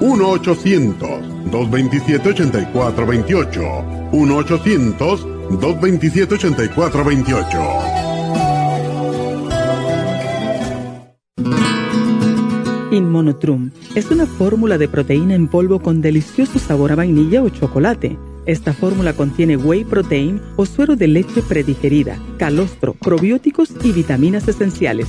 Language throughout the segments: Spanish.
1-800-227-8428. 1-800-227-8428. Inmonotrum es una fórmula de proteína en polvo con delicioso sabor a vainilla o chocolate. Esta fórmula contiene whey protein o suero de leche predigerida, calostro, probióticos y vitaminas esenciales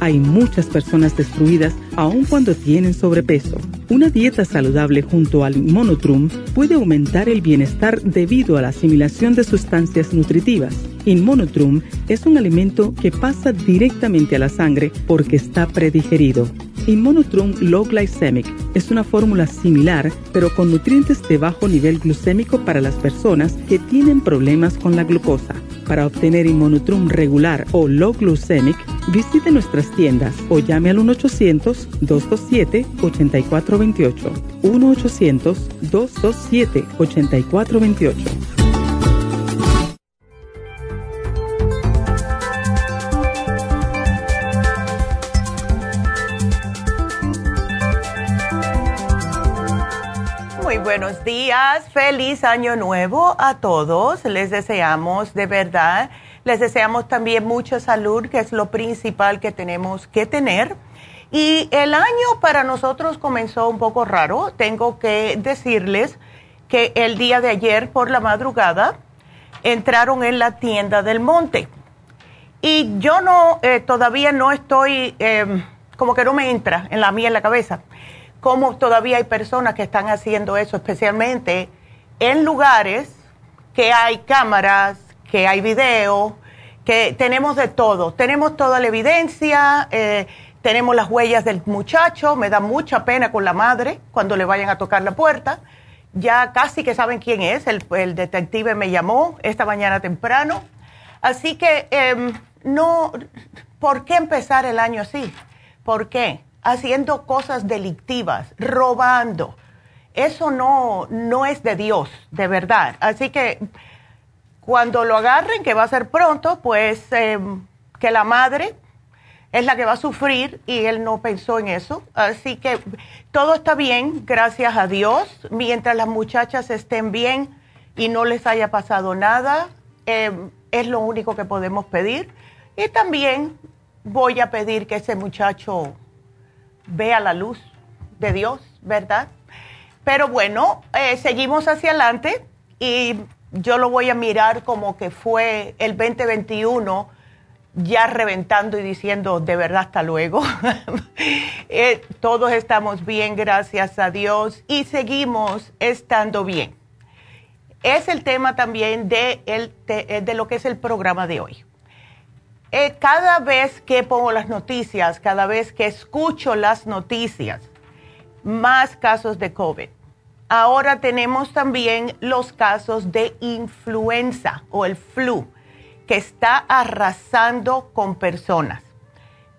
hay muchas personas destruidas aun cuando tienen sobrepeso. Una dieta saludable junto al monotrum puede aumentar el bienestar debido a la asimilación de sustancias nutritivas. Inmonotrum es un alimento que pasa directamente a la sangre porque está predigerido. Inmonotrum Low Glycemic es una fórmula similar, pero con nutrientes de bajo nivel glucémico para las personas que tienen problemas con la glucosa. Para obtener Inmonotrum regular o Low Glycemic, visite nuestras tiendas o llame al 1-800-227-8428. 1-800-227-8428. Buenos días, feliz año nuevo a todos. Les deseamos de verdad, les deseamos también mucha salud, que es lo principal que tenemos que tener. Y el año para nosotros comenzó un poco raro. Tengo que decirles que el día de ayer por la madrugada entraron en la tienda del monte. Y yo no, eh, todavía no estoy, em, como que no me entra en la mía en la cabeza cómo todavía hay personas que están haciendo eso, especialmente en lugares que hay cámaras, que hay video, que tenemos de todo, tenemos toda la evidencia, eh, tenemos las huellas del muchacho, me da mucha pena con la madre cuando le vayan a tocar la puerta, ya casi que saben quién es, el, detective me llamó esta mañana temprano, así que em, no, ¿por qué empezar el año así? ¿Por qué? Haciendo cosas delictivas, robando. Eso no, no es de Dios, de verdad. Así que cuando lo agarren, que va a ser pronto, pues em, que la madre es la que va a sufrir y él no pensó en eso. Así que todo está bien, gracias a Dios. Mientras las muchachas estén bien y no les haya pasado nada, em, es lo único que podemos pedir. Y también voy a pedir que ese muchacho vea la luz de Dios, ¿verdad? Pero bueno, eh, seguimos hacia adelante y yo lo voy a mirar como que fue el 2021 ya reventando y diciendo de verdad hasta luego. Eh, todos estamos bien, gracias a Dios, y seguimos estando bien. Es el tema también de, el, eh, de lo que es el programa de hoy. Eh, cada vez que pongo las noticias, cada vez que escucho las noticias, más casos de COVID. Ahora tenemos también los casos de influenza o el flu que está arrasando con personas.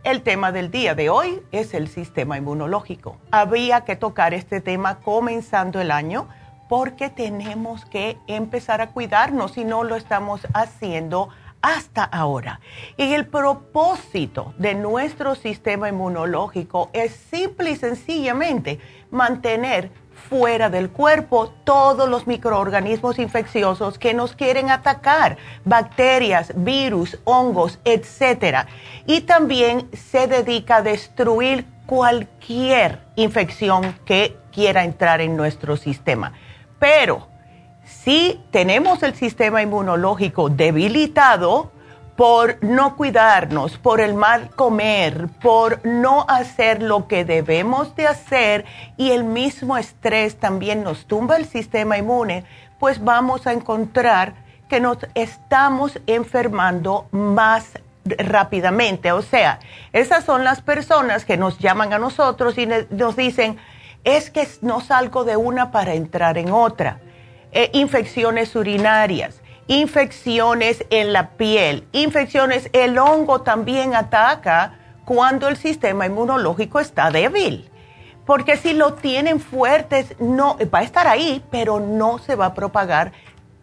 El tema del día de hoy es el sistema inmunológico. Había que tocar este tema comenzando el año porque tenemos que empezar a cuidarnos si no lo estamos haciendo hasta ahora. Y el propósito de nuestro sistema inmunológico es simple y sencillamente mantener fuera del cuerpo todos los microorganismos infecciosos que nos quieren atacar, bacterias, virus, hongos, etc. Y también se dedica a destruir cualquier infección que quiera entrar en nuestro sistema. Pero si tenemos el sistema inmunológico debilitado, por no cuidarnos, por el mal comer, por no hacer lo que debemos de hacer y el mismo estrés también nos tumba el sistema inmune, pues vamos a encontrar que nos estamos enfermando más rápidamente. O sea, esas son las personas que nos llaman a nosotros y nos dicen, es que no salgo de una para entrar en otra. Eh, infecciones urinarias infecciones en la piel, infecciones, el hongo también ataca cuando el sistema inmunológico está débil. Porque si lo tienen fuertes, no, va a estar ahí, pero no se va a propagar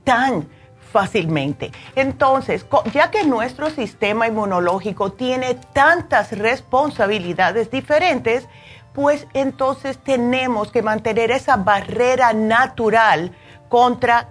tan fácilmente. Entonces, ya que nuestro sistema inmunológico tiene tantas responsabilidades diferentes, pues entonces tenemos que mantener esa barrera natural contra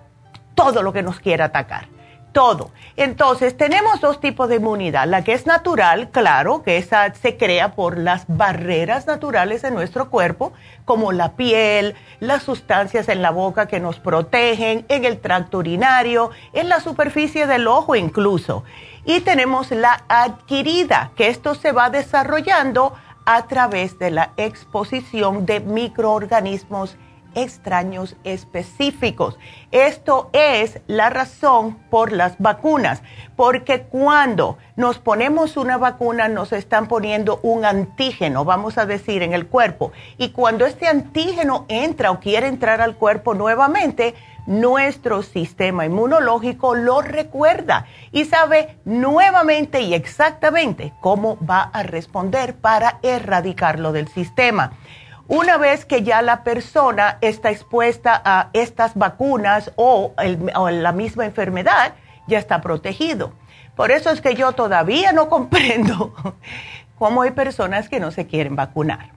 todo lo que nos quiera atacar. Todo. Entonces, tenemos dos tipos de inmunidad. La que es natural, claro, que esa se crea por las barreras naturales de nuestro cuerpo, como la piel, las sustancias en la boca que nos protegen, en el tracto urinario, en la superficie del ojo incluso. Y tenemos la adquirida, que esto se va desarrollando a través de la exposición de microorganismos extraños específicos. Esto es la razón por las vacunas, porque cuando nos ponemos una vacuna nos están poniendo un antígeno, vamos a decir, en el cuerpo. Y cuando este antígeno entra o quiere entrar al cuerpo nuevamente, nuestro sistema inmunológico lo recuerda y sabe nuevamente y exactamente cómo va a responder para erradicarlo del sistema. Una vez que ya la persona está expuesta a estas vacunas o, la misma enfermedad, ya está protegido. Por eso es que yo todavía no comprendo cómo hay personas que no se quieren vacunar.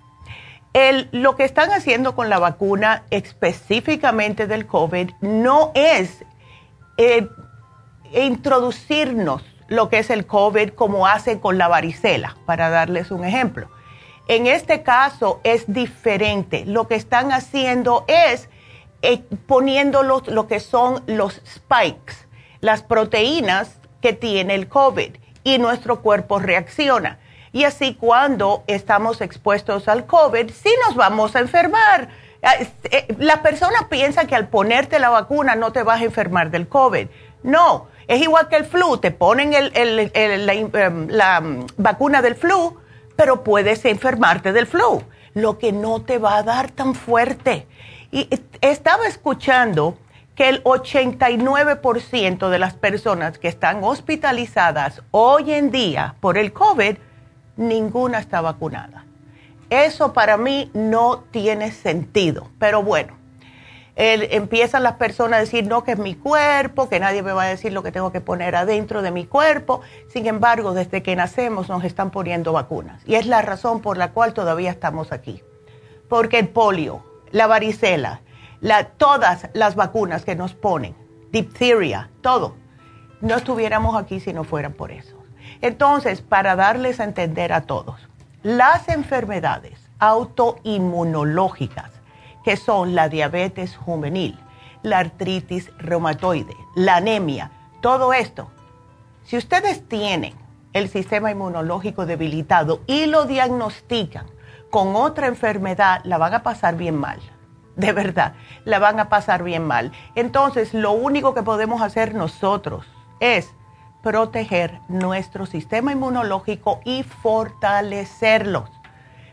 lo que están haciendo con la vacuna específicamente del COVID no es eh, introducirnos lo que es el COVID como hacen con la varicela, para darles un ejemplo. En este caso es diferente. Lo que están haciendo es eh, poniendo lo que son los spikes, las proteínas que tiene el COVID y nuestro cuerpo reacciona. Y así cuando estamos expuestos al COVID, sí nos vamos a enfermar. Ah, eh, la persona piensa que al ponerte la vacuna no te vas a enfermar del COVID. No, es igual que el flu. Te ponen la, em, mm, vacuna del flu pero puedes enfermarte del flu, lo que no te va a dar tan fuerte. Y estaba escuchando que el 89% de las personas que están hospitalizadas hoy en día por el COVID, ninguna está vacunada. Eso para mí no tiene sentido, pero bueno, empiezan las personas a decir, no, que es mi cuerpo, que nadie me va a decir lo que tengo que poner adentro de mi cuerpo. Sin embargo, desde que nacemos nos están poniendo vacunas. Y es la razón por la cual todavía estamos aquí. Porque el polio, la varicela, todas las vacunas que nos ponen, diphtheria, todo, no estuviéramos aquí si no fueran por eso. Entonces, para darles a entender a todos, las enfermedades autoinmunológicas que son la diabetes juvenil, la artritis reumatoide, la anemia, todo esto. Si ustedes tienen el sistema inmunológico debilitado y lo diagnostican con otra enfermedad, la van a pasar bien mal. De verdad, la van a pasar bien mal. Entonces, lo único que podemos hacer nosotros es proteger nuestro sistema inmunológico y fortalecerlos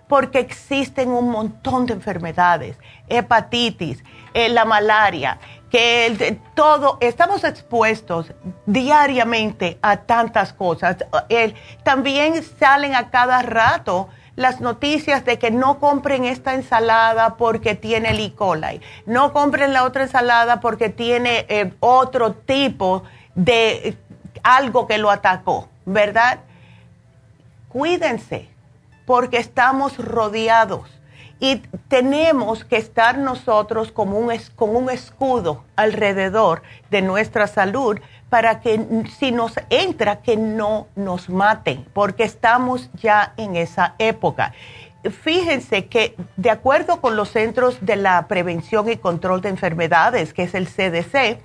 porque existen un montón de enfermedades, hepatitis, eh, la malaria, que todo, estamos expuestos diariamente a tantas cosas. también salen a cada rato las noticias de que no compren esta ensalada porque tiene E. coli, no compren la otra ensalada porque tiene eh, otro tipo de algo que lo atacó, ¿verdad? Cuídense porque estamos rodeados y tenemos que estar nosotros como un, con un escudo alrededor de nuestra salud para que si nos entra, que no nos maten, porque estamos ya en esa época. Fíjense que de acuerdo con los Centros de la Prevención y Control de Enfermedades, que es el CDC,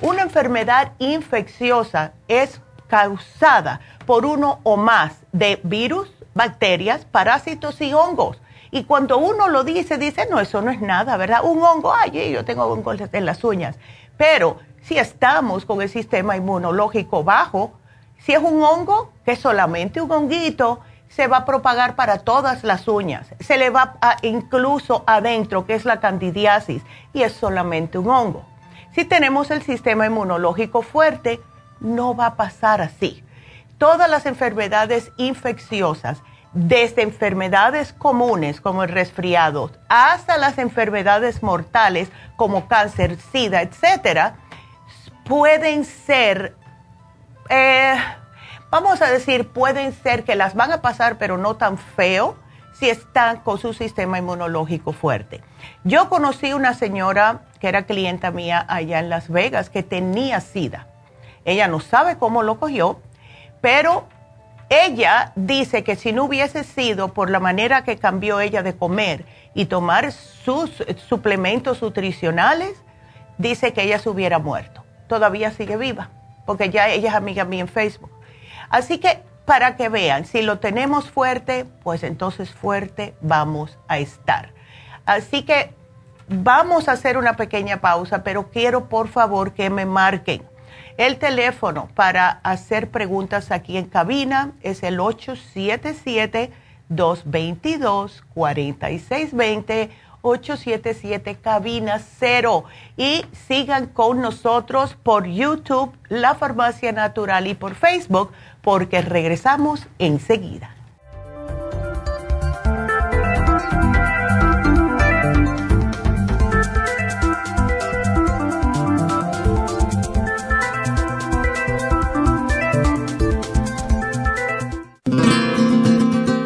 una enfermedad infecciosa es causada por uno o más de virus, bacterias, parásitos y hongos. Y cuando uno lo dice, dice, no, eso no es nada, ¿verdad? Un hongo, ay, yo tengo hongos en las uñas. Pero si estamos con el sistema inmunológico bajo, si es un hongo, que solamente un honguito, se va a propagar para todas las uñas. Se le va a, incluso adentro, que es la candidiasis, y es solamente un hongo. Si tenemos el sistema inmunológico fuerte, no va a pasar así todas las enfermedades infecciosas, desde enfermedades comunes como el resfriado hasta las enfermedades mortales como cáncer, sida, etcétera, pueden ser, eh, vamos a decir, pueden ser que las van a pasar, pero no tan feo si están con su sistema inmunológico fuerte. Yo conocí una señora que era clienta mía allá en Las Vegas que tenía sida. Ella no sabe cómo lo cogió, pero ella dice que si no hubiese sido por la manera que cambió ella de comer y tomar sus suplementos nutricionales, dice que ella se hubiera muerto. Todavía sigue viva, porque ya ella es amiga mía en Facebook. Así que para que vean, si lo tenemos fuerte, pues entonces fuerte vamos a estar. Así que vamos a hacer una pequeña pausa, pero quiero por favor que me marquen el teléfono para hacer preguntas aquí en cabina es el 877-222-4620. 877 cabina 0 y sigan con nosotros por YouTube, La Farmacia Natural y por Facebook porque regresamos enseguida.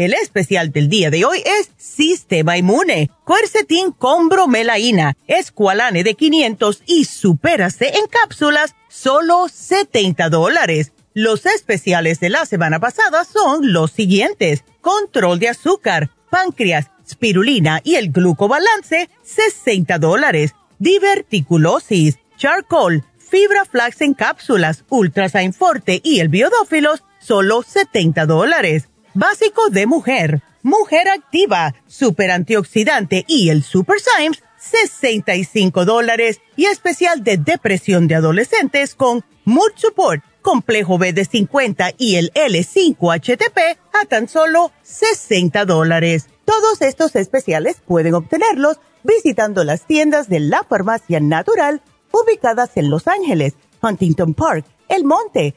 El especial del día de hoy es Sistema Inmune, Quercetin con bromelaína, Esqualane de 500 y Superase en cápsulas solo 70 dólares. Los especiales de la semana pasada son los siguientes. Control de azúcar, páncreas, spirulina y el glucobalance, 60 dólares. Diverticulosis, charcoal, fibra flax en cápsulas, ultrasign forte y el biodófilos, solo 70 dólares. Básico de mujer, mujer activa, super antioxidante y el super Symes, 65 dólares y especial de depresión de adolescentes con Mood Support, complejo B de 50 y el L5-HTP a tan solo 60 dólares. Todos estos especiales pueden obtenerlos visitando las tiendas de la farmacia natural ubicadas en Los Ángeles, Huntington Park, El Monte,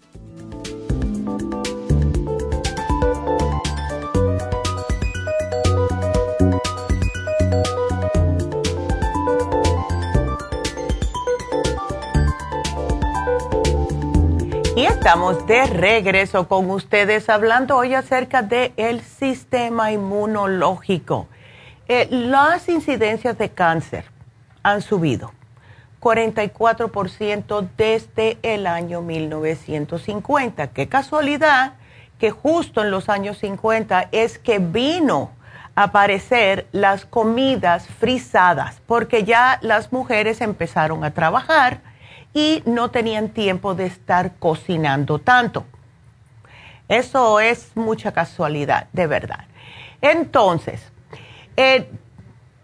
Y estamos de regreso con ustedes hablando hoy acerca del el sistema inmunológico. Eh, las incidencias de cáncer han subido 44% desde el año 1950. Qué casualidad que justo en los años 50 es que vino a aparecer las comidas frisadas, porque ya las mujeres empezaron a trabajar y no tenían tiempo de estar cocinando tanto. Eso es mucha casualidad, de verdad. Entonces, eh,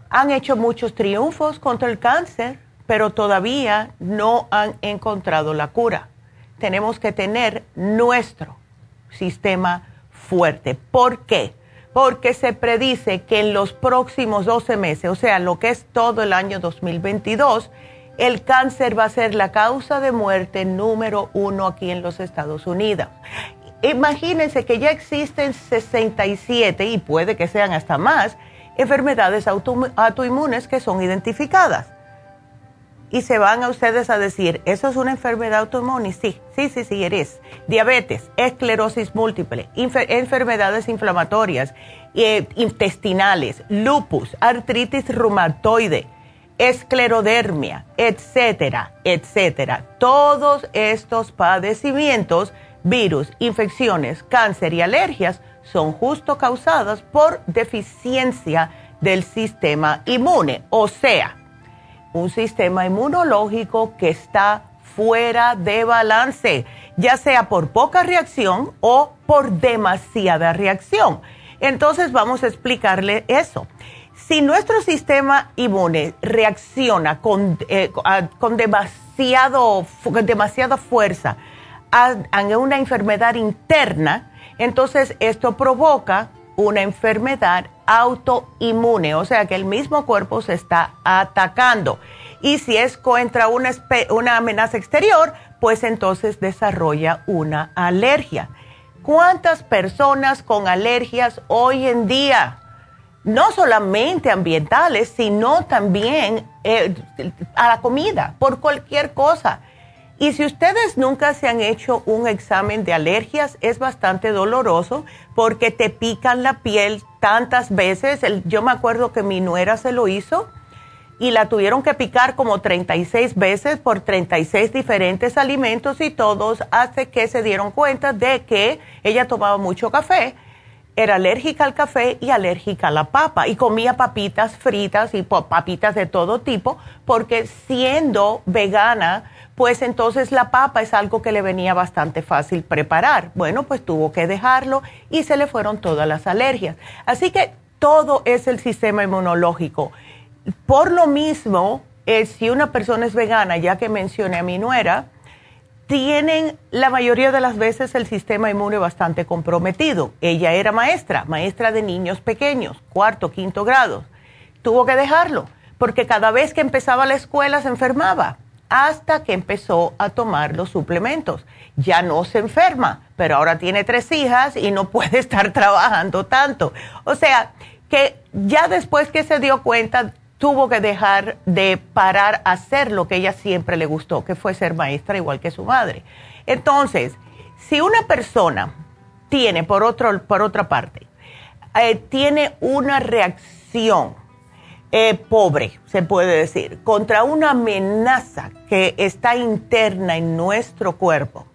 han hecho muchos triunfos contra el cáncer, pero todavía no han encontrado la cura. Tenemos que tener nuestro sistema fuerte. ¿Por qué? Porque se predice que en los próximos 12 meses, o sea, lo que es todo el año 2022, el cáncer va a ser la causa de muerte número uno aquí en los Estados Unidos. Imagínense que ya existen 67 y puede que sean hasta más enfermedades autoinmunes que son identificadas. Y se van a ustedes a decir, ¿eso es una enfermedad autoinmune? Sí, sí, sí, sí, eres. Diabetes, esclerosis múltiple, enfermedades inflamatorias, eh, intestinales, lupus, artritis reumatoide esclerodermia, etcétera, etcétera. Todos estos padecimientos, virus, infecciones, cáncer y alergias son justo causadas por deficiencia del sistema inmune, o sea, un sistema inmunológico que está fuera de balance, ya sea por poca reacción o por demasiada reacción. Entonces vamos a explicarle eso si nuestro sistema inmune reacciona con, eh, con demasiado, demasiada fuerza a, una enfermedad interna, entonces esto provoca una enfermedad autoinmune, o sea que el mismo cuerpo se está atacando. Y si es contra una, una amenaza exterior, pues entonces desarrolla una alergia. ¿Cuántas personas con alergias hoy en día? No solamente ambientales, sino también eh, a la comida, por cualquier cosa. Y si ustedes nunca se han hecho un examen de alergias, es bastante doloroso porque te pican la piel tantas veces. yo me acuerdo que mi nuera se lo hizo y la tuvieron que picar como 36 veces por 36 diferentes alimentos y todos hace que se dieron cuenta de que ella tomaba mucho café, era alérgica al café y alérgica a la papa y comía papitas fritas y papitas de todo tipo porque siendo vegana, pues entonces la papa es algo que le venía bastante fácil preparar. Bueno, pues tuvo que dejarlo y se le fueron todas las alergias. Así que todo es el sistema inmunológico por lo mismo, eh, si una persona es vegana, ya que mencioné a mi nuera, tienen la mayoría de las veces el sistema inmune bastante comprometido. Ella era maestra, maestra de niños pequeños, cuarto, quinto grado. Tuvo que dejarlo, porque cada vez que empezaba la escuela se enfermaba, hasta que empezó a tomar los suplementos. Ya no se enferma, pero ahora tiene tres hijas y no puede estar trabajando tanto. O sea, que ya después que se dio cuenta tuvo que dejar de parar a hacer lo que ella siempre le gustó, que fue ser maestra igual que su madre. Entonces, si una persona tiene, por, otro, por otra parte, eh, tiene una reacción eh, pobre, se puede decir, contra una amenaza que está interna en nuestro cuerpo,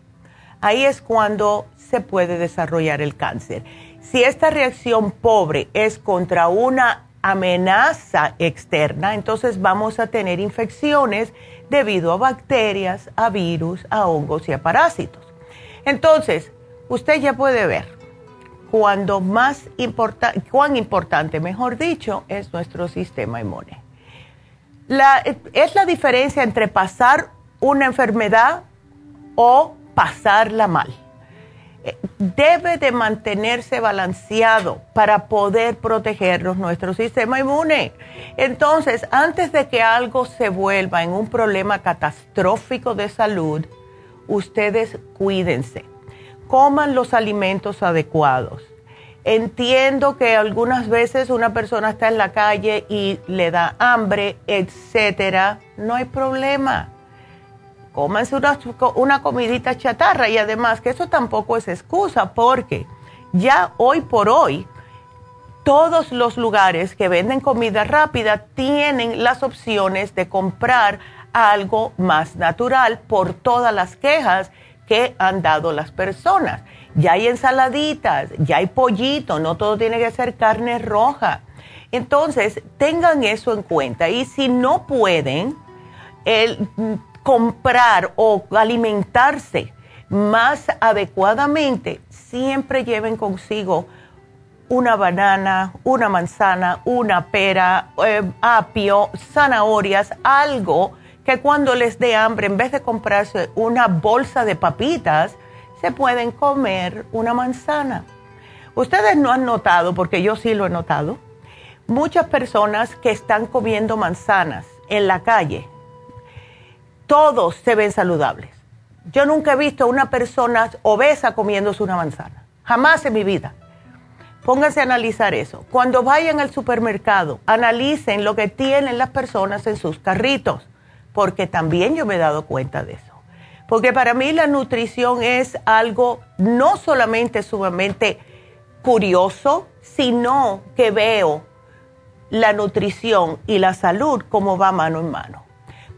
ahí es cuando se puede desarrollar el cáncer. Si esta reacción pobre es contra una amenaza externa, entonces vamos a tener infecciones debido a bacterias, a virus, a hongos y a parásitos. Entonces, usted ya puede ver cuando más cuán importante, mejor dicho, es nuestro sistema inmune. es la diferencia entre pasar una enfermedad o pasarla mal debe de mantenerse balanceado para poder protegernos nuestro sistema inmune. Entonces, antes de que algo se vuelva en un problema catastrófico de salud, ustedes cuídense, coman los alimentos adecuados. Entiendo que algunas veces una persona está en la calle y le da hambre, etcétera. No hay problema cómanse una, una comidita chatarra y además que eso tampoco es excusa porque ya hoy por hoy todos los lugares que venden comida rápida tienen las opciones de comprar algo más natural por todas las quejas que han dado las personas. Ya hay ensaladitas, ya hay pollito, no todo tiene que ser carne roja. Entonces, tengan eso en cuenta y si no pueden, el, comprar o alimentarse más adecuadamente, siempre lleven consigo una banana, una manzana, una pera, eh, apio, zanahorias, algo que cuando les dé hambre, en vez de comprarse una bolsa de papitas, se pueden comer una manzana. Ustedes no han notado, porque yo sí lo he notado, muchas personas que están comiendo manzanas en la calle todos se ven saludables. Yo nunca he visto a una persona obesa comiéndose una manzana. Jamás en mi vida. Pónganse a analizar eso. Cuando vayan al supermercado, analicen lo que tienen las personas en sus carritos, porque también yo me he dado cuenta de eso. Porque para mí la nutrición es algo no solamente sumamente curioso, sino que veo la nutrición y la salud como va mano en mano.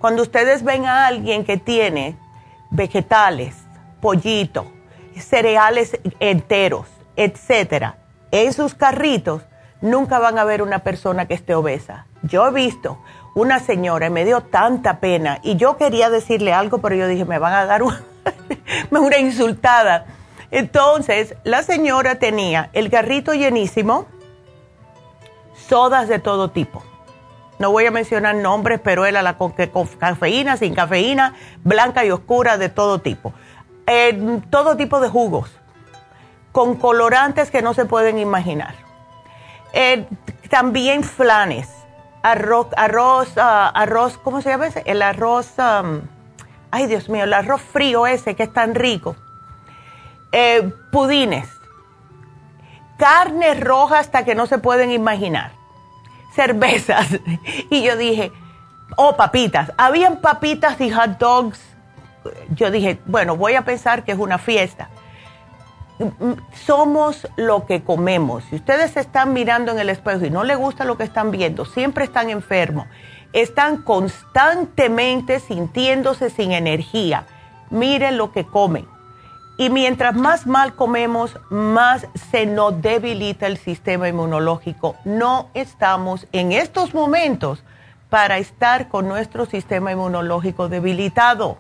Cuando ustedes ven a alguien que tiene vegetales, pollito, cereales enteros, etcétera, en sus carritos, nunca van a ver una persona que esté obesa. Yo he visto una señora y me dio tanta pena y yo quería decirle algo, pero yo dije, me van a dar una insultada. Entonces, la señora tenía el garrito llenísimo, sodas de todo tipo no voy a mencionar nombres, pero era la con, cafeína, sin cafeína, blanca y oscura, de todo tipo. todo tipo de jugos, con colorantes que no se pueden imaginar. también flanes, arroz, arroz, ah, arroz, ¿cómo se llama ese? El arroz, ay Dios mío, el arroz frío ese que es tan rico. Eh, pudines, carnes rojas hasta que no se pueden imaginar cervezas. Y yo dije, oh, papitas. Habían papitas y hot dogs. Yo dije, bueno, voy a pensar que es una fiesta. Somos lo que comemos. Si ustedes están mirando en el espejo y no les gusta lo que están viendo, siempre están enfermos, están constantemente sintiéndose sin energía. Miren lo que comen. Y mientras más mal comemos, más se nos debilita el sistema inmunológico. No estamos en estos momentos para estar con nuestro sistema inmunológico debilitado.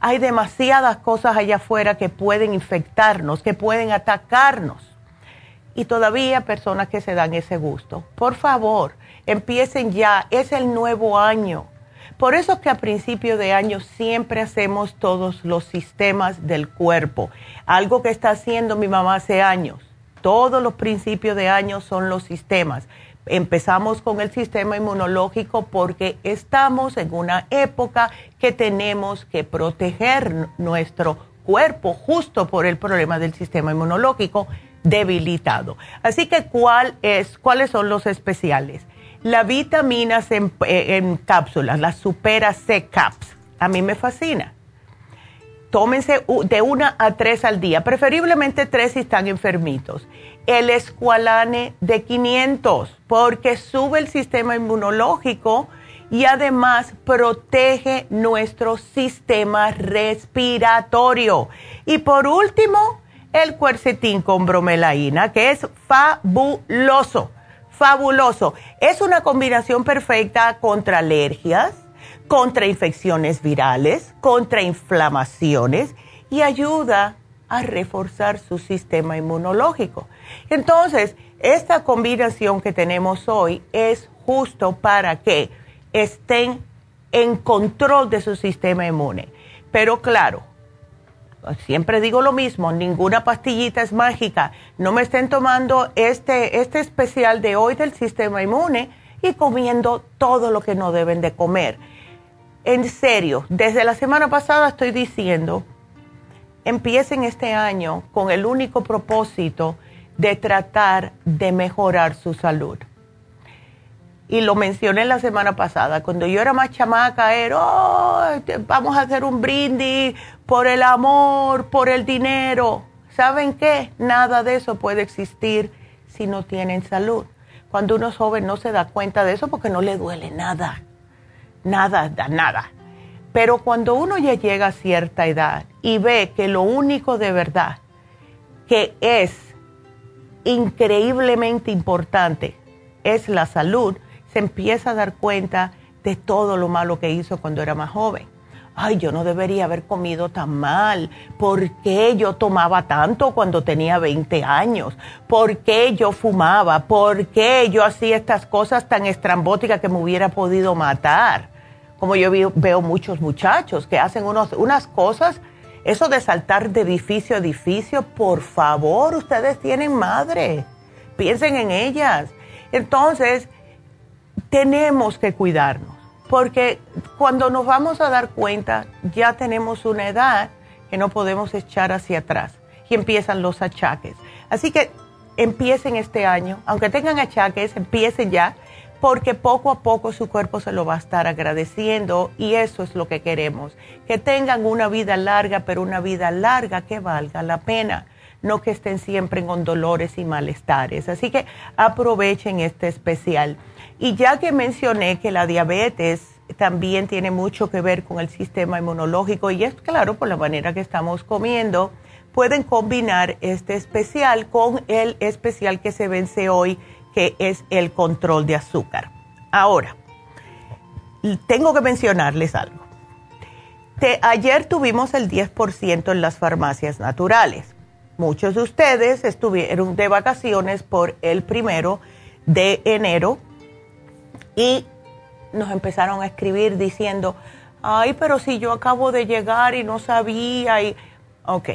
Hay demasiadas cosas allá afuera que pueden infectarnos, que pueden atacarnos. Y todavía personas que se dan ese gusto. Por favor, empiecen ya, es el nuevo año. Por eso que a principio de año siempre hacemos todos los sistemas del cuerpo. Algo que está haciendo mi mamá hace años. Todos los principios de año son los sistemas. Empezamos con el sistema inmunológico porque estamos en una época que tenemos que proteger nuestro cuerpo justo por el problema del sistema inmunológico debilitado. Así que, ¿cuál es, ¿cuáles son los especiales? La vitaminas en, eh, en cápsulas, la Supera C Caps, a mí me fascina. Tómense de una a tres al día, preferiblemente tres si están enfermitos. El escualane de 500, porque sube el sistema inmunológico y además protege nuestro sistema respiratorio. Y por último, el cuercetín con bromelaína, que es fabuloso fabuloso. Es una combinación perfecta contra alergias, contra infecciones virales, contra inflamaciones y ayuda a reforzar su sistema inmunológico. Entonces, esta combinación que tenemos hoy es justo para que estén en control de su sistema inmune. Pero claro, siempre digo lo mismo, ninguna pastillita es mágica. No me estén tomando este, este especial de hoy del sistema inmune y comiendo todo lo que no deben de comer. En serio, desde la semana pasada estoy diciendo, empiecen este año con el único propósito de tratar de mejorar su salud y lo mencioné la semana pasada, cuando yo era más chamaca, era, oh, vamos a hacer un brindis por el amor, por el dinero. ¿Saben qué? Nada de eso puede existir si no tienen salud. Cuando uno es joven no se da cuenta de eso porque no le duele nada, nada, nada. Pero cuando uno ya llega a cierta edad y ve que lo único de verdad que es increíblemente importante es la salud, se empieza a dar cuenta de todo lo malo que hizo cuando era más joven. Ay, yo no debería haber comido tan mal. ¿Por qué yo tomaba tanto cuando tenía 20 años? ¿Por qué yo fumaba? ¿Por qué yo hacía estas cosas tan estrambóticas que me hubiera podido matar? Como yo veo, muchos muchachos que hacen unos, unas cosas, eso de saltar de edificio a edificio, por favor, ustedes tienen madre. Piensen en ellas. Entonces, tenemos que cuidarnos, porque cuando nos vamos a dar cuenta, ya tenemos una edad que no podemos echar hacia atrás y empiezan los achaques. Así que empiecen este año, aunque tengan achaques, empiecen ya, porque poco a poco su cuerpo se lo va a estar agradeciendo y eso es lo que queremos, que tengan una vida larga, pero una vida larga que valga la pena, no que estén siempre con dolores y malestares. Así que aprovechen este especial. Y ya que mencioné que la diabetes también tiene mucho que ver con el sistema inmunológico y es claro por la manera que estamos comiendo, pueden combinar este especial con el especial que se vence hoy, que es el control de azúcar. Ahora, tengo que mencionarles algo. ayer tuvimos el 10% en las farmacias naturales. Muchos de ustedes estuvieron de vacaciones por el primero de enero y nos empezaron a escribir diciendo, ay, pero si yo acabo de llegar y no sabía, y, ok,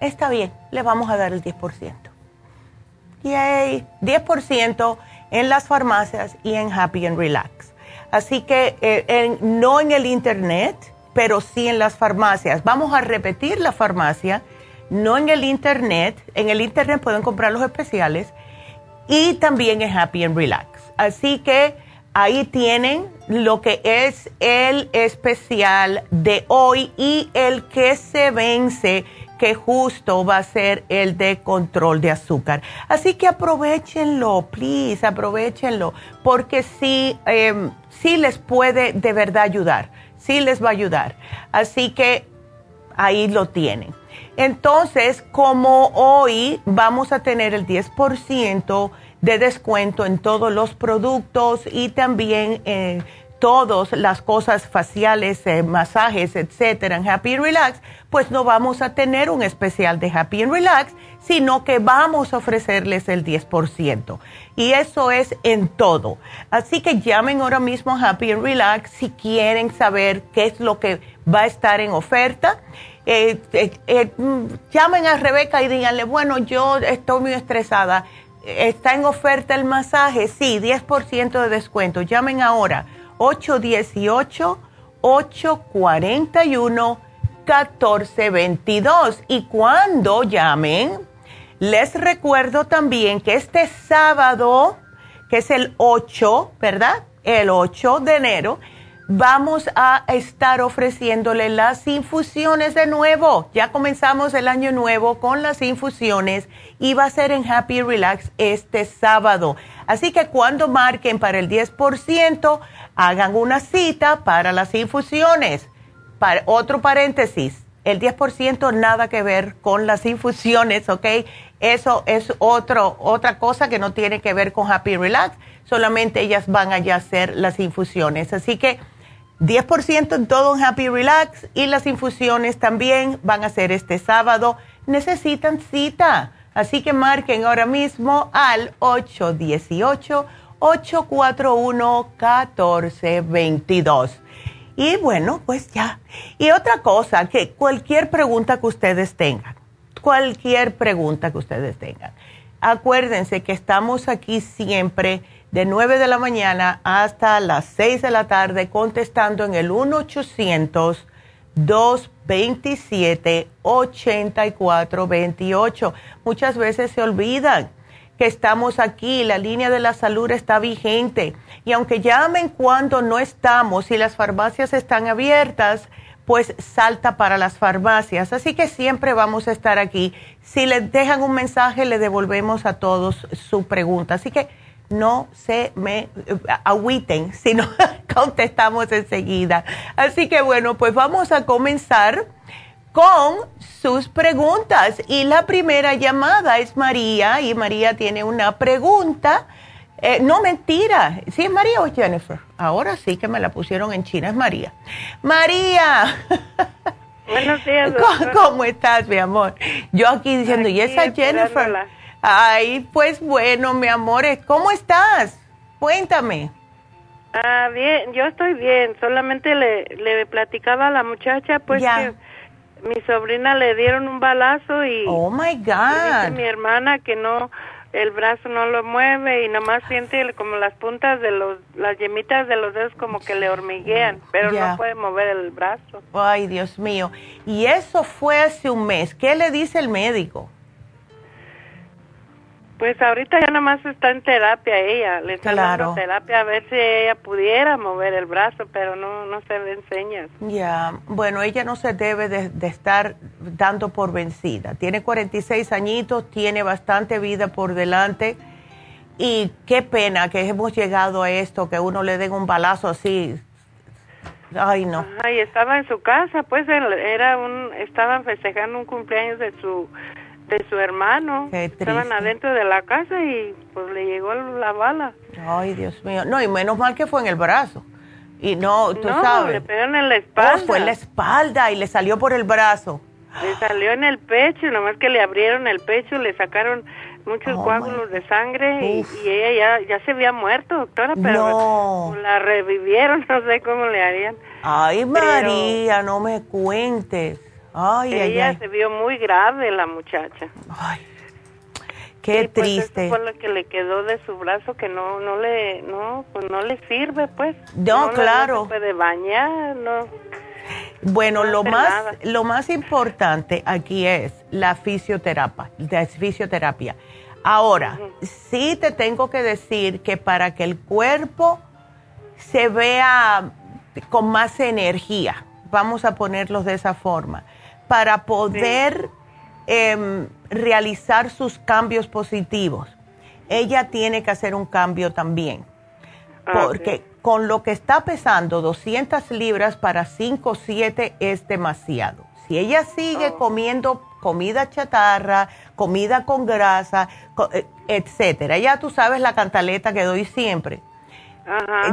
está bien, le vamos a dar el 10%. Yay, 10% en las farmacias y en Happy and Relax. Así que eh, no en el Internet, pero sí en las farmacias. Vamos a repetir la farmacia, no en el Internet. En el Internet pueden comprar los especiales y también en Happy and Relax. Así que ahí tienen lo que es el especial de hoy y el que se vence, que justo va a ser el de control de azúcar. Así que aprovechenlo, please, aprovechenlo, porque sí, em, sí les puede de verdad ayudar, sí les va a ayudar. Así que ahí lo tienen. Entonces, como hoy vamos a tener el 10% de descuento en todos los productos y también... Eh, todas las cosas faciales, eh, masajes, etcétera, en Happy Relax, pues no vamos a tener un especial de Happy Relax, sino que vamos a ofrecerles el 10%. Y eso es en todo. Así que llamen ahora mismo a Happy Relax si quieren saber qué es lo que va a estar en oferta. Eh, eh, mm, llamen a Rebeca y díganle, bueno, yo estoy muy estresada. ¿Está en oferta el masaje? Sí, 10% de descuento. Llamen ahora 818-841-1422. Y cuando llamen, les recuerdo también que este sábado, que es el 8, ¿verdad? El 8 de enero, vamos a estar ofreciéndole las infusiones de nuevo. Ya comenzamos el año nuevo con las infusiones y va a ser en Happy Relax este sábado. Así que cuando marquen para el 10%, hagan una cita para las infusiones. Para, otro paréntesis, el 10% nada que ver con las infusiones, ¿ok? Eso es otro, otra cosa que no tiene que ver con Happy Relax, solamente ellas van a hacer las infusiones. Así que 10% en todo en Happy Relax y las infusiones también van a ser este sábado. Necesitan cita, así que marquen ahora mismo al 818 841-1422. Y bueno, pues ya. Y otra cosa, que cualquier pregunta que ustedes tengan, cualquier pregunta que ustedes tengan, acuérdense que estamos aquí siempre de 9 de la mañana hasta las 6 de la tarde contestando en el 1-800-227-8428. Muchas veces se olvidan que estamos aquí, la línea de la salud está vigente. Y aunque llamen cuando no estamos y las farmacias están abiertas, pues salta para las farmacias. Así que siempre vamos a estar aquí. Si les dejan un mensaje, le devolvemos a todos su pregunta. Así que no se me eh, agüiten, sino contestamos enseguida. Así que bueno, pues vamos a comenzar con sus preguntas. Y la primera llamada es María y María tiene una pregunta. Eh, no, mentira. ¿Sí es María o Jennifer? Ahora sí que me la pusieron en China, es María. María. Buenos días. ¿Cómo, estás, mi amor? Yo aquí diciendo, ¿y esa Jennifer? Ay, pues bueno, mi amor, ¿cómo estás? Cuéntame. Ah, bien, yo estoy bien. Solamente le, le platicaba a la muchacha, pues que mi sobrina le dieron un balazo y oh my god dice mi hermana que no el brazo no lo mueve y nomás siente como las puntas de los las yemitas de los dedos como que le hormiguean pero no puede mover el brazo ay Dios mío y eso fue hace un mes qué le dice el médico pues ahorita ya nada más está en terapia ella, le está dando terapia a ver si ella pudiera mover el brazo, pero no, no se le enseña. Ya, bueno, ella no se debe de, estar dando por vencida. Tiene 46 añitos, tiene bastante vida por delante y qué pena que hemos llegado a esto, que uno le den un balazo así. Ay, no. Ay, estaba en su casa, pues era un, estaban festejando un cumpleaños de su de su hermano. Estaban adentro de la casa y pues le llegó la bala. Ay, Dios mío. No, y menos mal que fue en el brazo. Y no, tú sabes. le pegaron en la espalda. Oh, fue en la espalda y le salió por el brazo. Le salió en el pecho, nomás que le abrieron el pecho, le sacaron muchos oh, coágulos de sangre y, ella ya, ya se había muerto, doctora, pero la revivieron, no sé cómo le harían. Ay, María, no me cuentes. Ay, Ella se vio muy grave la muchacha. Ay, qué pues, triste. fue lo que le quedó de su brazo que no no le no pues no le sirve pues. No, claro. No se puede bañar, no. Bueno, lo más lo más importante aquí es la fisioterapia, la fisioterapia. Ahora, sí te tengo que decir que para que el cuerpo se vea con más energía, vamos a ponerlos de esa forma, para poder em, realizar sus cambios positivos, ella tiene que hacer un cambio también. Ah, porque con lo que está pesando 200 libras para 5 o 7 es demasiado. Si ella sigue oh. comiendo comida chatarra, comida con grasa, eh, etcétera, ya tú sabes la cantaleta que doy siempre.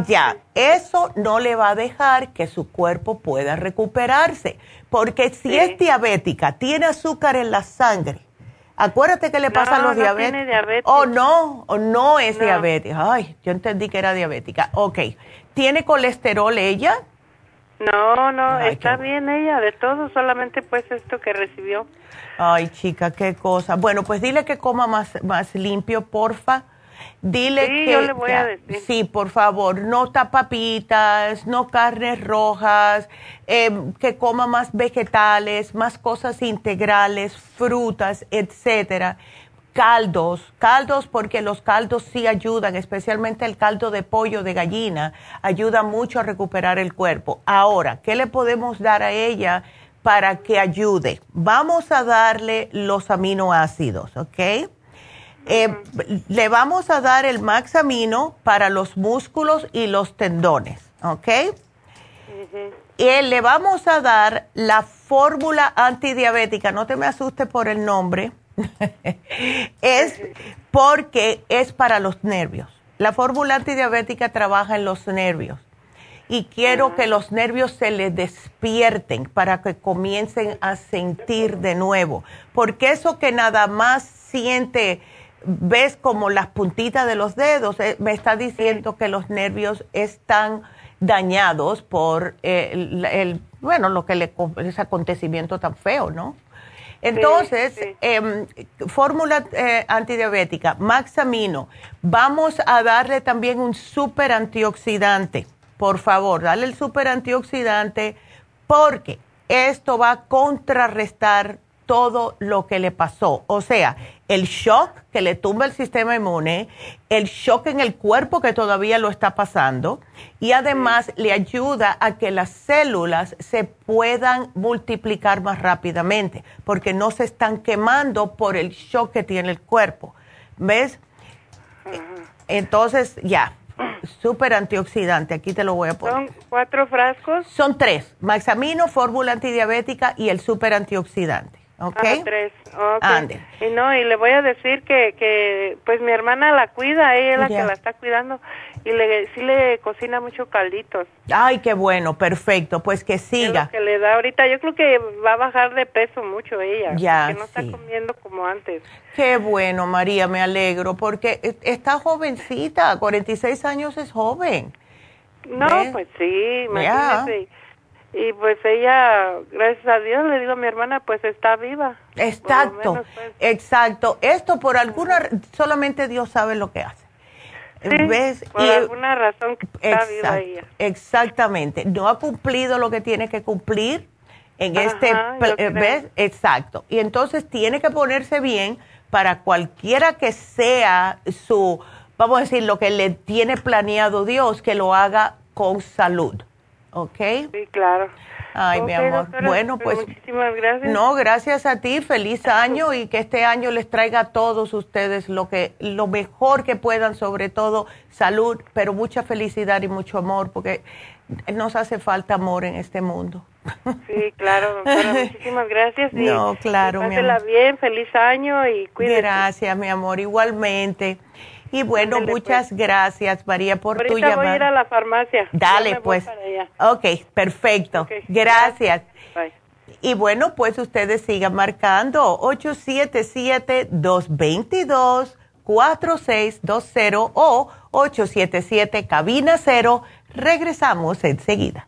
Ya, eso no le va a dejar que su cuerpo pueda recuperarse, porque si es diabética, tiene azúcar en la sangre, Acuérdate que le pasa a los no diabetes. diabetes. Oh, no, o no es diabética. Ay, yo entendí que era diabética. Ok. ¿Tiene colesterol ella? No, no, está bien ella, de todo, solamente pues esto que recibió. Ay, chica, qué cosa. Bueno, pues dile que coma más, más limpio, porfa. Dile sí, que. Yo le voy a decir. Sí, por favor, no tapapitas, no carnes rojas, em, que coma más vegetales, más cosas integrales, frutas, etcétera. Caldos, caldos porque los caldos sí ayudan, especialmente el caldo de pollo de gallina, ayuda mucho a recuperar el cuerpo. Ahora, ¿qué le podemos dar a ella para que ayude? Vamos a darle los aminoácidos, ¿ok? Eh, le vamos a dar el maxamino para los músculos y los tendones, ¿ok? Y le vamos a dar la fórmula antidiabética, no te me asustes por el nombre, es porque es para los nervios. La fórmula antidiabética trabaja en los nervios y quiero que los nervios se le despierten para que comiencen a sentir de nuevo, porque eso que nada más siente ves como las puntitas de los dedos, eh, me está diciendo que los nervios están dañados por eh, el, bueno, lo que le, ese acontecimiento tan feo, ¿no? Entonces, em, fórmula eh, antidiabética, Maxamino, vamos a darle también un super antioxidante. Por favor, dale el super antioxidante porque esto va a contrarrestar todo lo que le pasó. O sea, el shock que le tumba el sistema inmune, el shock en el cuerpo que todavía lo está pasando y además le ayuda a que las células se puedan multiplicar más rápidamente porque no se están quemando por el shock que tiene el cuerpo. ¿Ves? Entonces, ya, súper antioxidante. Aquí te lo voy a poner. ¿Son cuatro frascos? Son tres. Maxamino, fórmula antidiabética y el súper antioxidante. ¿Ok? Ah, tres, Y no, y le voy a decir que, que pues mi hermana la cuida, ella es la que la está cuidando y le, sí le cocina mucho calditos. Ay, qué bueno, perfecto, pues que siga. que le da ahorita, yo creo que va a bajar de peso mucho ella, ya, porque no está comiendo como antes. Qué bueno, María, me alegro, porque e, está jovencita, 46 años es joven. No, pues sí, imagínese. Y pues ella, gracias a Dios, le digo a mi hermana, pues está viva. Exacto, pues. exacto. Esto por alguna, solamente Dios sabe lo que hace. ¿Ves? Por alguna razón está viva ella. Exactamente. No ha cumplido lo que tiene que cumplir en este, ¿ves? Exacto. Y entonces tiene que ponerse bien para cualquiera que sea su, vamos a decir, lo que le tiene planeado Dios, que lo haga con salud. ¿Ok? Sí, claro. Ay, mi amor. bueno, pues. Muchísimas gracias. No, gracias a ti. Feliz año y que este año les traiga a todos ustedes lo que, lo mejor que puedan, sobre todo salud, pero mucha felicidad y mucho amor, porque nos hace falta amor en este mundo. Sí, claro, doctora. muchísimas gracias. no, claro, mi amor. bien, feliz año y cuídate. Gracias, mi amor, igualmente. Y bueno, pues. muchas gracias, María, por tu llamada. voy a ir a la farmacia. Dale, pues. Ok, perfecto. Gracias. Y bueno, pues ustedes sigan marcando 877-222-4620 o 877 cabina 0. Regresamos enseguida.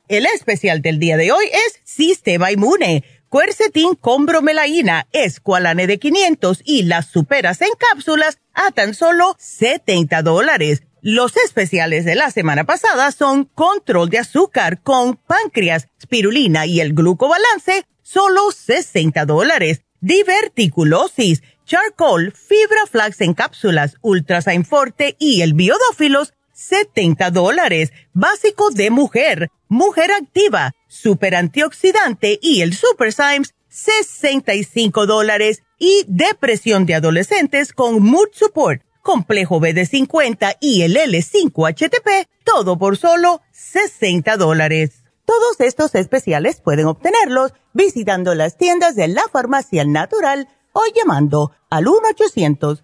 El especial del día de hoy es Sistema Inmune, Quercetin con bromelaína, Esqualane de 500 y las superas en cápsulas a tan solo 70 dólares. Los especiales de la semana pasada son control de azúcar con páncreas, spirulina y el glucobalance, solo 60 dólares. Diverticulosis, charcoal, fibra flax en cápsulas, ultrasign forte y el biodófilos, 70 dólares. Básico de mujer, mujer activa, super antioxidante y el super Symes, 65 dólares. Y depresión de adolescentes con mood support, complejo BD50 y el L5HTP, todo por solo 60 dólares. Todos estos especiales pueden obtenerlos visitando las tiendas de la farmacia natural o llamando al 1 800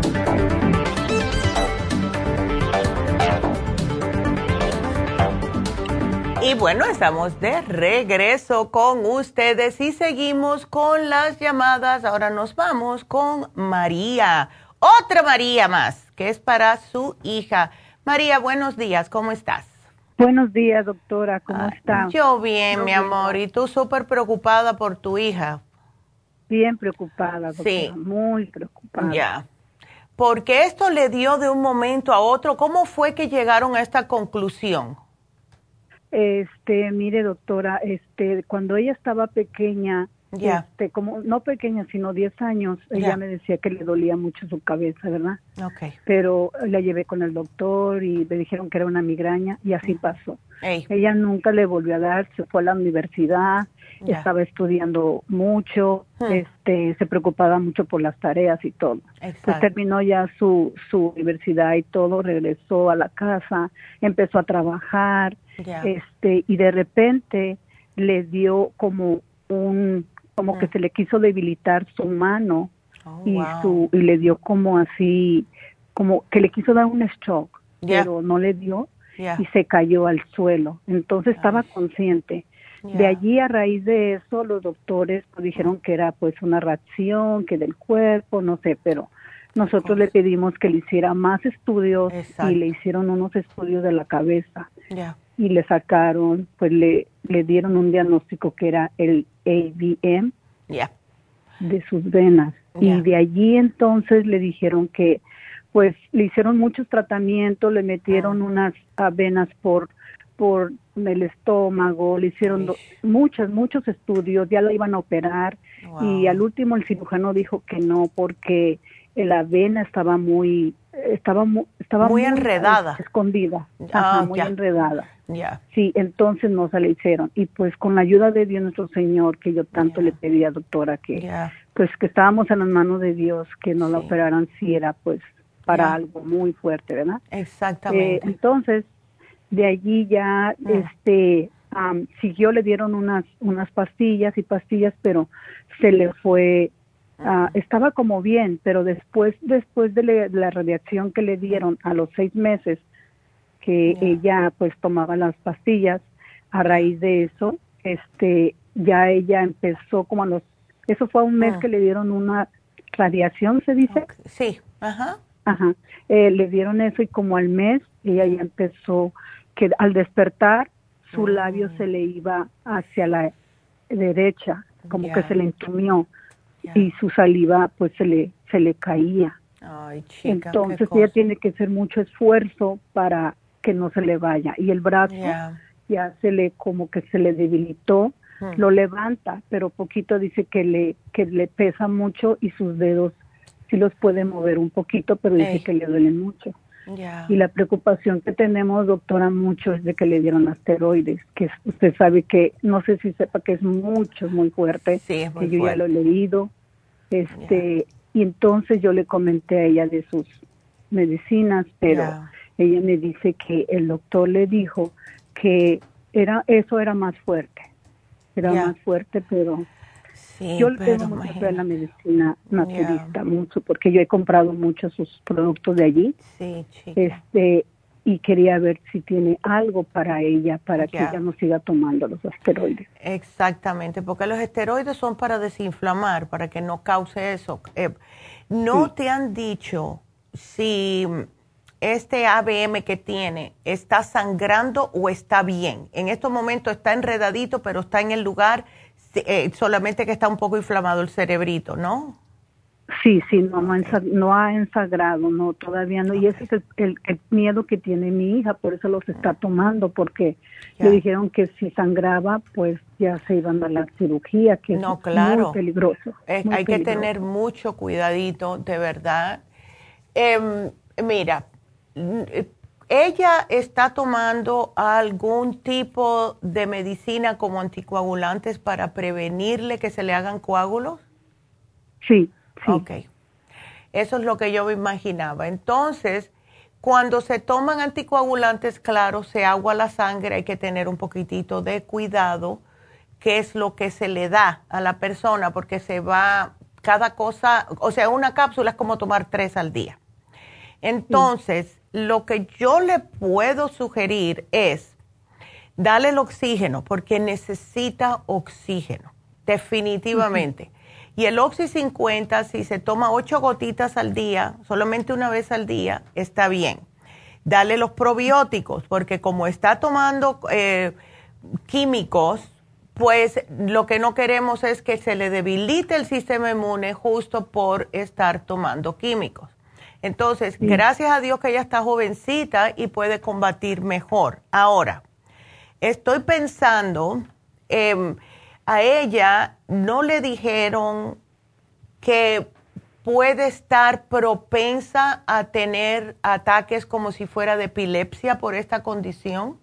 Y bueno, estamos de regreso con ustedes y seguimos con las llamadas. Ahora nos vamos con María, otra María más, que es para su hija. María, buenos días, ¿cómo estás? Buenos días, doctora, ¿cómo Ah, está? Yo bien, mi amor, y tú súper preocupada por tu hija. Bien preocupada, doctora, Sí. muy preocupada. Ya. Porque esto le dio de un momento a otro. ¿Cómo fue que llegaron a esta conclusión? Este, mire, doctora, este, cuando ella estaba pequeña, este, como no pequeña, sino 10 años, ella me decía que le dolía mucho su cabeza, ¿verdad? Ok. Pero la llevé con el doctor y me dijeron que era una migraña y así pasó. Ella nunca le volvió a dar, se fue a la universidad, estaba estudiando mucho, Hmm. este, se preocupaba mucho por las tareas y todo. Pues exacto. terminó ya su, su universidad y todo, regresó a la casa, empezó a trabajar, Este, y de repente le dio como un, como que Mm. se le quiso debilitar su mano Oh, y wow. su, y le dio como así, como que le quiso dar un shock, pero no le dio y se cayó al suelo. Entonces estaba consciente. De allí a raíz de eso los doctores pues, dijeron que era pues una reacción, que del cuerpo, no sé, pero nosotros le pedimos que le hiciera más estudios Exacto. y le hicieron unos estudios de la cabeza. Y le sacaron, pues le, le dieron un diagnóstico que era el AVM Ya. de sus venas y de allí entonces le dijeron que pues le hicieron muchos tratamientos, le metieron Ah. unas venas por por el estómago, le hicieron do- muchos muchos estudios, ya la iban a operar Wow. y al último el cirujano dijo que no porque la vena estaba muy estaba estaba Muy enredada. escondida, Ah, muy enredada. Ya. Sí, entonces no se le hicieron. Y pues con la ayuda de Dios nuestro Señor, que yo tanto Ya. le pedía, doctora, que pues que estábamos en las manos de Dios, que no la operaran si era pues para algo muy fuerte, ¿verdad? Eh, Exactamente. entonces, de allí ya, Mm. este, am, siguió, le dieron unas, unas pastillas y pastillas, pero se le fue, ah, estaba como bien, pero después, después de, le- la radiación que le dieron a los seis meses, que ella pues tomaba las pastillas, a raíz de eso, este, ya ella empezó como a los, eso fue a un mes Mm. que le dieron una radiación, se dice. Sí. Ajá. Ajá. Eh, le dieron eso y como al mes ella ya empezó que al despertar su Mm. labio se le iba hacia la derecha, como que se le entumió Y su saliva pues se le se le caía. Ay, chica, Entonces ella tiene que hacer mucho esfuerzo para que no se le vaya. Y el brazo ya se le, como que se le debilitó, hmm. lo levanta, pero poquito dice que le, que le pesa mucho y sus dedos sí los puede mover un poquito, pero dice que le duelen mucho. Y la preocupación que tenemos, doctora, mucho es de que le dieron asteroides, que usted sabe que, no sé si sepa que es mucho, muy fuerte, que yo ya lo he leído. Este, Y entonces yo le comenté a ella de sus medicinas, pero ella me dice que el doctor le dijo que era eso era más fuerte, era más fuerte, pero yo le tengo mucha fe a la medicina naturista, mucho, porque yo he comprado muchos sus productos de allí. Sí, Este, y quería ver si tiene algo para ella, para que ella no siga tomando los esteroides. Exactamente, porque los esteroides son para desinflamar, para que no cause eso. Eh, ¿No te han dicho si este ABM que tiene está sangrando o está bien? En estos momentos está enredadito, pero está en el lugar eh, solamente que está un poco inflamado el cerebrito, ¿no? Sí, sí, no, no, ha ensagrado, no, todavía no. Y ese es el, miedo que tiene mi hija, por eso los está tomando, porque le dijeron que si sangraba, pues ya se iban a la cirugía, que no, es claro. muy peligroso. hay que tener mucho cuidadito, de verdad. Em, mira, ¿Ella está tomando algún tipo de medicina como anticoagulantes para prevenirle que se le hagan coágulos? Sí, sí. Ok. Eso es lo que yo me imaginaba. Entonces, cuando se toman anticoagulantes, claro, se agua la sangre, hay que tener un poquitito de cuidado, qué es lo que se le da a la persona, porque se va cada cosa, o sea, una cápsula es como tomar tres al día. Entonces, lo que yo le puedo sugerir es darle el oxígeno porque necesita oxígeno, definitivamente. Y el Oxy 50, si se toma ocho gotitas al día, solamente una vez al día, está bien. Dale los probióticos, porque como está tomando eh, químicos, pues lo que no queremos es que se le debilite el sistema inmune justo por estar tomando químicos. Entonces, gracias a Dios que ella está jovencita y puede combatir mejor. Ahora, estoy pensando, em, a ella no le dijeron que puede estar propensa a tener ataques como si fuera de epilepsia por esta condición.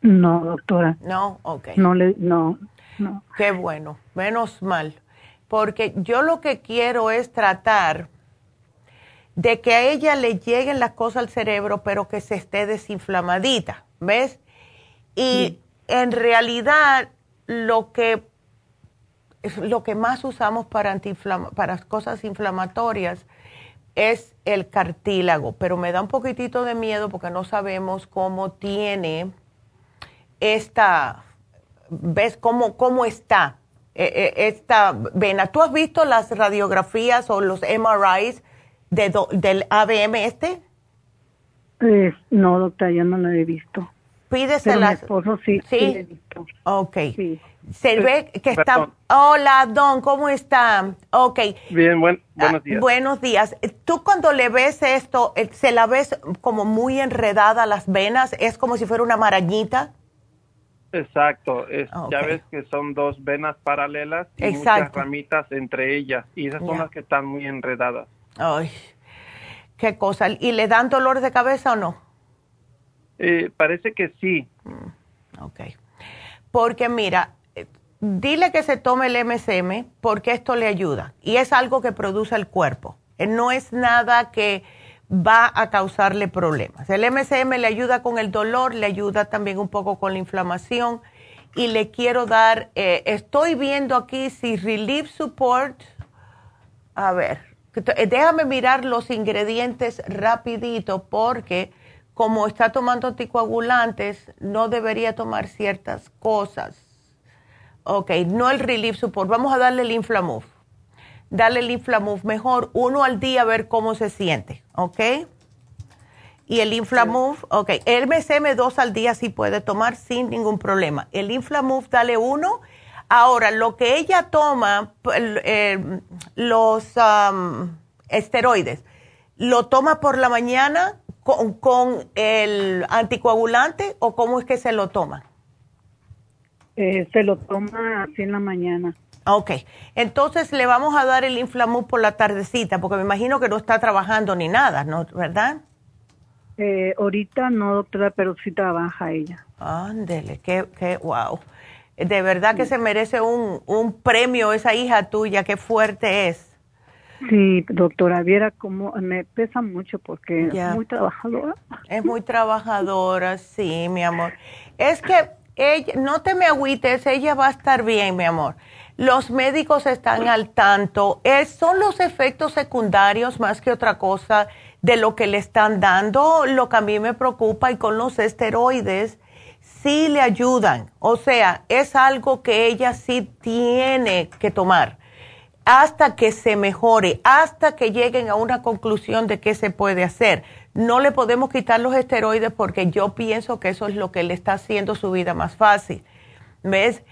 No, doctora. No, ok. No le, no, no. Qué bueno, menos mal, porque yo lo que quiero es tratar de que a ella le lleguen las cosas al cerebro, pero que se esté desinflamadita, ¿ves? Y en realidad lo que lo que más usamos para para cosas inflamatorias es el cartílago, pero me da un poquitito de miedo porque no sabemos cómo tiene esta, ves cómo, cómo está eh, eh, esta vena. ¿Tú has visto las radiografías o los MRIs de del ABM este? Pues, no, doctora, yo no lo he visto. Pídesela. Mi esposo sí, sí. he visto. Ok. Se ve que está... Hola, Don, ¿cómo está? Ok. Bien, buen, ah, buenos días. buenos días. Tú cuando le ves esto, eh, ¿se la ves como muy enredada las venas? ¿Es como si fuera una marañita? Exacto, ya ves que son dos venas paralelas y muchas ramitas entre ellas y esas son las que están muy enredadas. Ay, qué cosa. ¿Y le dan dolor de cabeza o no? Eh, parece que sí. Mm, ok. Porque mira, eh, dile que se tome el MSM porque esto le ayuda y es algo que produce el cuerpo. Eh, no es nada que va a causarle problemas. El MSM le ayuda con el dolor, le ayuda también un poco con la inflamación y le quiero dar, estoy viendo aquí si Relief Support, a ver, eh, déjame mirar los ingredientes rapidito porque como está tomando anticoagulantes, no debería tomar ciertas cosas. Ok, no el Relief Support. Vamos a darle el Inflamove. Dale el Inflamove mejor, uno al día a ver cómo se siente. Ok. Y el Inflamove, ok. El MSM dos al día sí puede tomar sin ningún problema. El Inflamove, dale uno Ahora, lo que ella toma, eh, los, esteroides, ¿lo toma por la mañana con, con, el anticoagulante o cómo es que se lo toma? Eh, se lo toma así en la mañana. Ok, entonces le vamos a dar el Inflamut por la tardecita, porque me imagino que no está trabajando ni nada, ¿no? ¿Verdad? Eh, ahorita no, doctora, pero sí trabaja ella. Ándele, qué, qué, wow. De verdad que se merece un, un premio esa hija tuya, qué fuerte es. Sí, doctora, viera cómo me pesa mucho porque es muy trabajadora. Es muy trabajadora, sí, mi amor. Es que ella, no te me agüites, ella va a estar bien, mi amor. Los médicos están al tanto. Es, son los efectos secundarios más que otra cosa de lo que le están dando, lo que a mí me preocupa y con los esteroides sí le ayudan. O sea, es algo que ella sí tiene que tomar hasta que se mejore, hasta que lleguen a una conclusión de qué se puede hacer. No le podemos quitar los esteroides porque yo pienso que eso es lo que le está haciendo su vida más fácil. ¿Ves?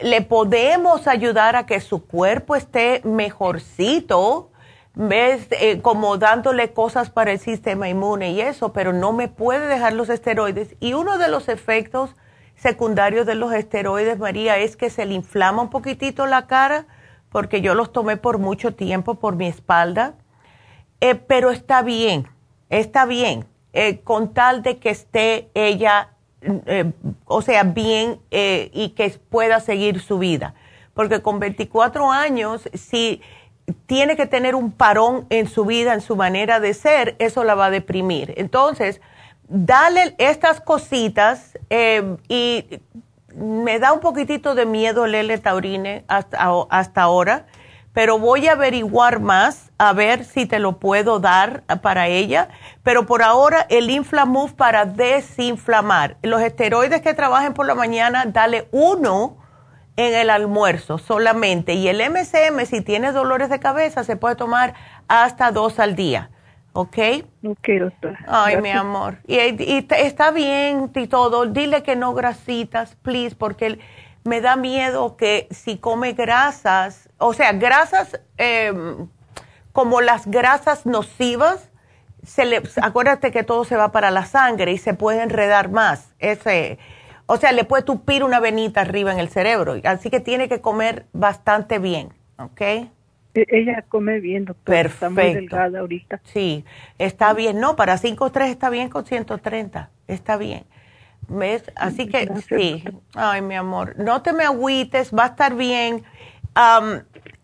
Le podemos ayudar a que su cuerpo esté mejorcito, ¿ves? Eh, como dándole cosas para el sistema inmune y eso, pero no me puede dejar los esteroides. Y uno de los efectos secundarios de los esteroides, María, es que se le inflama un poquitito la cara porque yo los tomé por mucho tiempo por mi espalda, eh, pero está bien, está bien, eh, con tal de que esté ella, eh, o sea, bien y que pueda seguir su vida. Porque con 24 años, si tiene que tener un parón en su vida, en su manera de ser, eso la va a deprimir. Entonces, dale estas cositas y me da un poquitito de miedo el L-taurine hasta, hasta ahora, pero voy a averiguar más a ver si te lo puedo dar para ella. Pero por ahora el Inflamuf para desinflamar. Los esteroides que trabajen por la mañana, dale uno en el almuerzo solamente. Y el MCM, si tienes dolores de cabeza, se puede tomar hasta dos al día. ¿Ok? Ok, doctora. Ay, mi amor. Y, está bien y todo. Dile que no grasitas, please, porque me da miedo que si come grasas, o sea, grasas em, como las grasas nocivas, se le, acuérdate que todo se va para la sangre y se puede enredar más. Ese, o sea, le puede tupir una venita arriba en el cerebro. Así que tiene que comer bastante bien, ¿ok? E-, ella come bien, doctora. Perfecto. Está muy delgada ahorita. Sí, está bien. No, para 5.3 está bien con 130. Está bien. ¿Ves? Así que sí. Ay, mi amor, no te me agüites, va a estar bien.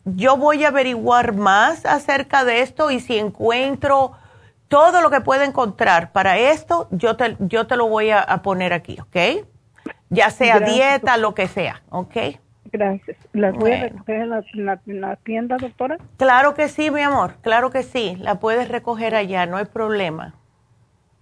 yo voy a averiguar más acerca de esto y si encuentro todo lo que pueda encontrar para esto, yo te, yo te lo voy a, poner aquí, ¿ok? Ya sea dieta, lo que sea, ¿ok? Gracias. ¿Las voy a recoger en la, tienda, doctora? Claro que sí, mi amor, claro que sí. La puedes recoger allá, no hay problema.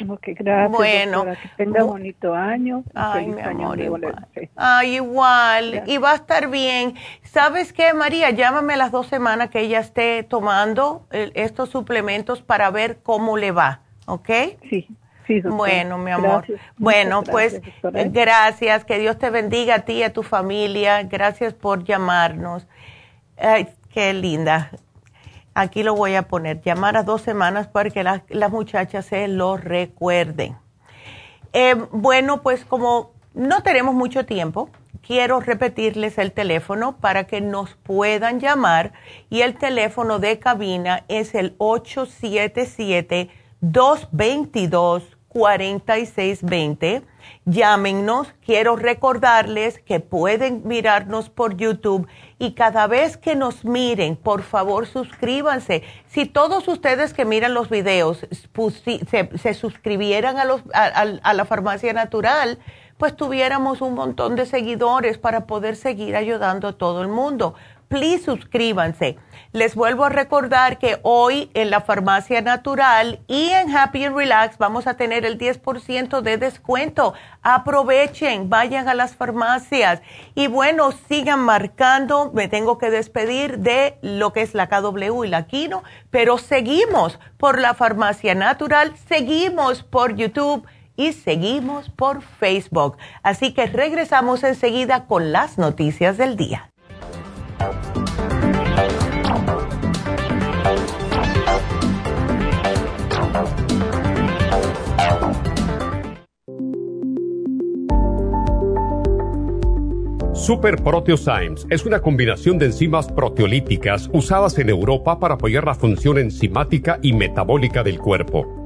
Ok, gracias. Bueno, que tenga bonito año. Ay, mi amor, igual. Ay, igual. Y va a estar bien. ¿Sabes qué, María? Llámame las dos semanas que ella esté tomando estos suplementos para ver cómo le va, ¿ok? Sí bueno, mi amor. Bueno, pues gracias, que Dios te bendiga a ti y a tu familia. Gracias por llamarnos. Ay, qué linda. Aquí lo voy a poner, llamar a dos semanas para que las muchachas se lo recuerden. Eh, bueno, pues como no tenemos mucho tiempo, quiero repetirles el teléfono para que nos puedan llamar y el teléfono de cabina es el 877 222 4620. Llámenos. Quiero recordarles que pueden mirarnos por YouTube y cada vez que nos miren, por favor, suscríbanse. Si todos ustedes que miran los videos se, suscribieran a, la farmacia natural, pues tuviéramos un montón de seguidores para poder seguir ayudando a todo el mundo please suscríbanse. Les vuelvo a recordar que hoy en la Farmacia Natural y en Happy and Relax vamos a tener el 10% de descuento. Aprovechen, vayan a las farmacias y bueno, sigan marcando. Me tengo que despedir de lo que es la KW y la Kino, pero seguimos por la Farmacia Natural, seguimos por YouTube y seguimos por Facebook. Así que regresamos enseguida con las noticias del día. Super Proteosymes es una combinación de enzimas proteolíticas usadas en Europa para apoyar la función enzimática y metabólica del cuerpo.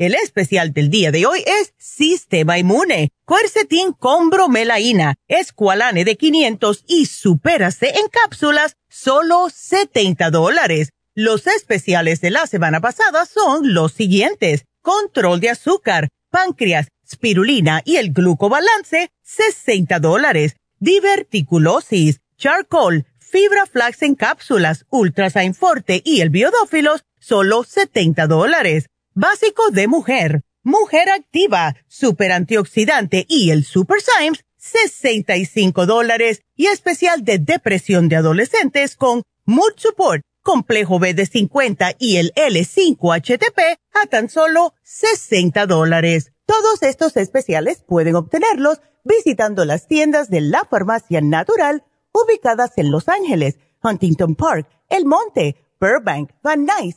El especial del día de hoy es Sistema Inmune, Quercetin con bromelaína, Esqualane de 500 y Superase en cápsulas, solo 70 dólares. Los especiales de la semana pasada son los siguientes. Control de azúcar, páncreas, spirulina y el glucobalance, 60 dólares. Diverticulosis, charcoal, fibra flax en cápsulas, ultrasign forte y el biodófilos, solo 70 dólares básico de mujer, mujer activa, super antioxidante y el Super Symes, 65 dólares y especial de depresión de adolescentes con Mood Support, complejo B de 50 y el L5-HTP a tan solo 60 dólares. Todos estos especiales pueden obtenerlos visitando las tiendas de la farmacia natural ubicadas en Los Ángeles, Huntington Park, El Monte, Burbank, Van Nuys,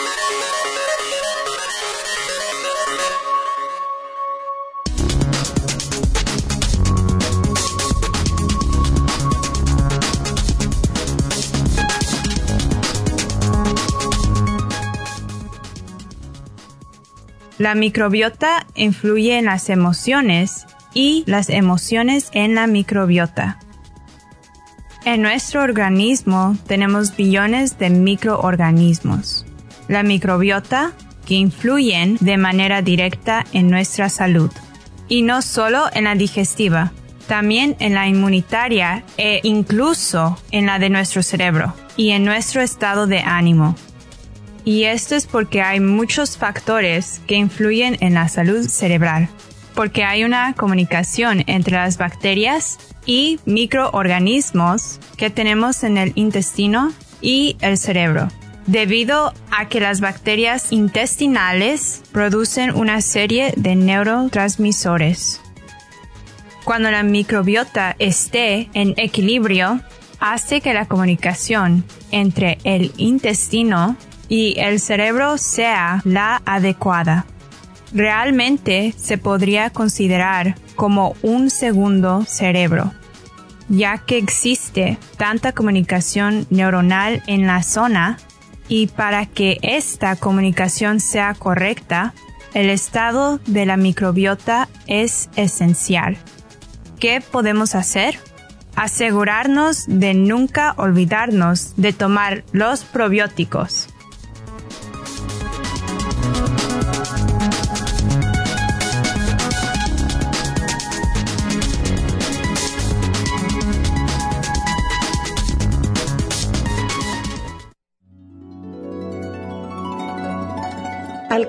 La microbiota influye en las emociones y las emociones en la microbiota. En nuestro organismo tenemos billones de microorganismos. La microbiota que influyen de manera directa en nuestra salud. Y no solo en la digestiva, también en la inmunitaria e incluso en la de nuestro cerebro y en nuestro estado de ánimo. Y esto es porque hay muchos factores que influyen en la salud cerebral, porque hay una comunicación entre las bacterias y microorganismos que tenemos en el intestino y el cerebro. Debido a que las bacterias intestinales producen una serie de neurotransmisores. Cuando la microbiota esté en equilibrio, hace que la comunicación entre el intestino y el cerebro sea la adecuada. Realmente se podría considerar como un segundo cerebro, ya que existe tanta comunicación neuronal en la zona Y para que esta comunicación sea correcta, el estado de la microbiota es esencial. ¿Qué podemos hacer? Asegurarnos de nunca olvidarnos de tomar los probióticos.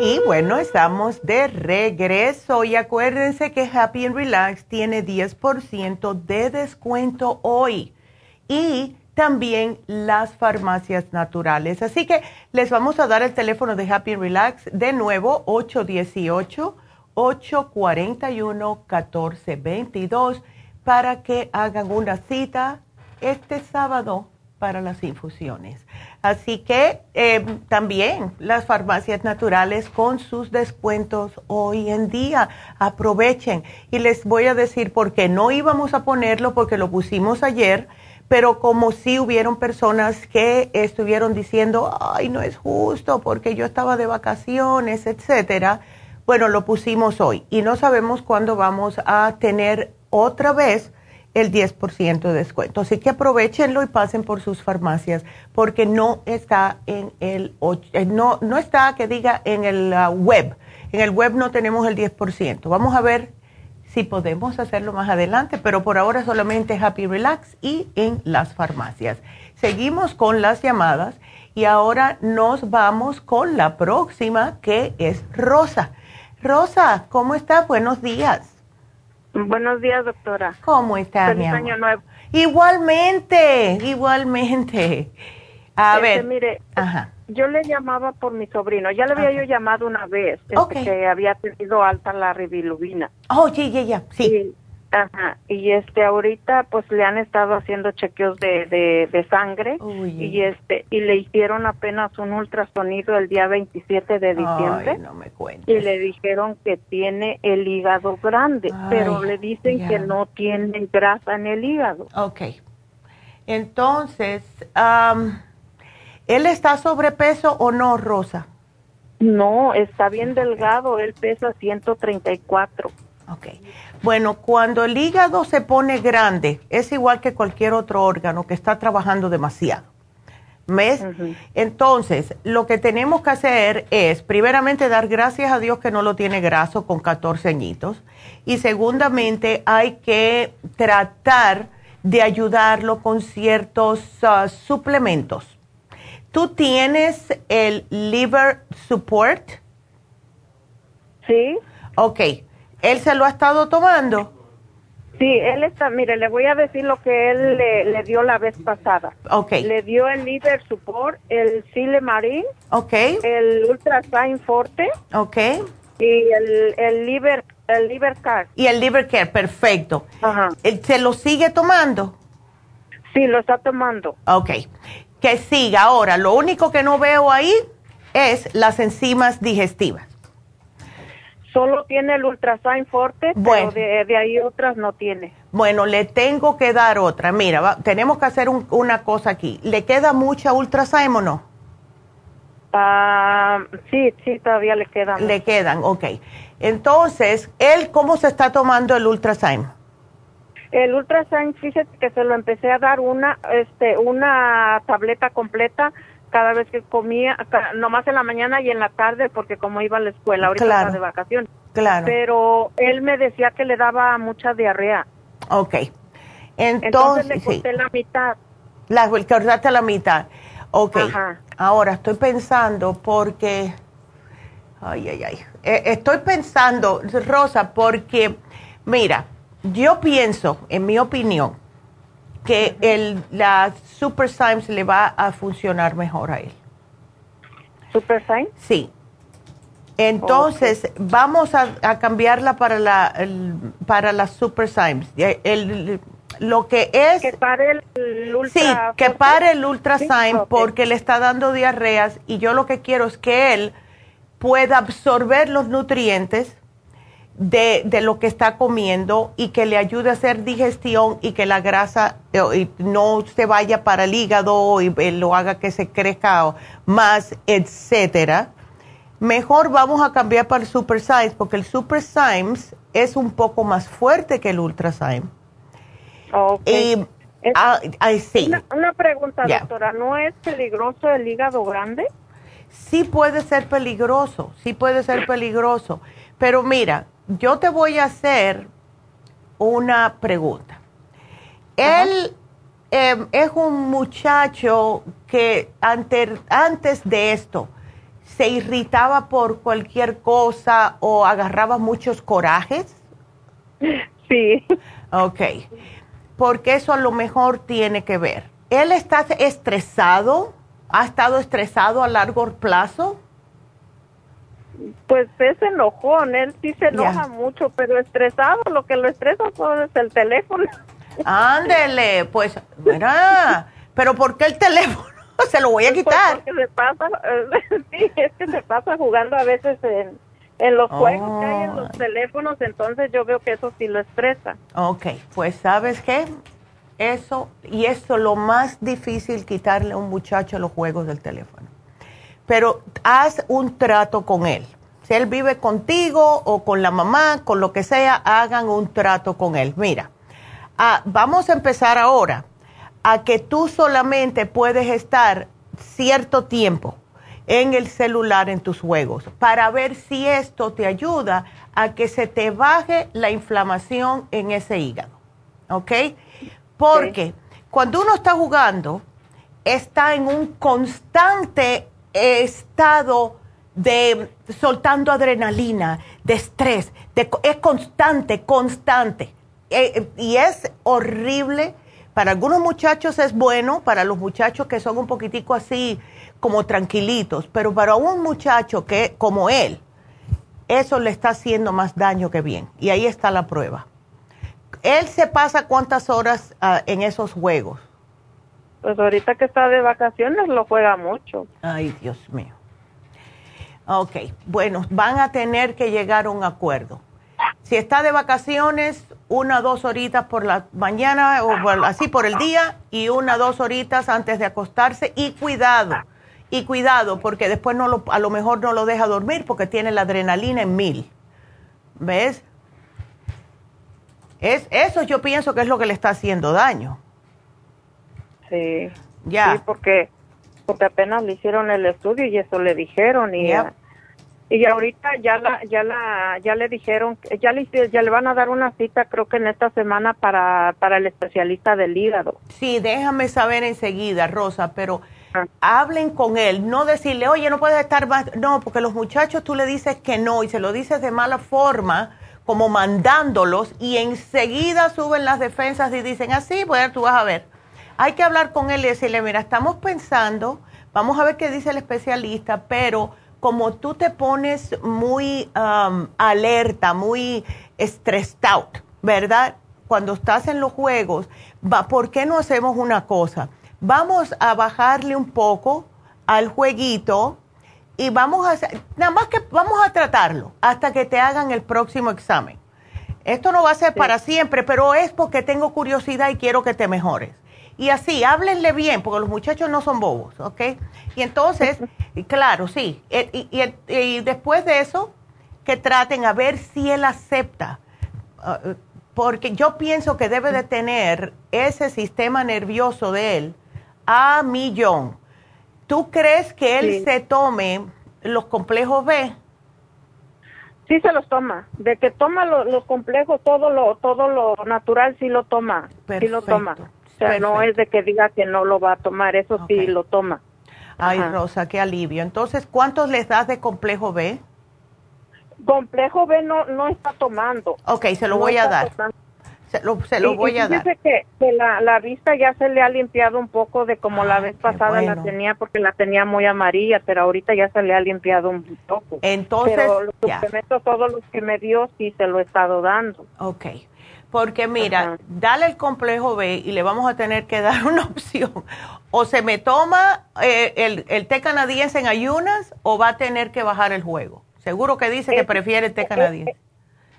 Y bueno, estamos de regreso y acuérdense que Happy and Relax tiene 10% de descuento hoy y también las farmacias naturales. Así que les vamos a dar el teléfono de Happy and Relax de nuevo, 818-841-1422, para que hagan una cita este sábado para las infusiones. Así que eh, también las farmacias naturales con sus descuentos hoy en día, aprovechen. Y les voy a decir por qué no íbamos a ponerlo porque lo pusimos ayer, pero como si hubieron personas que estuvieron diciendo, ay, no es justo porque yo estaba de vacaciones, etcétera. Bueno, lo pusimos hoy y no sabemos cuándo vamos a tener otra vez el 10% de descuento. Así que aprovechenlo y pasen por sus farmacias porque no está en el eh, no no está que diga en el uh, web. En el web no tenemos el 10%. Vamos a ver si podemos hacerlo más adelante, pero por ahora solamente Happy Relax y en las farmacias. Seguimos con las llamadas y ahora nos vamos con la próxima que es Rosa. Rosa, ¿cómo está? Buenos días. Buenos días, doctora. ¿Cómo está, Feliz año nuevo. Igualmente, igualmente. A este, ver. Mire, yo le llamaba por mi sobrino. Ya le había yo llamado una vez, este, que había tenido alta la ribilubina. Oh, sí, ya, ya, sí. Ajá, y este ahorita pues le han estado haciendo chequeos de, de, sangre y este y le hicieron apenas un ultrasonido el día 27 de diciembre no me y le dijeron que tiene el hígado grande, pero le dicen que no tiene grasa en el hígado. Ok, entonces, ¿él está sobrepeso o no, Rosa? No, está bien delgado, él pesa 134. Ok. Bueno, cuando el hígado se pone grande, es igual que cualquier otro órgano que está trabajando demasiado. ¿Ves? Entonces, lo que tenemos que hacer es, primeramente, dar gracias a Dios que no lo tiene graso con 14 añitos. Y segundamente, hay que tratar de ayudarlo con ciertos ah, suplementos. ¿Tú tienes el liver support? Sí. Ok ¿Él se lo ha estado tomando? Sí, él está, mire, le voy a decir lo que él le, dio la vez pasada. Ok. Le dio el Liver Support, el Sile Marine. Ok. El Ultra Sign Forte. Ok. Y el, el Liver, el Liver Care. Y el Liver Care, perfecto. Ajá. ¿Se lo sigue tomando? Sí, lo está tomando. Ok. Que siga. Ahora, lo único que no veo ahí es las enzimas digestivas solo tiene el Ultrasign Forte, pero de, ahí otras no tiene. Bueno, le tengo que dar otra. Mira, tenemos que hacer una cosa aquí. ¿Le queda mucha Ultrasign o no? Ah, sí, sí, todavía le quedan. Le quedan, ok. Entonces, ¿él cómo se está tomando el Ultrasign? El Ultrasign, fíjate que se lo empecé a dar una, este, una tableta completa cada vez que comía, nomás en la mañana y en la tarde, porque como iba a la escuela, ahorita está de vacaciones. Claro. Pero él me decía que le daba mucha diarrea. Ok. Entonces, le corté la mitad. La, cortaste la mitad. Ok. Ahora estoy pensando porque. Ay, ay, ay. Eh, estoy pensando, Rosa, porque, mira, yo pienso, en mi opinión, que el, la Super Symes le va a funcionar mejor a él. ¿Super Symes? Sí. Entonces, vamos a, cambiarla para la, para la Super Symes. El, lo que es... Que pare el, Ultra Sí, que pare el Ultra porque le está dando diarreas y yo lo que quiero es que él pueda absorber los nutrientes de, de, lo que está comiendo y que le ayude a hacer digestión y que la grasa eh, no se vaya para el hígado y eh, lo haga que se crezca más, etcétera. Mejor vamos a cambiar para el Super Symes porque el Super Symes es un poco más fuerte que el Ultra Symes. Okay. Ah, sí. una, pregunta, doctora, ¿no es peligroso el hígado grande? Sí puede ser peligroso, sí puede ser peligroso. Pero mira, yo te voy a hacer una pregunta. Él em, es un muchacho que antes de esto se irritaba por cualquier cosa o agarraba muchos corajes. Sí. Ok, porque eso a lo mejor tiene que ver. ¿Él está estresado? ¿Ha estado estresado a largo plazo? Pues es enojón, él sí se enoja mucho, pero estresado, lo que lo estresa todo es el teléfono. Ándele, pues, mira, pero ¿por qué el teléfono? Se lo voy a pues quitar. porque se pasa, sí, es que se pasa jugando a veces en, en los juegos que hay en los teléfonos, entonces yo veo que eso sí lo estresa. Ok, pues ¿sabes qué? Eso, y eso lo más difícil quitarle a un muchacho los juegos del teléfono pero haz un trato con él. Si él vive contigo o con la mamá, con lo que sea, hagan un trato con él. Mira, ah, vamos a empezar ahora a que tú solamente puedes estar cierto tiempo en el celular en tus juegos para ver si esto te ayuda a que se te baje la inflamación en ese hígado. ¿Ok? Porque cuando uno está jugando, está en un constante estado de soltando adrenalina, de estrés, es constante, constante. Eh, y es horrible. Para algunos muchachos es bueno, para los muchachos que son un poquitico así como tranquilitos, pero para un muchacho que como él, eso le está haciendo más daño que bien. Y ahí está la prueba. Él se pasa cuántas horas ah, en esos juegos. Pues ahorita que está de vacaciones lo juega mucho. Ay, Dios mío. Ok, bueno, van a tener que llegar a un acuerdo. Si está de vacaciones, una o dos horitas por la mañana o así por el día y una o dos horitas antes de acostarse y cuidado, y cuidado porque después no lo, a lo mejor no lo deja dormir porque tiene la adrenalina en mil. ¿Ves? Es, eso yo pienso que es lo que le está haciendo daño. Sí. Ya. Sí, porque, porque apenas le hicieron el estudio y eso le dijeron y y ahorita ya la ya la ya le dijeron ya le ya le van a dar una cita creo que en esta semana para para el especialista del hígado. Sí, déjame saber enseguida, Rosa, pero ah. hablen con él, no decirle, "Oye, no puedes estar más", no, porque los muchachos tú le dices que no y se lo dices de mala forma como mandándolos y enseguida suben las defensas y dicen, "Así, bueno, tú vas a ver." Hay que hablar con él y decirle, mira, estamos pensando, vamos a ver qué dice el especialista, pero como tú te pones muy um, alerta, muy stressed out, ¿verdad? Cuando estás en los juegos, va, ¿por qué no hacemos una cosa? Vamos a bajarle un poco al jueguito y vamos a hacer, nada más que vamos a tratarlo hasta que te hagan el próximo examen. Esto no va a ser para siempre, pero es porque tengo curiosidad y quiero que te mejores. Y así, háblenle bien, porque los muchachos no son bobos, ¿ok? Y entonces, claro, sí. Eh, y, después de eso, que traten a ver si él acepta. Ah, porque yo pienso que debe de tener ese sistema nervioso de él a millón. ¿Tú crees que él se tome los complejos B? Sí se los toma. De que toma los complejos, todo lo todo lo natural sí lo toma. Sí lo toma. O sea, no es de que diga que no lo va a tomar, eso sí lo toma. Ay, Rosa, qué alivio. Entonces, ¿cuántos les das de complejo B? Complejo B no, no está tomando. Ok, se lo voy a dar. Se lo, se lo voy a dar. Dice que, que la, la, vista ya se le ha limpiado un poco de como la vez pasada la tenía, porque la tenía muy amarilla, pero ahorita ya se le ha limpiado un poco. Entonces, pero los suplementos, todos los que me dio, sí se lo he estado dando. Ok. Porque mira, dale el complejo B y le vamos a tener que dar una opción. O se me toma eh, el, el té canadiense en ayunas o va a tener que bajar el juego. Seguro que dice que prefiere el té canadiense.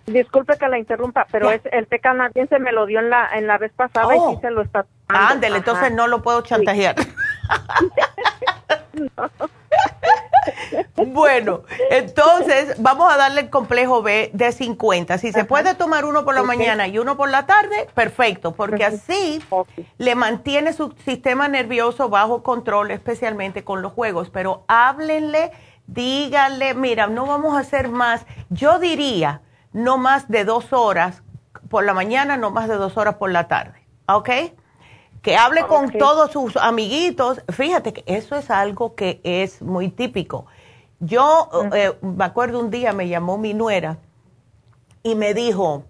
Disculpe que la interrumpa, pero es el té canadiense me lo dio en la en la vez pasada y sí oh. se lo está Ándele, entonces no lo puedo chantajear. bueno, entonces vamos a darle el complejo B de 50. Si se puede tomar uno por la mañana y uno por la tarde, perfecto, porque así le mantiene su sistema nervioso bajo control, especialmente con los juegos. Pero háblenle, díganle, mira, no vamos a hacer más. Yo diría no más de dos horas por la mañana, no más de dos horas por la tarde. ¿Ok? Que hable con todos sus amiguitos. Fíjate que eso es algo que es muy típico. Yo eh, me acuerdo un día me llamó mi nuera y me dijo,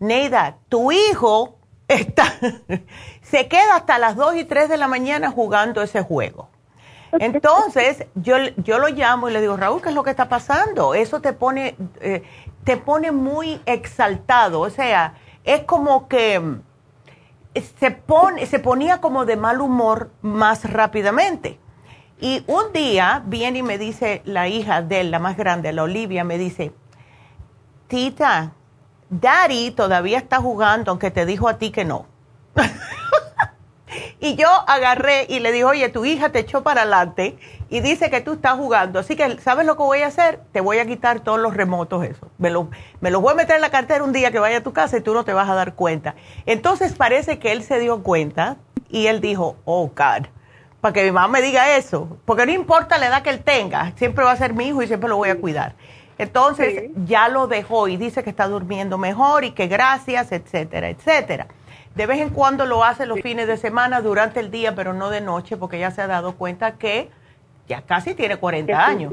Neida, tu hijo está, se queda hasta las dos y tres de la mañana jugando ese juego. Entonces, yo, yo lo llamo y le digo, Raúl, ¿qué es lo que está pasando? Eso te pone, eh, te pone muy exaltado, o sea, es como que se, pone, se ponía como de mal humor más rápidamente. Y un día viene y me dice la hija de él, la más grande, la Olivia, me dice, Tita, Daddy todavía está jugando, aunque te dijo a ti que no. Y yo agarré y le dije, oye, tu hija te echó para adelante y dice que tú estás jugando. Así que, ¿sabes lo que voy a hacer? Te voy a quitar todos los remotos, eso. Me, lo, me los voy a meter en la cartera un día que vaya a tu casa y tú no te vas a dar cuenta. Entonces parece que él se dio cuenta y él dijo, oh, God, para que mi mamá me diga eso. Porque no importa la edad que él tenga, siempre va a ser mi hijo y siempre lo voy a cuidar. Entonces ya lo dejó y dice que está durmiendo mejor y que gracias, etcétera, etcétera. De vez en cuando lo hace los fines de semana, durante el día, pero no de noche, porque ya se ha dado cuenta que ya casi tiene 40 años.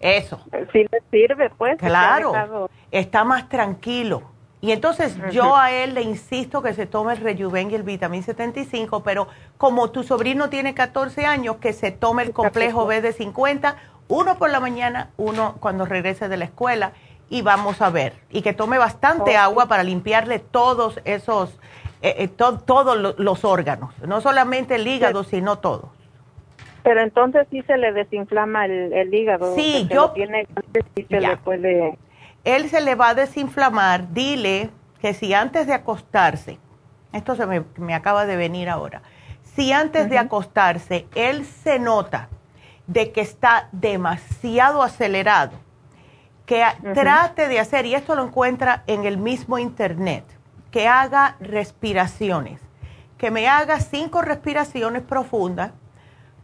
Eso. Sí le sirve, pues. Claro, está más tranquilo. Y entonces yo a él le insisto que se tome el Rejuven y el Vitamin 75, pero como tu sobrino tiene 14 años, que se tome el complejo B de 50, uno por la mañana, uno cuando regrese de la escuela y vamos a ver. Y que tome bastante agua para limpiarle todos esos eh, eh, todos los órganos, no solamente el hígado, sino todos. Pero entonces sí se le desinflama el, hígado. Sí, yo. Tiene, se le puede... Él se le va a desinflamar. Dile que si antes de acostarse, esto se me, acaba de venir ahora, si antes de acostarse él se nota de que está demasiado acelerado, que trate de hacer, y esto lo encuentra en el mismo internet, que haga respiraciones, que me haga cinco respiraciones profundas,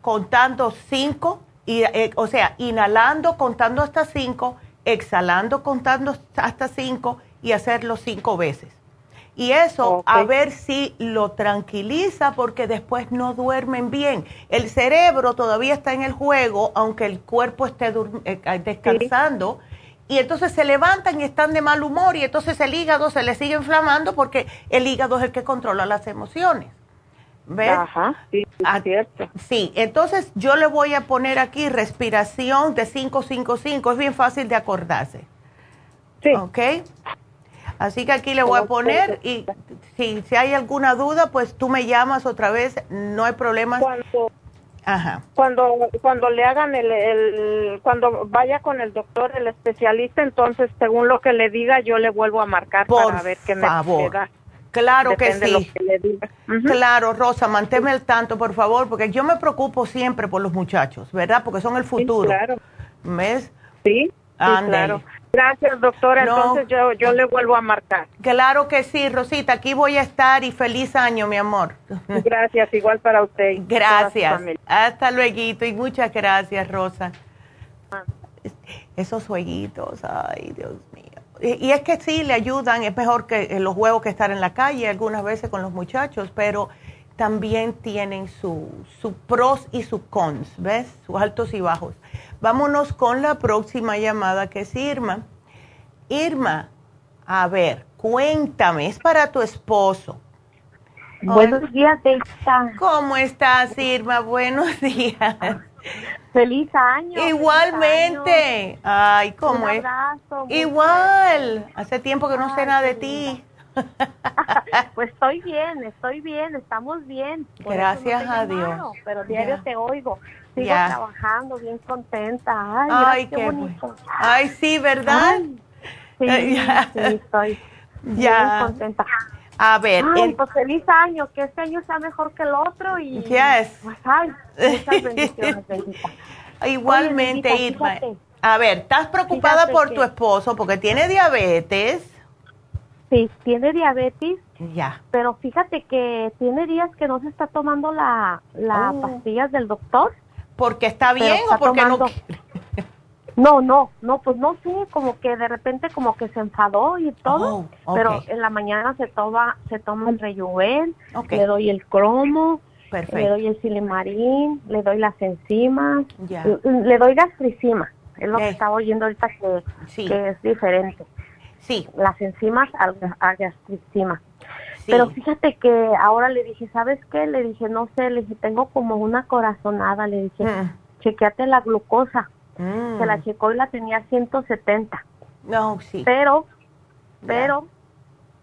contando cinco, y, eh, o sea, inhalando, contando hasta cinco, exhalando, contando hasta cinco y hacerlo cinco veces. Y eso a ver si lo tranquiliza porque después no duermen bien. El cerebro todavía está en el juego, aunque el cuerpo esté eh, descansando y entonces se levantan y están de mal humor y entonces el hígado se le sigue inflamando porque el hígado es el que controla las emociones. ¿Ves? Ajá, sí, ah, cierto. Sí, entonces yo le voy a poner aquí respiración de 555, es bien fácil de acordarse. Sí. ¿Ok? Así que aquí le voy a poner y si, si hay alguna duda, pues tú me llamas otra vez, no hay problema. Ajá. Cuando cuando le hagan el, cuando vaya con el doctor, el especialista, entonces según lo que le diga yo le vuelvo a marcar para ver qué me queda. Claro que sí. Claro, Rosa, manténme al tanto, por favor, porque yo me preocupo siempre por los muchachos, ¿verdad? Porque son el futuro. claro. ¿Ves? Sí, claro. Gracias, doctora. Entonces yo, yo le vuelvo a marcar. Claro que sí, Rosita. Aquí voy a estar y feliz año, mi amor. Gracias, igual para usted. Gracias. Hasta luego y muchas gracias, Rosa. Ah. Esos jueguitos, ay, Dios mío. Y, es que sí, le ayudan, es mejor que los juegos que estar en la calle algunas veces con los muchachos, pero también tienen sus su pros y sus cons, ¿ves? Sus altos y bajos. Vámonos con la próxima llamada que es Irma. Irma, a ver, cuéntame, es para tu esposo. Buenos días, Delta. ¿Cómo estás, Irma? Buenos días. Feliz año. Igualmente. Ay, ¿cómo es? Igual. Hace tiempo que no sé nada de ti. pues estoy bien, estoy bien, estamos bien. Gracias a Dios. pero diario te oigo. Sigo trabajando, bien contenta. Ay, qué, bonito. Ay, sí, ¿verdad? sí, sí, estoy bien contenta. A ver, ay, pues feliz año, que este año sea mejor que el otro y yes. pues ay, muchas bendiciones, Igualmente, Irma. A ver, ¿estás preocupada por tu esposo porque tiene diabetes? Sí, tiene diabetes. Ya. Pero fíjate que tiene días que no se está tomando la, la oh. pastillas del doctor. ¿Porque está bien o porque no No, no, no, pues no sé, como que de repente como que se enfadó y todo, oh, pero en la mañana se toma se toma el rejuven, le doy el cromo, le doy el silimarín, le doy las enzimas, le, doy gastricima, es lo que estaba oyendo ahorita que, que es diferente. Sí. Las enzimas al, gastricima. Pero fíjate que ahora le dije, ¿sabes qué? Le dije, no sé, le dije, tengo como una corazonada, le dije, mm. chequeate la glucosa. Se la mm. checó y la tenía 170. No, sí. Pero, pero,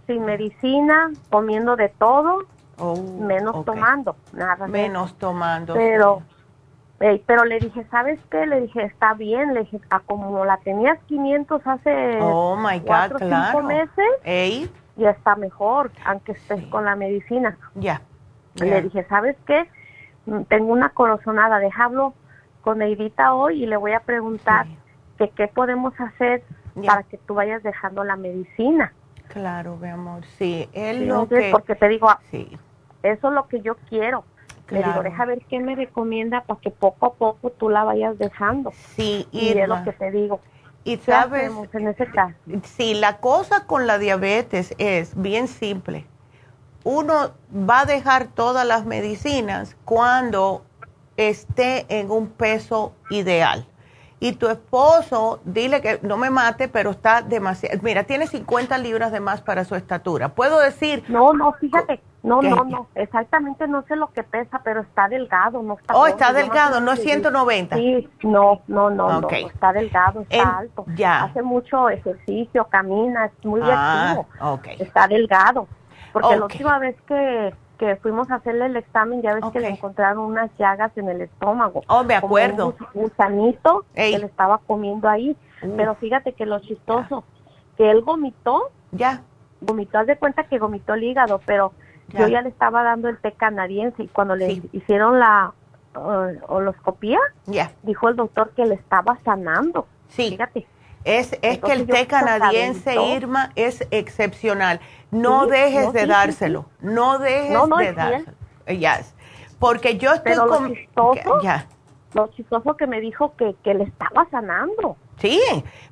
sin medicina, comiendo de todo, oh, menos tomando, nada. Menos tomando. Pero, pero le dije, ¿sabes qué? Le dije, está bien. Le dije, a como la tenías 500 hace oh my God, cinco meses, ya está mejor, aunque estés con la medicina. Ya. Le dije, ¿sabes qué? Mm, tengo una corazonada, déjalo con Neidita hoy y le voy a preguntar que qué podemos hacer para que tú vayas dejando la medicina. Claro, mi amor, sí. Él lo que... Porque te digo, sí. eso es lo que yo quiero le digo, deja ver qué me recomienda para que poco a poco tú la vayas dejando. Sí, y es lo que te digo. Y sabes, en ese caso? Sí, la cosa con la diabetes es bien simple. Uno va a dejar todas las medicinas cuando esté en un peso ideal. Y tu esposo, dile que no me mate, pero está demasiado. Mira, tiene 50 libras de más para su estatura. Puedo decir. No, no, fíjate. No, no, no. Exactamente no sé lo que pesa, pero está delgado. No está oh, está delgado, no es 190. Sí, no, no, no, no. Está delgado, está alto. Ya. Hace mucho ejercicio, camina, es muy ah, activo. Okay. Está delgado. Porque la última vez que que fuimos a hacerle el examen, ya ves que le encontraron unas llagas en el estómago. Oh, me acuerdo. un gusanito que le estaba comiendo ahí. Pero fíjate que lo chistoso, que él vomitó. Ya. Vomitó, haz de cuenta que vomitó el hígado, pero yo ya le estaba dando el té canadiense y cuando le hicieron la uh, holoscopía, ya. dijo el doctor que le estaba sanando. Sí. Fíjate. Es, es que el té canadiense, Irma, es excepcional. No dejes de dárselo. No dejes de dárselo. Ya. Porque yo estoy con... ya. Lo chistoso que me dijo que, que le estaba sanando. Sí,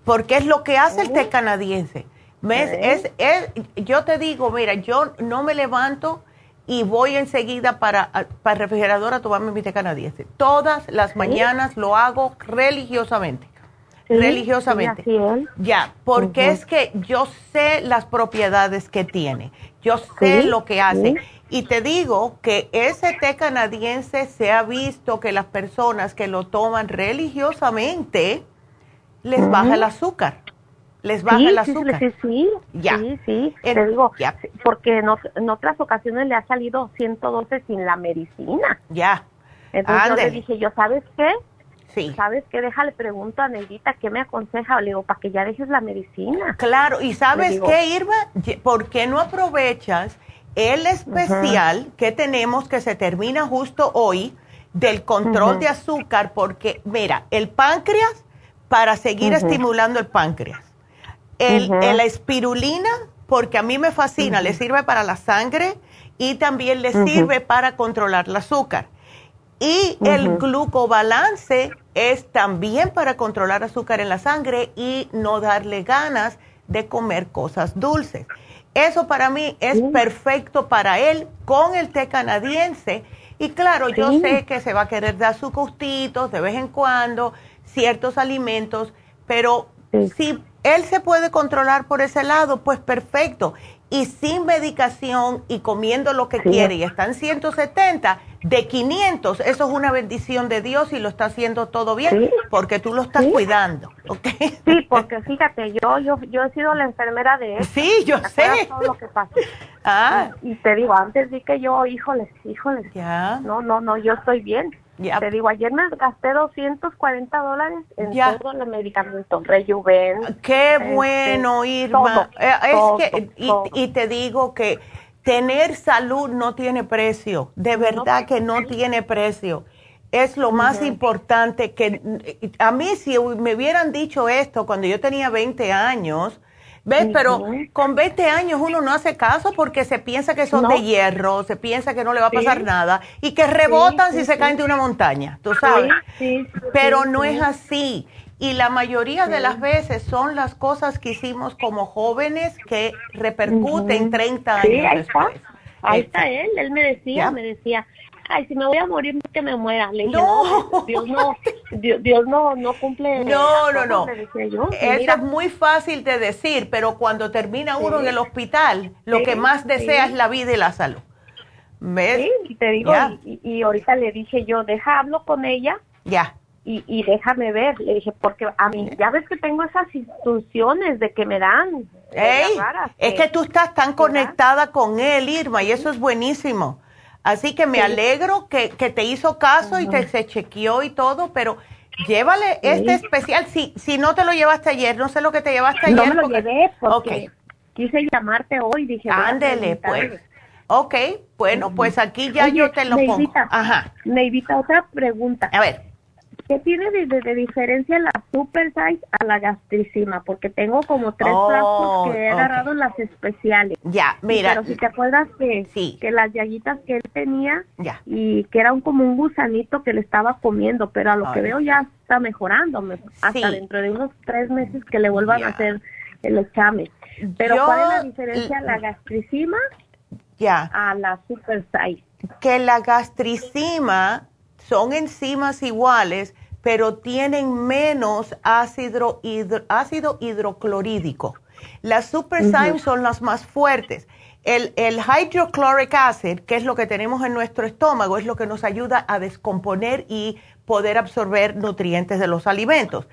porque es lo que hace el té canadiense. Es, es, yo te digo, mira, yo no me levanto y voy enseguida para, para el refrigerador a tomarme mi té canadiense. Todas las mañanas lo hago religiosamente religiosamente. ya, porque es que yo sé las propiedades que tiene, yo sé lo que hace. Y te digo que ese té canadiense se ha visto que las personas que lo toman religiosamente les baja el azúcar. Les baja el azúcar. Sí, sí, ya. sí, sí. te digo, porque en, otras ocasiones le ha salido 112 sin la medicina. Ya. Entonces yo le dije, yo, ¿sabes qué? ¿Sabes qué? Déjale, pregunto a Neidita qué me aconseja. Le digo, para que ya dejes la medicina. Claro, y ¿sabes qué, Irma? ¿Por qué no aprovechas el especial que tenemos que se termina justo hoy del control de azúcar? Porque, mira, el páncreas, para seguir estimulando el páncreas. El, la espirulina, porque a mí me fascina, le sirve para la sangre y también le sirve para controlar el azúcar. Y el glucobalance es también para controlar azúcar en la sangre y no darle ganas de comer cosas dulces. Eso para mí es perfecto para él con el té canadiense. Y claro, yo sé que se va a querer dar sus gustitos de vez en cuando, ciertos alimentos, pero si él se puede controlar por ese lado, pues perfecto y sin medicación y comiendo lo que quiere y está en 170 de 500, eso es una bendición de Dios y lo está haciendo todo bien porque tú lo estás cuidando, ¿ok? Sí, porque fíjate, yo yo yo he sido la enfermera de él. Sí, yo sé. Todo lo que pasa. Ah. Y, te digo, antes di que yo, híjoles, híjoles. Ya. No, no, no, yo estoy bien. Te digo, ayer me gasté 240 dólares en todo el medicamento, Rejuven. Qué este, bueno, Irma. Eh, es que, y, te digo que tener salud no tiene precio, de verdad que no tiene precio. Es lo más importante que a mí si me hubieran dicho esto cuando yo tenía 20 años, ¿Ves? Pero con 20 años uno no hace caso porque se piensa que son de hierro, se piensa que no le va a pasar nada y que rebotan si se caen de una montaña, tú sabes. Pero no es así. Y la mayoría de las veces son las cosas que hicimos como jóvenes que repercuten 30 años ahí Está. Ahí está él, él me decía, me decía, ay, si me voy a morir, que me muera. Le dije, no, Dios no, Dios, no, no cumple. No, no, no. Eso es muy fácil de decir, pero cuando termina uno en el hospital, lo que más desea es la vida y la salud. ¿Ves? Sí, te digo, y, y, ahorita le dije yo, deja hablo con ella. Ya. Y, y déjame ver, le dije, porque a mí, ya ves que tengo esas instrucciones de que me dan. Ey, es que tú estás tan conectada con él, Irma, y eso es buenísimo. Así que me alegro que, te hizo caso y te se chequeó y todo, pero llévale este especial. Si, si no te lo llevaste ayer, no sé lo que te llevaste ayer. No me lo llevé porque quise llamarte hoy. Dije, ándele, pues. Ok, bueno, pues aquí ya yo te lo pongo. Ajá. Neidita, otra pregunta. A ver. ¿Qué tiene de, diferencia la super size a la gastricima? Porque tengo como tres oh, que he agarrado las especiales. Ya, mira. Pero si te acuerdas que, sí. que las llaguitas que él tenía y que era un, como un gusanito que le estaba comiendo, pero a lo que veo ya está mejorando. Hasta dentro de unos tres meses que le vuelvan a hacer el examen. Pero ¿cuál es la diferencia la gastricima ya. a la super size? Que la gastricima son enzimas iguales, pero tienen menos ácido, ácido hidroclorídico. Las superzymes son las más fuertes. El, el hydrochloric acid, que es lo que tenemos en nuestro estómago, es lo que nos ayuda a descomponer y poder absorber nutrientes de los alimentos.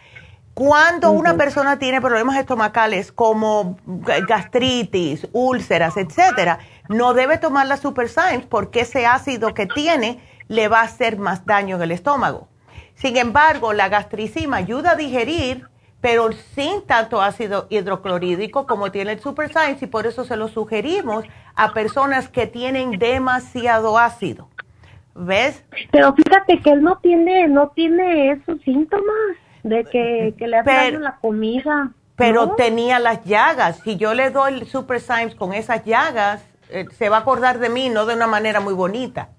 Cuando una persona tiene problemas estomacales como gastritis, úlceras, etcétera, no debe tomar las superzymes porque ese ácido que tiene le va a hacer más daño en el estómago. Sin embargo, la gastricima ayuda a digerir, pero sin tanto ácido hidroclorídico como tiene el Super Science y por eso se lo sugerimos a personas que tienen demasiado ácido. ¿Ves? Pero fíjate que él no tiene, no tiene esos síntomas de que, le hace daño la comida. Pero tenía las llagas. Si yo le doy el Super Science con esas llagas, eh, se va a acordar de mí, no de una manera muy bonita.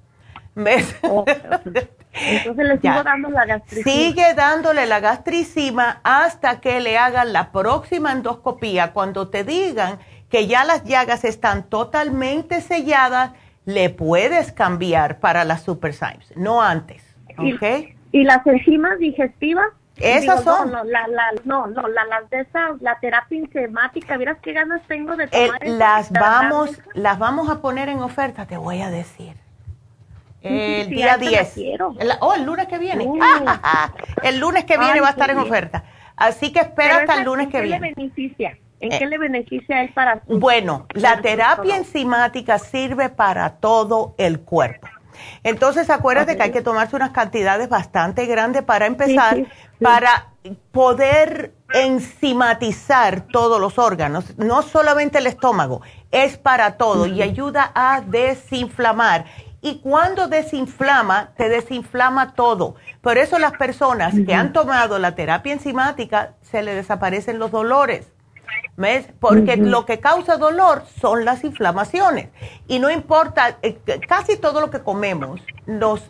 ¿Ves? Entonces le sigo dando la gastricima. Sigue dándole la gastricima hasta que le hagan la próxima endoscopía. Cuando te digan que ya las llagas están totalmente selladas, le puedes cambiar para las Super no antes. ¿Ok? ¿Y, las enzimas digestivas? Esas son. No, la, la, no, no, la, las de esa, la terapia enzimática, miras qué ganas tengo de tomar. las, vamos, las vamos a poner en oferta, te voy a decir. El día 10. oh, el lunes que viene. el lunes que viene va a estar en oferta. Así que espera hasta el lunes que viene. ¿En qué le beneficia? ¿En qué le beneficia a él para Bueno, la terapia enzimática sirve para todo el cuerpo. Entonces, acuérdate que hay que tomarse unas cantidades bastante grandes para empezar, para poder enzimatizar todos los órganos, no solamente el estómago, es para todo y ayuda a desinflamar y cuando desinflama, te desinflama todo. Por eso las personas que han tomado la terapia enzimática se le desaparecen los dolores. ¿Ves? Porque lo que causa dolor son las inflamaciones. Y no importa, eh, casi todo lo que comemos nos...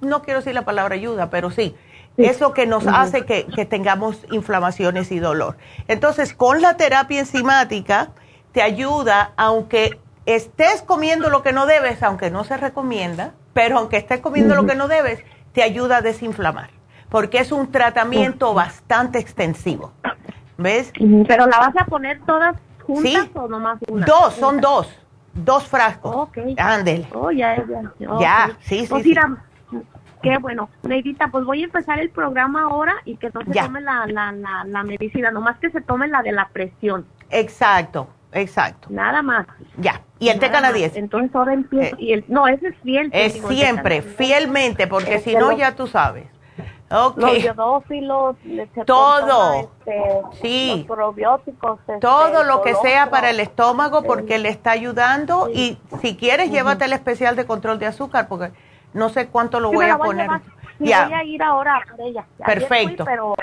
no quiero decir la palabra ayuda, pero sí. Es lo que nos hace que, que, tengamos inflamaciones y dolor. Entonces, con la terapia enzimática, te ayuda, aunque estés comiendo lo que no debes, aunque no se recomienda, pero aunque estés comiendo lo que no debes, te ayuda a desinflamar, porque es un tratamiento bastante extensivo. ¿Ves? Pero la vas a poner todas juntas o nomás una? Dos, son dos. Dos frascos. Ok. Ándele. Oh, ya, ya. Ya, sí, pues sí. Qué bueno. Neidita, pues voy a empezar el programa ahora y que no se tome la, la, la, la medicina, nomás que se tome la de la presión. Exacto. Exacto. Nada más. Ya. Y el té canadiense. Entonces ahora empiezo. Eh, y el, no, ese es fiel. Es siempre, fielmente, porque si no, ya tú sabes. Okay. Los iodófilos, todo. Este, sí. Los probióticos. Este, todo lo que sea para el estómago, porque le está ayudando. Y si quieres, llévate el especial de control de azúcar, porque no sé cuánto lo voy a poner. ya. Voy a ir ahora por ella. Perfecto. pero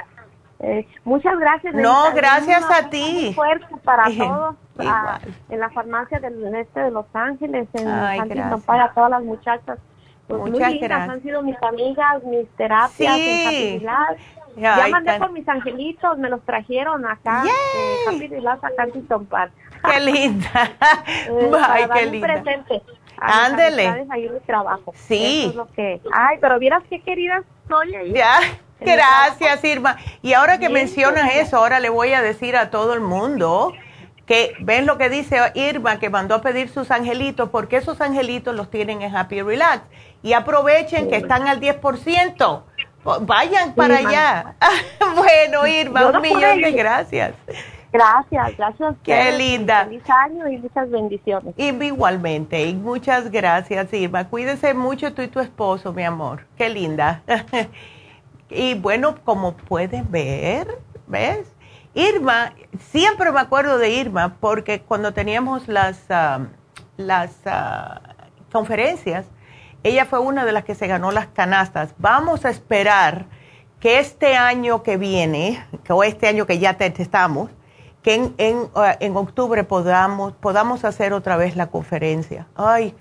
eh, muchas gracias. No, gracias a ti. Fuerte para todos. En la farmacia del este de Los Ángeles, en Huntington para todas las muchachas. Pues muy lindas, han sido mis amigas, mis terapias en Ya mandé por mis angelitos, me los trajeron acá de Happy a Huntington Park. Qué linda. eh, Ay, qué linda. presente. Ándele. Ahí mi trabajo. Sí. Eso es lo que... Ay, pero vieras qué querida soy ahí. Ya. Gracias, Irma. Y ahora que mencionas eso, ahora le voy a decir a todo el mundo que ven lo que dice Irma, que mandó a pedir sus angelitos, porque esos angelitos los tienen en Happy Relax. Y aprovechen que están al 10%. Vayan para allá. bueno, Irma, un millón de gracias. Gracias, gracias. Qué linda. Feliz año y muchas bendiciones. Y igualmente, y muchas gracias, Irma. Cuídense mucho tú y tu esposo, mi amor. Qué linda. y bueno, como pueden ver, ¿ves? Irma, siempre me acuerdo de Irma porque cuando teníamos las, ah, las ah, conferencias, ella fue una de las que se ganó las canastas. Vamos a esperar que este año que viene, o este año que ya te, estamos, que en, en, ah, en, octubre podamos, podamos hacer otra vez la conferencia. Ay,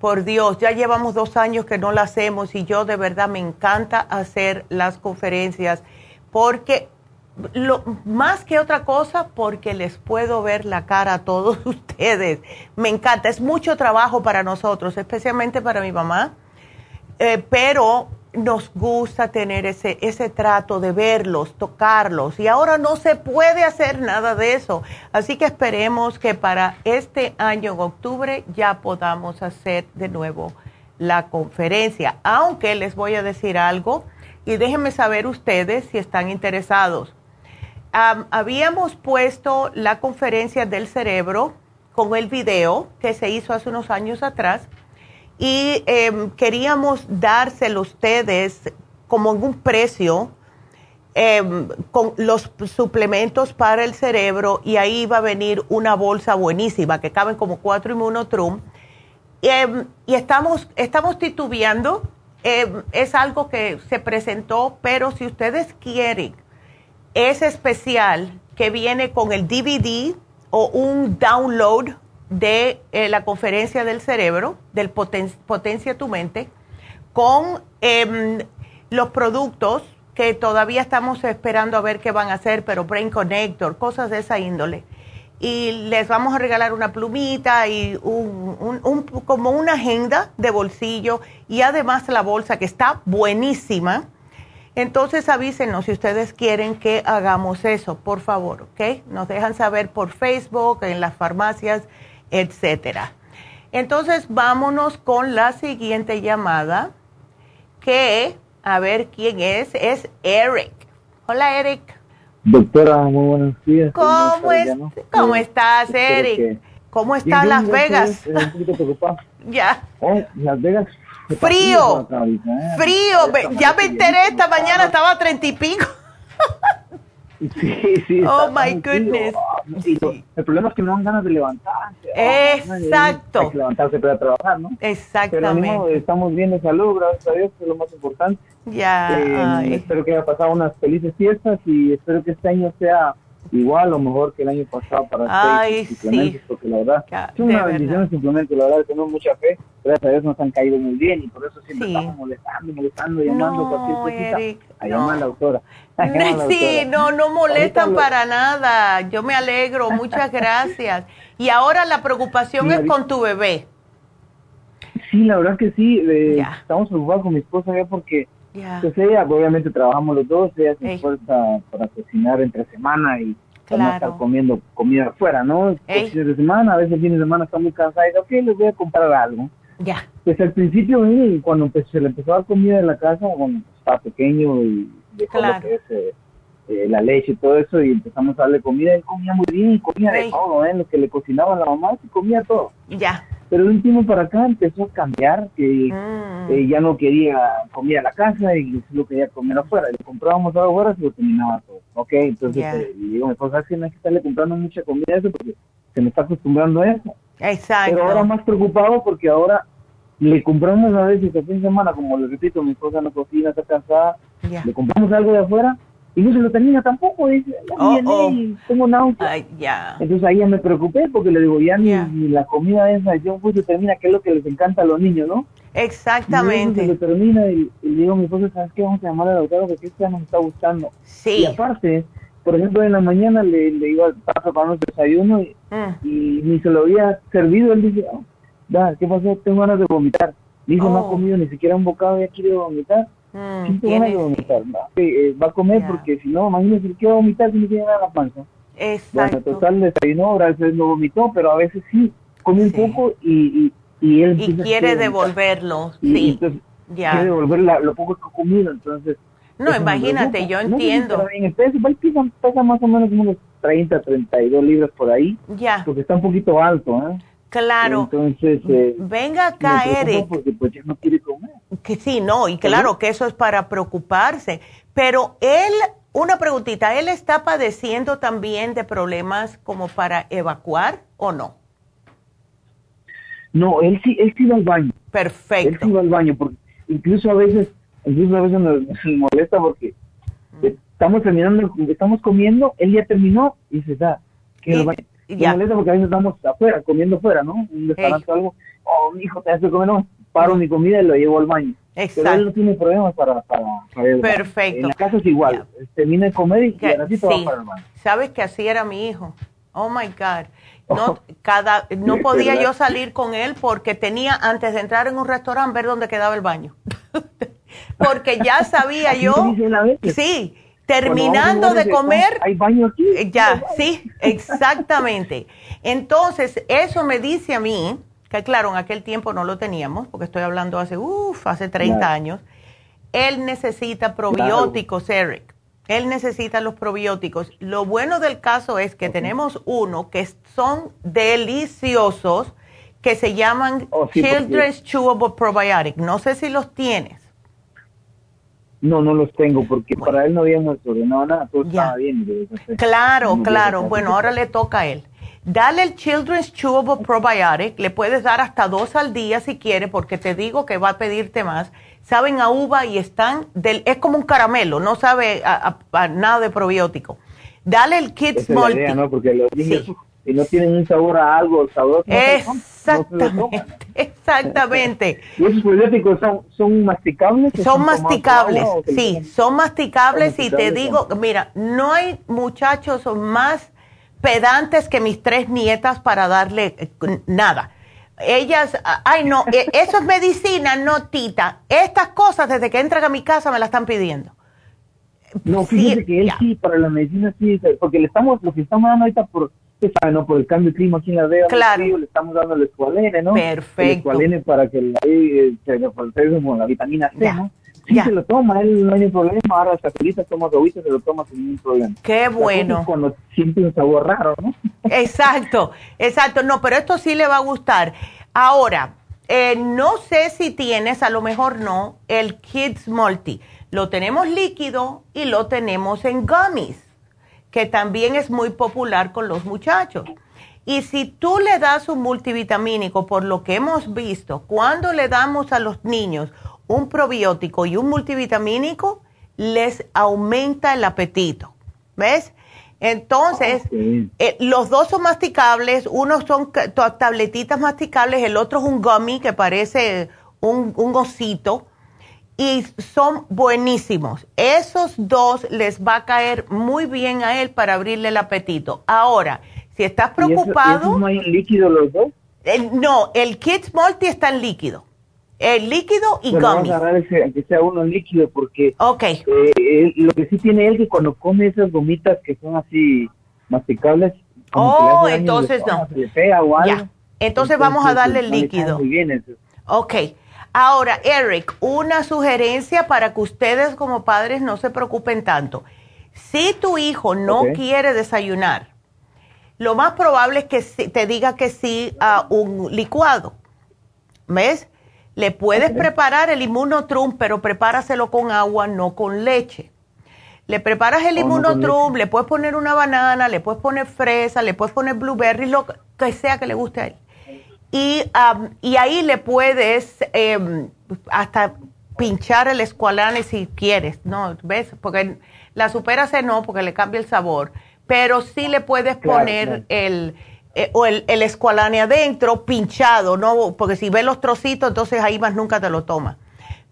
por Dios, ya llevamos dos años que no la hacemos y yo de verdad me encanta hacer las conferencias porque lo, más que otra cosa porque les puedo ver la cara a todos ustedes. Me encanta, es mucho trabajo para nosotros, especialmente para mi mamá, eh, pero nos gusta tener ese, ese trato de verlos, tocarlos, y ahora no se puede hacer nada de eso. Así que esperemos que para este año, en octubre, ya podamos hacer de nuevo la conferencia, aunque les voy a decir algo, y déjenme saber ustedes si están interesados habíamos puesto la conferencia del cerebro con el video que se hizo hace unos años atrás y em, queríamos dárselo a ustedes como en un precio em, con los suplementos para el cerebro y ahí va a venir una bolsa buenísima que caben como cuatro inmunotrum em, y estamos, estamos titubeando. es algo que se presentó, pero si ustedes quieren es especial que viene con el DVD o un download de eh, la conferencia del cerebro, del Potencia tu mente, con em, los productos que todavía estamos esperando a ver qué van a hacer, pero Brain Connector, cosas de esa índole. Y les vamos a regalar una plumita y un, como una agenda de bolsillo y además la bolsa que está buenísima entonces avísenos si ustedes quieren que hagamos eso, por favor, ¿ok? Nos dejan saber por Facebook, en las farmacias, etcétera. Entonces vámonos con la siguiente llamada, que, a ver quién es, es Eric. Hola Eric. Doctora, muy buenos días. ¿Cómo, es, ¿cómo estás, Eric? ¿Cómo está Las Vegas? un poquito preocupado. ya. Oh, Las Vegas Frío, ¿eh? frío. Ya me enteré esta mañana, estaba a treinta y pico. Sí, sí. Oh my goodness. El problema es que no dan ganas de levantarse. Exacto. Hay que levantarse para trabajar, ¿no? Exactamente. Pero estamos bien de salud, gracias a Dios, que es lo más importante. Ya. Eh, espero que haya pasado unas felices fiestas y espero que este año sea igual o mejor que el año pasado para Ay, suplementos, porque la verdad es una bendición simplemente, la verdad tenemos mucha fe, gracias a Dios nos han caído muy bien y por eso siempre estamos molestando, molestando, llamando cualquier cosita. A llamar a la autora. sí, no, no molestan para nada, yo me alegro, muchas gracias. Y ahora la preocupación es con tu bebé. Sí, la verdad que sí, estamos preocupados con mi esposa ya porque pues ella, obviamente trabajamos los dos, ella se esfuerza para cocinar entre semana y para no estar comiendo comida afuera, ¿no? Fines de semana, a veces el fin de semana está muy cansada y dice, ok, les voy a comprar algo. Ya. Pues al principio, cuando se le empezó a dar comida en la casa, bueno, estaba pequeño y dejó lo que es eh, eh, la leche y todo eso y empezamos a darle comida, él comía muy bien, comía de todo, ¿eh? Lo que le cocinaba la mamá, y comía todo. Ya. Pero el último para acá empezó a cambiar, que mm. ya no quería comer a la casa y lo quería comer afuera. Le comprábamos algo afuera y lo terminaba todo. Ok, entonces eh, digo, mi esposa, que no hay que estarle comprando mucha comida a eso porque se me está acostumbrando a eso. Exacto. Pero ahora más preocupado porque ahora le compramos a veces el fin de semana, como le repito, mi esposa no cocina, está cansada, le compramos algo de afuera y no se lo termina tampoco, dice, oh, oh. tengo náuseas. Entonces ahí ya me preocupé porque le digo, ya ni, la comida esa, yo pues se termina, que es lo que les encanta a los niños, ¿no? Exactamente. Y se termina y, le digo a mi esposa, ¿sabes qué? Vamos a llamar al doctor porque esto ya nos está gustando. Sí. Y aparte, por ejemplo, en la mañana le, le iba a preparar un desayuno y, mm. y, ni se lo había servido. Él dice, oh, ¿qué pasó? Tengo ganas de vomitar. Dijo, no ha comido ni siquiera un bocado, ya quiere vomitar Mm, vomitar, eh, va a comer porque si no, imagínese que va a vomitar si no tiene nada en la panza. Exacto. Bueno, total, desayunó, a veces no vomitó, pero a veces sí, come un poco y, y, él... Y quiere devolverlo, sí. ya. Quiere devolver lo poco que ha comido, entonces... No, imagínate, yo entiendo. En pesa, pesa más o menos unos 30, 32 libras por ahí. Ya. Porque está un poquito alto, ¿eh? Claro. Entonces, eh, venga acá, Eric. Porque pues ya no quiere comer. Que sí, no, y claro que eso es para preocuparse. Pero él, una preguntita, ¿él está padeciendo también de problemas como para evacuar o no? No, él sí, él sí va al baño. Perfecto. Él sí va al baño, porque incluso a veces, incluso a veces nos, molesta porque estamos terminando, estamos comiendo, él ya terminó y se da, que el ya. molesta porque a veces estamos afuera, comiendo afuera, ¿no? Un restaurante o algo. Oh, mi hijo, te hace comer, no. Paro mi comida y lo llevo al baño. Exacto. Pero él no tiene problemas para, para, para Perfecto. En la casa es igual. Termina de comer y, así sí. va para el baño. Sabes que así era mi hijo. Oh my God. No, cada, no podía yo salir con él porque tenía, antes de entrar en un restaurante, ver dónde quedaba el baño. porque ya sabía yo. Sí, terminando de comer. Hay baño aquí. Eh, ya, sí, exactamente. Entonces, eso me dice a mí, que claro, en aquel tiempo no lo teníamos, porque estoy hablando hace, uff, hace 30 años. Él necesita probióticos, Eric. Él necesita los probióticos. Lo bueno del caso es que tenemos uno que son deliciosos, que se llaman oh, Children's Chewable Probiotic. No sé si los tienes. No, no los tengo porque para él no habíamos ordenado nada, todo estaba bien. Claro, claro. Bueno, ahora le toca a él. Dale el Children's Chewable Probiotic, le puedes dar hasta dos al día si quiere, porque te digo que va a pedirte más. Saben a uva y están, del, es como un caramelo, no sabe a, nada de probiótico. Dale el Kids Multi. ¿no? Porque los niños, si no tienen un sabor a algo, sabor. Exactamente, exactamente. ¿Y esos probióticos son, son masticables? Son, masticables, sí, son masticables y te digo, mira, no hay muchachos más pedantes que mis tres nietas para darle eh, nada. Ellas, ay no, e, eso es medicina, no tita. Estas cosas desde que entran a mi casa me las están pidiendo. No, fíjese que él sí, para la medicina sí, porque le estamos, lo que estamos dando ahorita por ¿no? Por el cambio de clima aquí en la Vega, claro. le estamos dando el escualene, ¿no? Perfecto. El escualene para que la, eh, se como la vitamina C, ¿no? Sí se lo toma, él no hay problema, ahora hasta feliz toma agüita, se lo toma sin ningún problema. Qué bueno. cuando siente un sabor raro, ¿no? Exacto, exacto, no, pero esto sí le va a gustar. Ahora, eh, no sé si tienes, a lo mejor no, el Kids Multi. Lo tenemos líquido y lo tenemos en gummies que también es muy popular con los muchachos. Y si tú le das un multivitamínico, por lo que hemos visto, cuando le damos a los niños un probiótico y un multivitamínico, les aumenta el apetito. ¿Ves? Entonces, eh, los dos son masticables, uno son tabletitas masticables, el otro es un gummy que parece un, un osito y son buenísimos. Esos dos les va a caer muy bien a él para abrirle el apetito. Ahora, si estás preocupado... no hay líquido los dos? no, el Kids Multi está en líquido. El líquido y bueno, Vamos a agarrar ese, que sea uno líquido porque okay. Eh, lo que sí tiene él que cuando come esas gomitas que son así masticables, oh, entonces no. Se le pega o algo. Entonces, vamos a darle el líquido. Muy bien eso. Ok. Ahora, Eric, una sugerencia para que ustedes como padres no se preocupen tanto. Si tu hijo no quiere desayunar, lo más probable es que te diga que sí a un licuado. ¿Ves? Le puedes preparar el inmunotrum, pero prepáraselo con agua, no con leche. Le preparas el oh, le puedes poner una banana, le puedes poner fresa, le puedes poner blueberry, lo que sea que le guste a él. Y, y ahí le puedes em, hasta pinchar el escualane si quieres, ¿no? ¿Ves? Porque la superase no, porque le cambia el sabor, pero sí le puedes poner el... Eh, o el, el, escualane adentro, pinchado, ¿no? Porque si ves los trocitos, entonces ahí más nunca te lo toma.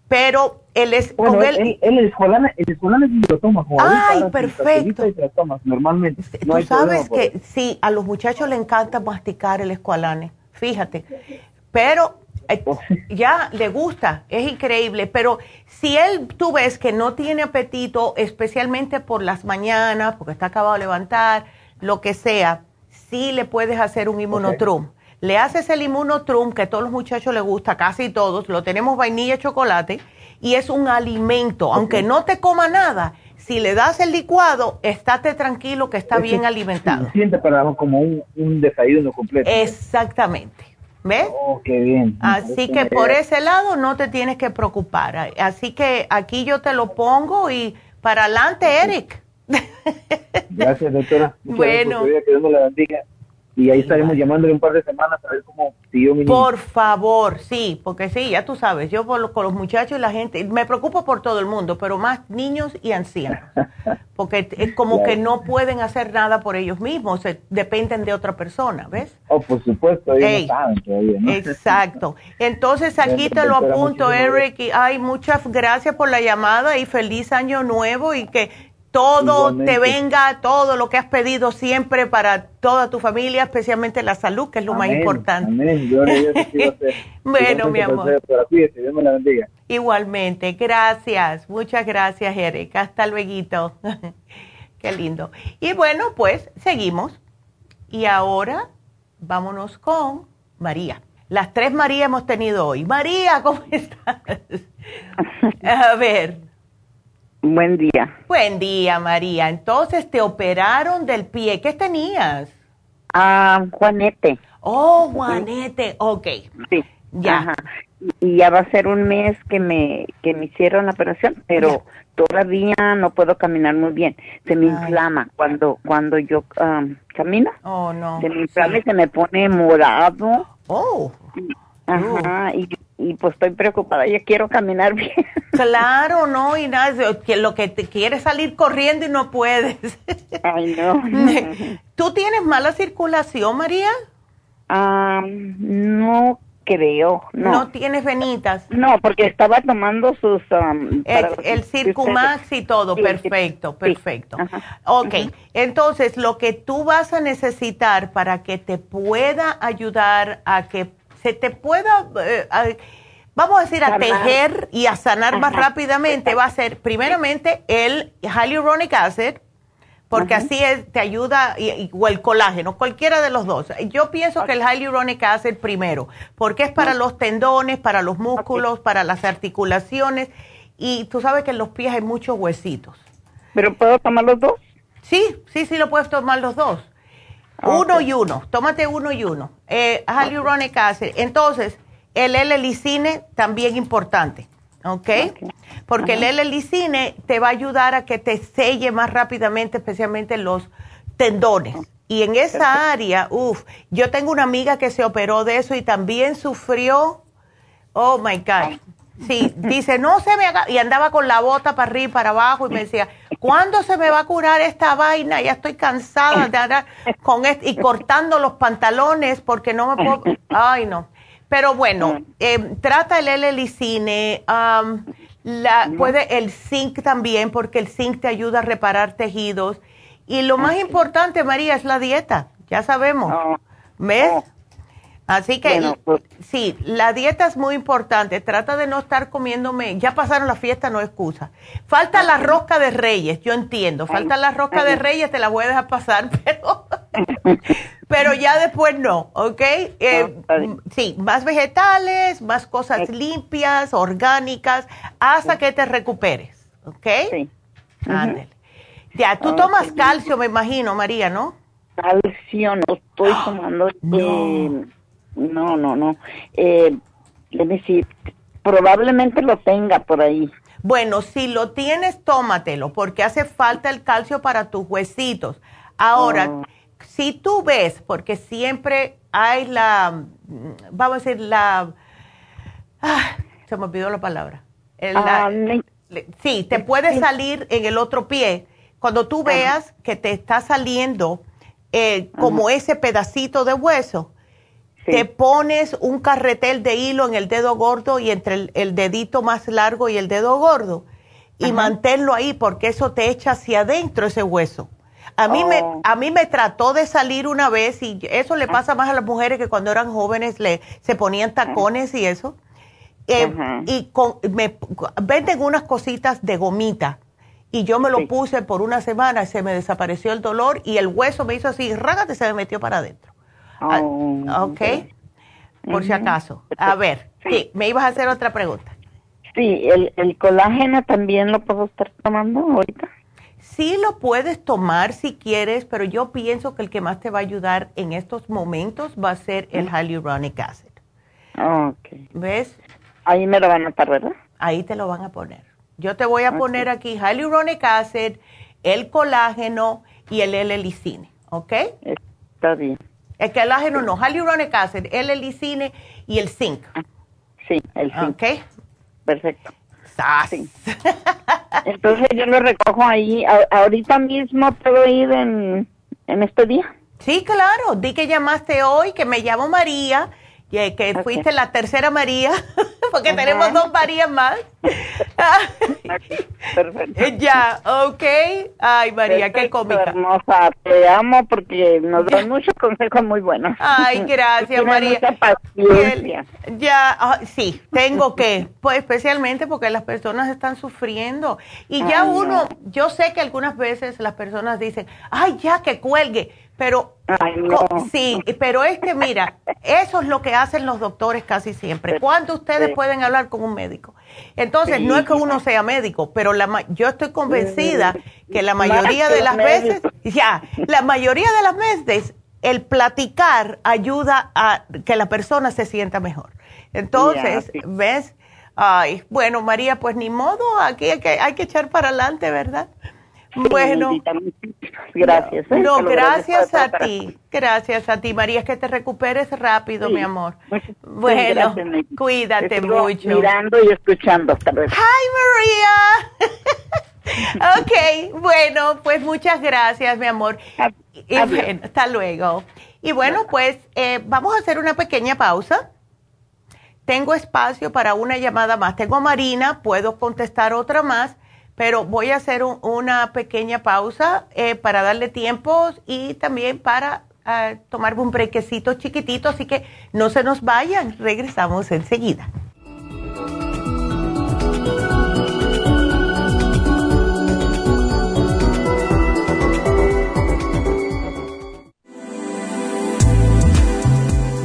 Pero él es... Bueno, el, el, escualane, el escualane sí lo toma. Ay, perfecto. normalmente. Tú sabes que sí, a los muchachos les encanta masticar el escualane fíjate. Pero eh, ya le gusta, es increíble, pero si él tú ves que no tiene apetito, especialmente por las mañanas, porque está acabado de levantar, lo que sea, sí le puedes hacer un inmunotrum. Le haces el inmunotrum que a todos los muchachos les gusta, casi todos, lo tenemos vainilla y chocolate, y es un alimento, aunque no te coma nada, si le das el licuado, estate tranquilo que está bien alimentado. Siente para como un, desayuno completo. Exactamente. ¿Ves? Oh, qué bien. Así que por ese lado no te tienes que preocupar. Así que aquí yo te lo pongo y para adelante, Eric. Gracias, doctora. bueno. que la bendiga y ahí estaremos llamándole un par de semanas a ver cómo siguió mi Por favor, sí, porque sí, ya tú sabes, yo por con los muchachos y la gente, me preocupo por todo el mundo, pero más niños y ancianos, porque es como que no pueden hacer nada por ellos mismos, dependen de otra persona, ¿ves? Oh, por supuesto, ellos no saben todavía, ¿no? Exacto. Entonces aquí te lo apunto, Eric, y ay, muchas gracias por la llamada y feliz año nuevo y que todo te venga, todo lo que has pedido siempre para toda tu familia, especialmente la salud, que es lo más importante. Amén. bueno, mi amor. Igualmente, gracias, muchas gracias, Erika. Hasta luego. Qué lindo. Y bueno, pues seguimos. Y ahora vámonos con María. Las tres María hemos tenido hoy. María, ¿cómo estás? A ver. Buen día. Buen día, María. Entonces, te operaron del pie. ¿Qué tenías? Ah, Juanete. Oh, Juanete. Ok. Sí. Ya. Y ya va a ser un mes que me, que me hicieron la operación, pero todavía no puedo caminar muy bien. Se me inflama cuando, cuando yo camino. Oh, no. Se me inflama y se me pone morado. Oh. Ajá, y y pues estoy preocupada, yo quiero caminar bien. Claro, no, y nada, que lo que te quieres salir corriendo y no puedes. Ay, no. ¿Tú tienes mala circulación, María? Ah, no creo, no. ¿No tienes venitas? No, porque estaba tomando sus... el, el Circumax y todo, perfecto, perfecto. Ok, entonces lo que tú vas a necesitar para que te pueda ayudar a que se te pueda, eh, vamos a decir, a tejer y a sanar más rápidamente, va a ser primeramente el hyaluronic acid, porque así te ayuda, y, o el colágeno, cualquiera de los dos. Yo pienso que el hyaluronic acid primero, porque es para los tendones, para los músculos, para las articulaciones, y tú sabes que en los pies hay muchos huesitos. ¿Pero puedo tomar los dos? Sí, sí, sí, lo puedes tomar los dos. Uno y uno, tómate uno y uno. Eh, hyaluronic acid. Entonces, el L-licine también importante, ¿ok? Porque el L-licine te va a ayudar a que te selle más rápidamente, especialmente los tendones. Y en esa área, uff, yo tengo una amiga que se operó de eso y también sufrió, oh my God. Sí, dice, no se me haga, y andaba con la bota para arriba y para abajo y me decía, ¿cuándo se me va a curar esta vaina? Ya estoy cansada de andar con esto y cortando los pantalones porque no me puedo, ay no. Pero bueno, eh, trata el L-licine, la, puede el zinc también porque el zinc te ayuda a reparar tejidos. Y lo más importante, María, es la dieta, ya sabemos. ¿Ves? Así que pues sí, la dieta es muy importante. Trata de no estar comiéndome. Ya pasaron la fiesta, no excusa. Falta la rosca de reyes, yo entiendo. Falta la rosca de reyes, te la voy a dejar pasar, pero, pero ya después no, ¿ok? Eh, sí, más vegetales, más cosas limpias, orgánicas, hasta que te recuperes, ¿ok? Sí. Ándale. Ya, tú tomas calcio, me imagino, María, ¿no? Calcio no estoy tomando. Eh, no, no, no. Eh, decir, probablemente lo tenga por ahí. Bueno, si lo tienes, tómatelo, porque hace falta el calcio para tus huesitos. Ahora, oh. si tú ves, porque siempre hay la, vamos a decir, la, ah, se me olvidó la palabra. Ah, sí, te puede salir en el otro pie. Cuando tú veas que te está saliendo eh, como ese pedacito de hueso, te pones un carretel de hilo en el dedo gordo y entre el, dedito más largo y el dedo gordo y manténlo ahí porque eso te echa hacia adentro ese hueso. A mí, me, oh. a mí me trató de salir una vez y eso le pasa más a las mujeres que cuando eran jóvenes le, se ponían tacones y eso. Eh, y con, me venden unas cositas de gomita y yo me lo puse por una semana, se me desapareció el dolor y el hueso me hizo así, rágate, se me metió para adentro. Ah, oh, ok, por si acaso. A ver, sí. me ibas a hacer otra pregunta. Sí, el, el colágeno también lo puedo estar tomando ahorita. Sí lo puedes tomar si quieres, pero yo pienso que el que más te va a ayudar en estos momentos va a ser el hyaluronic acid. Ok. ¿Ves? Ahí me lo van a poner, ¿verdad? Ahí te lo van a poner. Yo te voy a poner aquí hyaluronic acid, el colágeno y el L-licine, ¿ok? Está bien. El colágeno no, hyaluronic acid, el helicine y el zinc. Sí, el zinc. Ok. Perfecto. Entonces yo lo recojo ahí. ahorita mismo puedo ir en, en este día. Sí, claro. Di que llamaste hoy, que me llamo María que, fuiste la tercera María, porque tenemos dos Marías más. Perfecto. Ya, ok. Ay, María, qué cómica. Hermosa, te amo porque nos dan muchos consejos muy buenos. Ay, gracias, María. Mucha paciencia. Ya, ah, sí, tengo que, pues especialmente porque las personas están sufriendo. Y ya uno, yo sé que algunas veces las personas dicen, ay, ya que cuelgue pero sí, pero es que mira, eso es lo que hacen los doctores casi siempre. ¿Cuándo ustedes pueden hablar con un médico? Entonces, no es que uno sea médico, pero la, yo estoy convencida que la mayoría de las veces, ya, la mayoría de las veces el platicar ayuda a que la persona se sienta mejor. Entonces, ¿ves? Ay, bueno, María, pues ni modo, aquí hay que, hay que echar para adelante, ¿verdad? Bueno, gracias. ¿eh? No, gracias a ti. Gracias a ti, María, que te recuperes rápido, mi amor. bueno, cuídate mucho. Mirando y escuchando. Hasta Hi, María. ok, bueno, pues muchas gracias, mi amor. Y, hasta luego. Y bueno, pues eh, vamos a hacer una pequeña pausa. Tengo espacio para una llamada más. Tengo a Marina, puedo contestar otra más pero voy a hacer una pequeña pausa eh, para darle tiempo y también para uh, tomar un brequecito chiquitito, así que no se nos vayan, regresamos enseguida.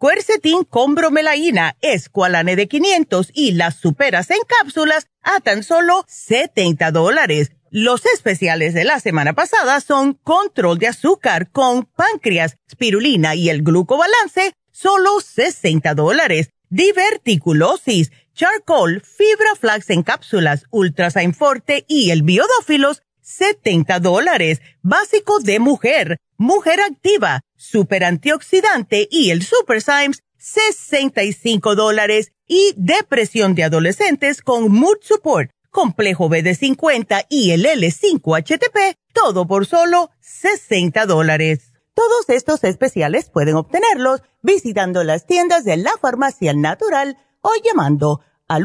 Quercetin con bromelaína, Esqualane de 500 y las superas en cápsulas a tan solo 70 dólares. Los especiales de la semana pasada son control de azúcar con páncreas, spirulina y el glucobalance, solo 60 dólares. Diverticulosis, charcoal, fibra flax en cápsulas, ultrasign forte y el biodófilos, 70 dólares. Básico de mujer, mujer activa, super antioxidante y el Super Symes, 65 dólares. Y depresión de adolescentes con Mood Support, complejo BD50 y el L5HTP, todo por solo 60 dólares. Todos estos especiales pueden obtenerlos visitando las tiendas de la farmacia natural o llamando al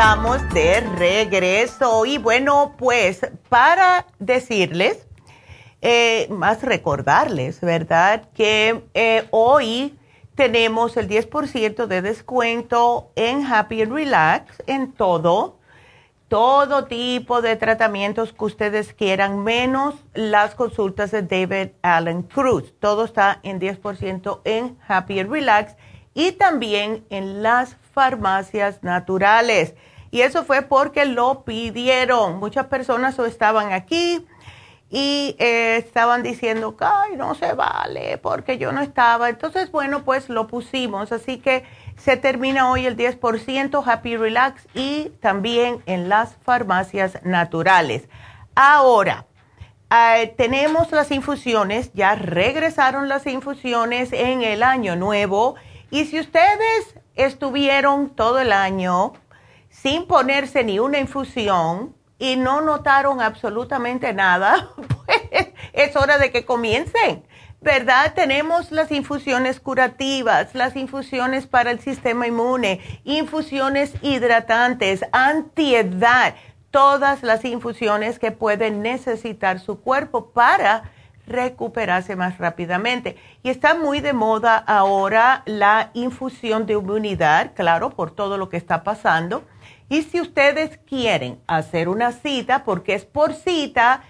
Estamos de regreso. Y bueno, pues para decirles eh, más recordarles, ¿verdad? Que eh, hoy tenemos el 10% de descuento en Happy and Relax, en todo, todo tipo de tratamientos que ustedes quieran, menos las consultas de David Allen Cruz. Todo está en 10% en Happy and Relax y también en las farmacias naturales. Y eso fue porque lo pidieron. Muchas personas estaban aquí y eh, estaban diciendo Ay, no se vale porque yo no estaba. Entonces, bueno, pues lo pusimos. Así que se termina hoy el 10% Happy Relax y también en las farmacias naturales. Ahora, eh, tenemos las infusiones, ya regresaron las infusiones en el año nuevo. Y si ustedes estuvieron todo el año sin ponerse ni una infusión, y no notaron absolutamente nada, pues es hora de que comiencen. ¿Verdad? Tenemos las infusiones curativas, las infusiones para el sistema inmune, infusiones hidratantes, antiedad, todas las infusiones que pueden necesitar su cuerpo para recuperarse más rápidamente. Y está muy de moda ahora la infusión de inmunidad, claro, por todo lo que está pasando y si ustedes quieren hacer una cita, porque es por cita,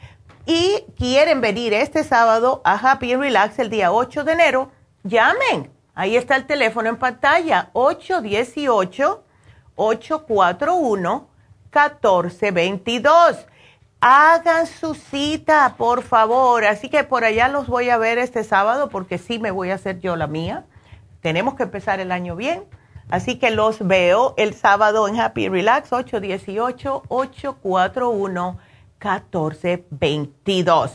y quieren venir este sábado a Happy Relax el día 8 de enero, llamen. Ahí está el teléfono en pantalla, 818-841-1422. Hagan su cita, por favor. Así que por allá los voy a ver este sábado porque sí me voy a hacer yo la mía. Tenemos que empezar el año bien. Así que los veo el sábado en Happy Relax 818-841-1422.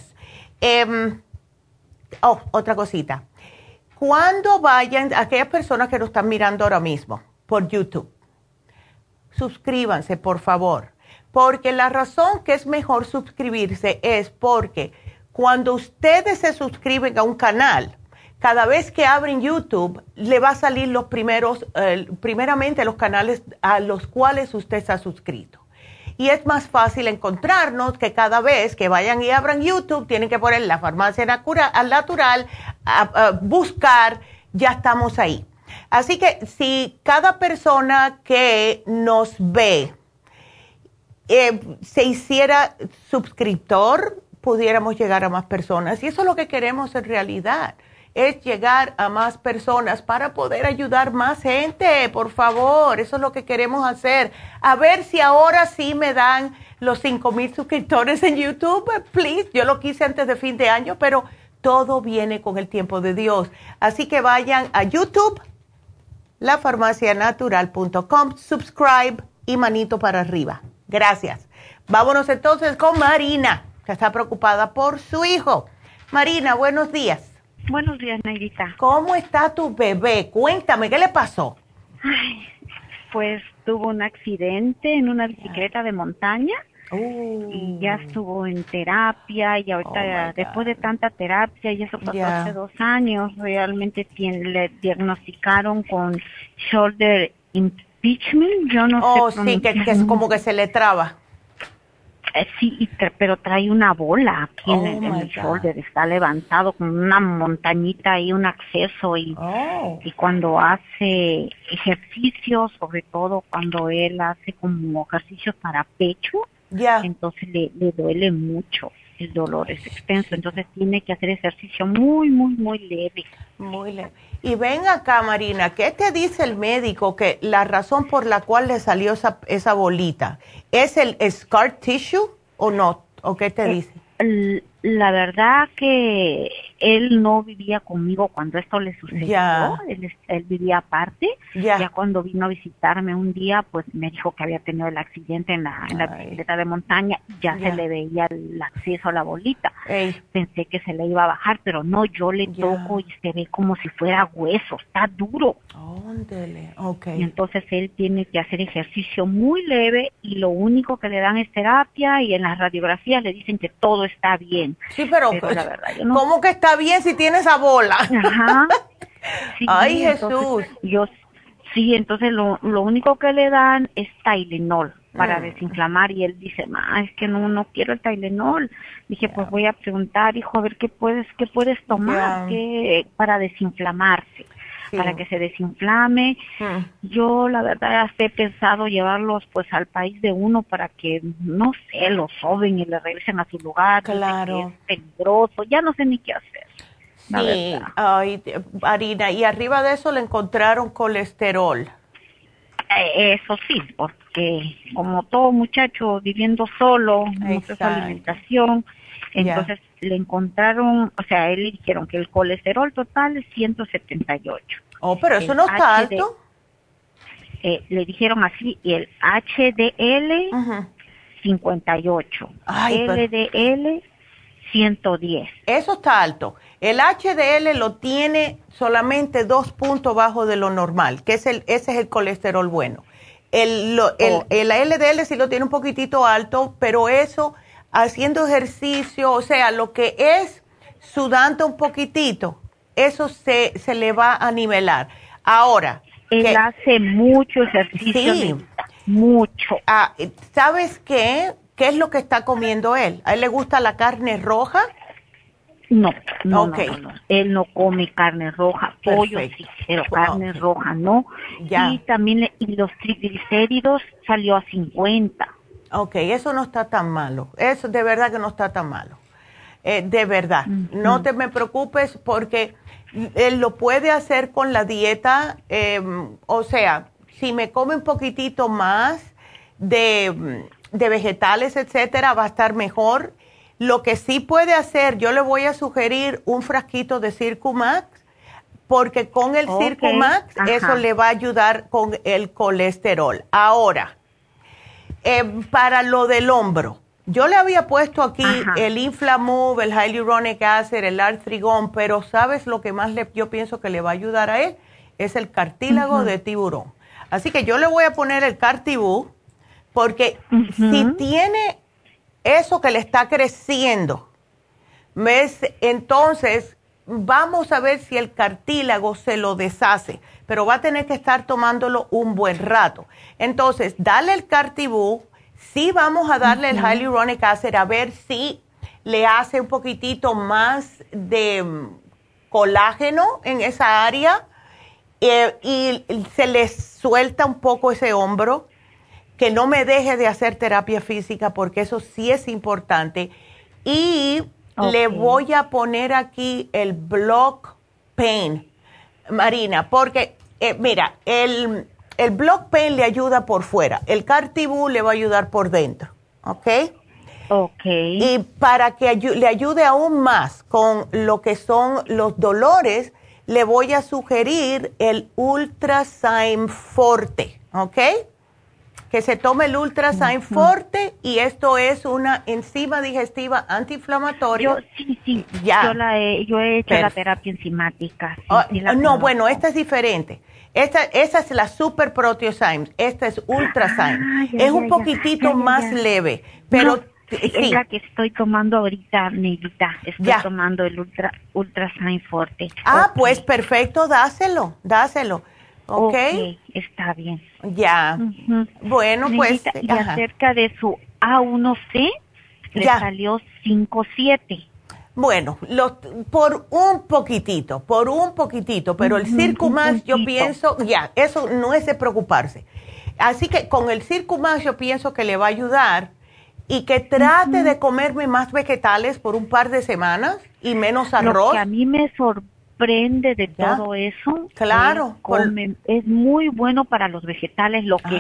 Em, oh, otra cosita. Cuando vayan, aquellas personas que nos están mirando ahora mismo por YouTube, suscríbanse, por favor. Porque la razón que es mejor suscribirse es porque cuando ustedes se suscriben a un canal, cada vez que abren YouTube, le va a salir los primeros, primeramente los canales a los cuales usted se ha suscrito. Y es más fácil encontrarnos que cada vez que vayan y abran YouTube, tienen que poner la farmacia natural, a, buscar, ya estamos ahí. Así que si cada persona que nos ve eh, se hiciera suscriptor, pudiéramos llegar a más personas. Y eso es lo que queremos en realidad es llegar a más personas para poder ayudar más gente, por favor, eso es lo que queremos hacer. A ver si ahora sí me dan los 5 mil suscriptores en YouTube, please, yo lo quise antes de fin de año, pero todo viene con el tiempo de Dios. Así que vayan a YouTube, lafarmacianatural.com, subscribe y manito para arriba. Gracias. Vámonos entonces con Marina, que está preocupada por su hijo. Marina, buenos días. Buenos días, Negrita. ¿Cómo está tu bebé? Cuéntame, ¿qué le pasó? Ay, pues tuvo un accidente en una bicicleta de montaña y ya estuvo en terapia y ahorita oh, después de tanta terapia y eso pasó hace dos años realmente le diagnosticaron con shoulder impeachment yo no oh, sé sí que, es como que se le traba eh, sí pero trae una bola aquí en, oh, el, shoulder está levantado con una montañita y un acceso y oh. y cuando hace ejercicios sobre todo cuando él hace como ejercicios para pecho entonces le, le duele mucho, el dolor es extenso, entonces tiene que hacer ejercicio muy, muy, muy leve. Muy leve. Y ven acá, Marina, ¿qué te dice el médico que la razón por la cual le salió esa, esa bolita es el scar tissue o no? ¿O qué te eh, dice? La verdad que él no vivía conmigo cuando esto le sucedió, él, vivía aparte, ya. Cuando vino a visitarme un día, pues me dijo que había tenido el accidente en la, en la bicicleta de montaña, ya se le veía el acceso a la bolita, pensé que se le iba a bajar, pero no, yo le toco y se ve como si fuera hueso, está duro. okay. Y entonces él tiene que hacer ejercicio muy leve y lo único que le dan es terapia y en las radiografías le dicen que todo está bien. Sí, pero, ¿cómo que está bien si tiene esa bola? Ajá. Ay, Jesús. Yo, sí, entonces lo, lo único que le dan es Tylenol para mm. desinflamar y él dice, ma, es que no, no quiero el Tylenol. Dije, pues voy a preguntar, hijo, a ver qué puedes, qué puedes tomar para desinflamarse para que se desinflame. Mm. Yo la verdad he pensado llevarlos pues al país de uno para que, no sé, los soben y le regresen a su lugar. Claro. Es peligroso, ya no sé ni qué hacer. Sí, ay, harina. Y arriba de eso le encontraron colesterol. Eh, eso sí, porque como todo muchacho viviendo solo, mucha alimentación, entonces le encontraron, o sea, él le dijeron que el colesterol total es 178. Oh, pero eso no está alto. Eh, le dijeron así, y el HDL 58, LDL 110. Eso está alto. El HDL lo tiene solamente dos puntos bajo de lo normal, que es el, ese es el colesterol bueno. El, el, oh. el LDL sí lo tiene un poquitito alto, pero eso haciendo ejercicio, o sea, lo que es sudando un poquitito, eso se, se le va a nivelar. Ahora. Él hace mucho ejercicio. Sí. Mucho. Ah, ¿Sabes qué? ¿Qué es lo que está comiendo él? ¿A él le gusta la carne roja? No, no, no, Él no come carne roja, pollo sí, pero carne roja no. Ya. Y también y los triglicéridos salió a 50. Ok, eso no está tan malo. Eso de verdad que no está tan malo. Eh, de verdad. No te me preocupes porque él lo puede hacer con la dieta. Em, o sea, si me come un poquitito más de, de vegetales, etcétera, va a estar mejor. Lo que sí puede hacer, yo le voy a sugerir un frasquito de Circumax, porque con el Circumax eso le va a ayudar con el colesterol. Ahora, eh, para lo del hombro, yo le había puesto aquí el Inflamove, el Hyaluronic Acid, el Artrigón, pero ¿sabes lo que más le, yo pienso que le va a ayudar a él? Es el cartílago de tiburón. Así que yo le voy a poner el Cartibú, porque si tiene eso que le está creciendo, ¿ves? entonces vamos a ver si el cartílago se lo deshace pero va a tener que estar tomándolo un buen rato. Entonces, dale el Cartibú, sí vamos a darle el Hyaluronic Acid a ver si le hace un poquitito más de mm, colágeno en esa área eh, y se le suelta un poco ese hombro, que no me deje de hacer terapia física porque eso sí es importante. Y le voy a poner aquí el block pain, Marina, porque, eh, mira, el, el block pain le ayuda por fuera, el cartibú le va a ayudar por dentro, ¿ok? Ok. Y para que le ayude aún más con lo que son los dolores, le voy a sugerir el Ultrasign Forte, ¿ok? Que se tome el Ultrasign Forte y esto es una enzima digestiva antiinflamatoria. Yo, sí, sí, ya. Yo, la he, yo he hecho la terapia enzimática. Ah, no, bueno, esta es diferente. Esta, esa es la Super Proteosyme, esta es Ultrasign. Ah, es un poquitito más leve, pero... Es la que estoy tomando ahorita, Negrita. Estoy tomando el Ultra, Ultra Sign Forte. Ah, pues perfecto, dáselo, dáselo. ¿Ok? okay está bien. Ya. Bueno, pues. Y acerca de su A1C, le ya. salió 5-7. Bueno, lo, por un poquitito, por un poquitito, pero el Circumax yo pienso, ya, eso no es de preocuparse. Así que con el Circumax yo pienso que le va a ayudar y que trate de comerme más vegetales por un par de semanas y menos arroz. Lo que a mí me sorprende de todo eso, claro, es, muy bueno para los vegetales. Lo que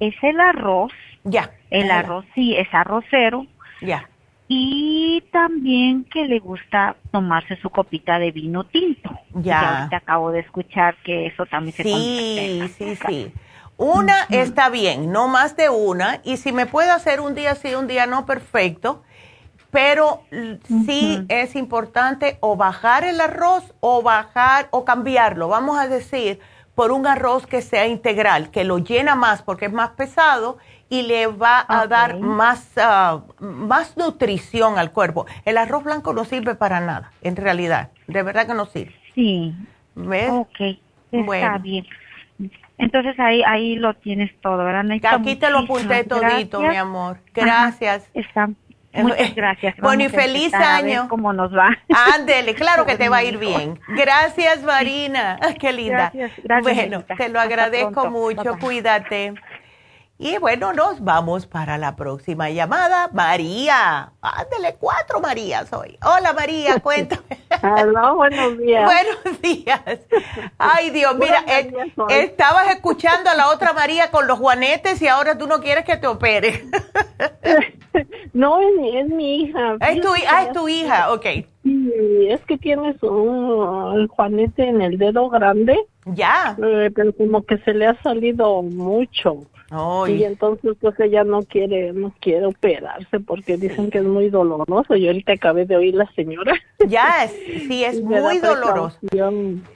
es, el arroz, ya, el arroz sí es arrocero, ya, y también que le gusta tomarse su copita de vino tinto. Ya, te acabo de escuchar que eso también se Sí, sí, sí. Una está bien, no más de una, y si me puedo hacer un día sí, un día no, perfecto, pero sí es importante o bajar el arroz o bajar o cambiarlo, vamos a decir, por un arroz que sea integral, que lo llena más porque es más pesado y le va a dar más, ah, más nutrición al cuerpo. El arroz blanco no sirve para nada, en realidad, de verdad que no sirve. Sí. ¿Ves? Ok, está bien. Entonces ahí ahí lo tienes todo, ¿verdad? Aquí te lo apunté todito, mi amor. Gracias. está. Muchas gracias. bueno, y feliz año. ¿Cómo nos va? Ándele, claro que te va a ir bien. Gracias, Marina. Qué linda. Gracias, gracias. Bueno, te lo agradezco mucho. Cuídate. Y bueno, nos vamos para la próxima llamada. María, ándele cuatro Marías hoy. Hola María, cuéntame. Hola, buenos días. buenos días. Ay Dios, mira, eh, estabas escuchando a la otra María con los juanetes y ahora tú no quieres que te opere. no, es, mi hija. Es tu, ah, es tu hija, ok. Sí, es que tienes un juanete en el dedo grande. Ya. Eh, pero como que se le ha salido mucho. Y entonces pues ella no quiere, no quiere operarse porque dicen que es muy doloroso. Yo ahorita acabé de oír la señora. Ya, sí, es muy doloroso.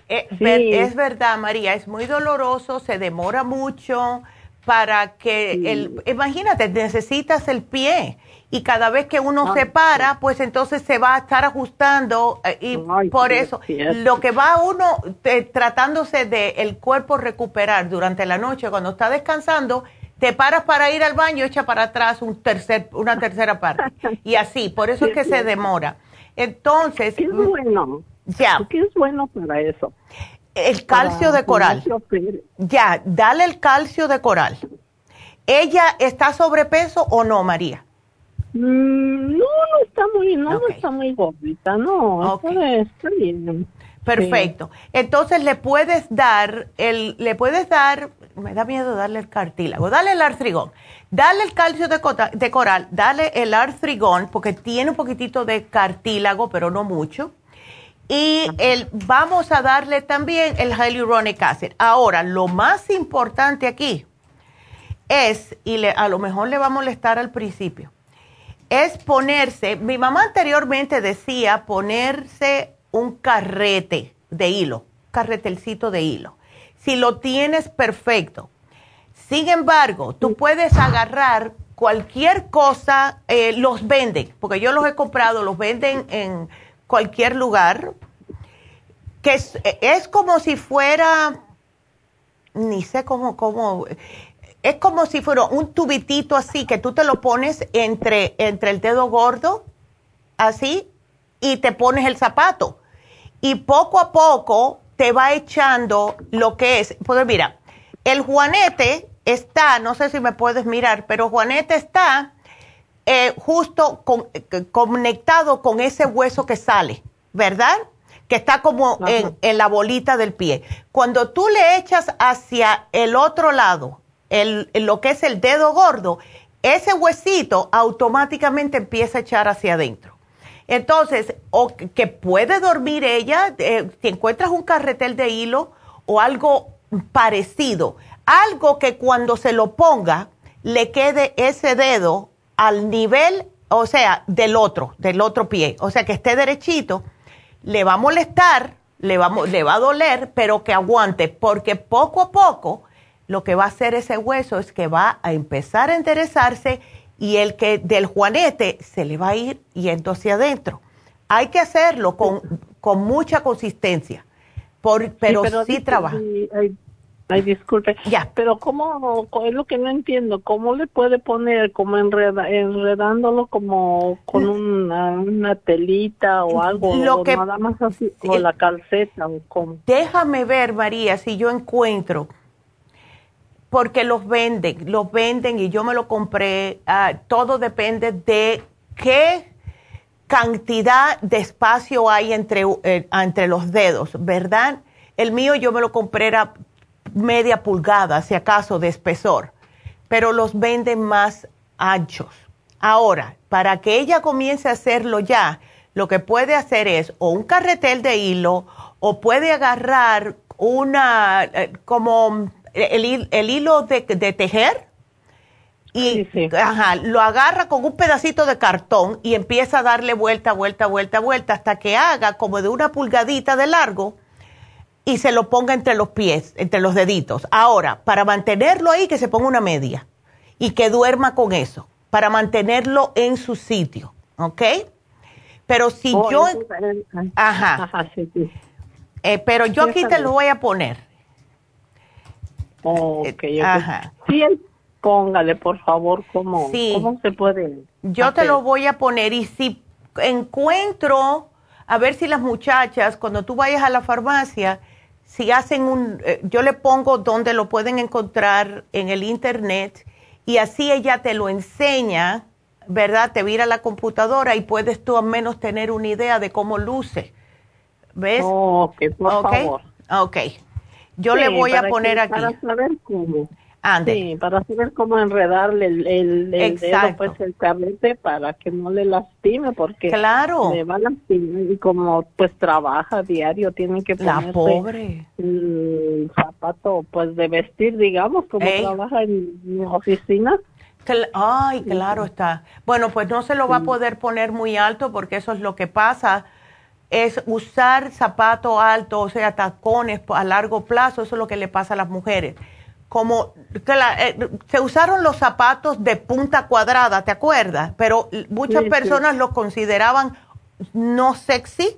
Eh, es verdad, María, es muy doloroso, se demora mucho para que el, imagínate, necesitas el pie y cada vez que uno se para, pues entonces se va a estar ajustando eh, y por eso lo que va uno tratándose de el cuerpo recuperar durante la noche cuando está descansando, te paras para ir al baño, echa para atrás un tercer, una tercera parte y así, por eso es que se demora. Entonces, ¿qué es bueno? Ya. ¿Qué es bueno para eso? El calcio de coral. Ya, dale el calcio de coral. ¿Ella está sobrepeso o no, María? Mm, no, no está muy, no, está muy gordita, no, está bien. Perfecto. Entonces le puedes dar el, le puedes dar, me da miedo darle el cartílago, dale el artrigón, dale el calcio de, de coral, dale el artrigón porque tiene un poquitito de cartílago, pero no mucho. Y el, vamos a darle también el hyaluronic acid. Ahora, lo más importante aquí es, y le, a lo mejor le va a molestar al principio, es ponerse, mi mamá anteriormente decía ponerse un carrete de hilo, carretelcito de hilo. Si lo tienes, perfecto. Sin embargo, tú puedes agarrar cualquier cosa, eh, los venden, porque yo los he comprado, los venden en cualquier lugar, que es, es como si fuera, ni sé cómo, cómo, es como si fuera un tubitito así que tú te lo pones entre, entre el dedo gordo, así, y te pones el zapato. Y poco a poco te va echando lo que es. Pues mira, el juanete está, no sé si me puedes mirar, pero juanete está eh, justo con, conectado con ese hueso que sale, ¿verdad? que está como en, en, la bolita del pie. Cuando tú le echas hacia el otro lado, el, lo que es el dedo gordo, ese huesito automáticamente empieza a echar hacia adentro. Entonces, o que puede dormir ella, eh, si encuentras un carretel de hilo o algo parecido, algo que cuando se lo ponga le quede ese dedo al nivel, o sea, del otro, del otro pie, o sea, que esté derechito, le va a molestar, le va, le va a doler, pero que aguante, porque poco a poco lo que va a hacer ese hueso es que va a empezar a enderezarse y el que del juanete se le va a ir yendo hacia adentro. Hay que hacerlo con, con mucha consistencia, por, pero sí, trabaja. Ay, disculpe. Ya. Pero ¿cómo, es lo que no entiendo, cómo le puede poner, como enredándolo como con una, una telita o algo, lo que, nada más así, o la calceta o como. Déjame ver, María, si yo encuentro porque los venden, los venden y yo me lo compré. Ah, todo depende de qué cantidad de espacio hay entre, eh, entre los dedos, ¿verdad? El mío yo me lo compré era media pulgada, si acaso, de espesor, pero los venden más anchos. Ahora, para que ella comience a hacerlo ya, lo que puede hacer es o un carretel de hilo o puede agarrar una, eh, como el, hilo de, tejer y lo agarra con un pedacito de cartón y empieza a darle vuelta, vuelta, vuelta, vuelta hasta que haga como de una pulgadita de largo y se lo ponga entre los pies, entre los deditos. Ahora, para mantenerlo ahí, que se ponga una media y que duerma con eso, para mantenerlo en su sitio, ¿ok? Pero si oh, yo... Ajá. Eh, pero yo aquí te lo voy a poner. Ok, Ajá. Sí, póngale, por favor, cómo, cómo se puede. Yo te lo voy a poner y si encuentro, a ver si las muchachas, cuando tú vayas a la farmacia, si hacen un, eh, yo le pongo donde lo pueden encontrar en el internet y así ella te lo enseña, ¿verdad? Te vira la computadora y puedes tú al menos tener una idea de cómo luce. ¿Ves? ok, por favor. Ok. Yo le voy a poner aquí. Para saber cómo. Sí, para saber cómo enredarle el, el, dedo, pues el carrete para que no le lastime, porque claro. le va a lastimar y como pues trabaja diario, tiene que ponerse La pobre. el zapato pues de vestir, digamos, como trabaja en, oficina. Ay, claro está. Bueno, pues no se lo va a poder poner muy alto porque eso es lo que pasa es usar zapato alto, o sea, tacones a largo plazo, eso es lo que le pasa a las mujeres. Como eh, se usaron los zapatos de punta cuadrada, ¿te acuerdas? Pero muchas personas los consideraban no sexy.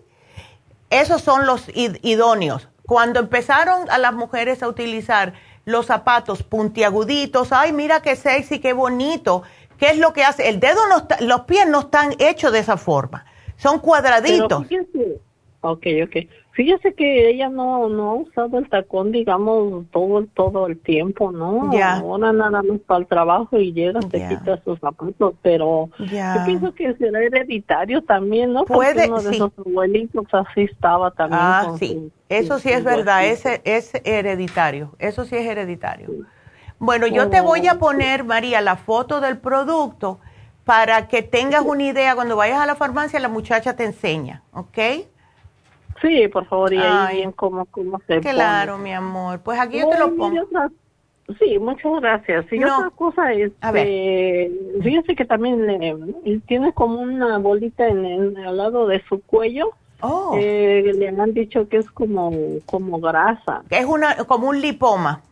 Esos son los idóneos. Cuando empezaron a las mujeres a utilizar los zapatos puntiaguditos, ay, mira qué sexy, qué bonito. ¿Qué es lo que hace? El dedo no los pies no están hechos de esa forma son cuadraditos. Fíjese, ok, ok. Fíjese que ella no, no ha usado el tacón, digamos, todo, todo el tiempo, ¿no? Ya. Ahora nada más para el trabajo y llega, te quita sus zapatos, pero yo pienso que será hereditario también, ¿no? Puede, uno de esos abuelitos así estaba también. Ah, sí. Eso sí es verdad, ese es hereditario, eso sí es hereditario. Bueno, yo te voy a oh. poner, María, la foto del producto para que tengas una idea, cuando vayas a la farmacia, la muchacha te enseña, ¿ok? Sí, por favor, y ahí bien cómo, cómo se Claro, mi amor. Pues aquí yo te lo pongo. sí, muchas gracias. Y otra cosa es, eh, fíjese que también eh, tiene como una bolita en, al lado de su cuello. Oh. Eh, le han dicho que es como, como grasa. Es una, como un lipoma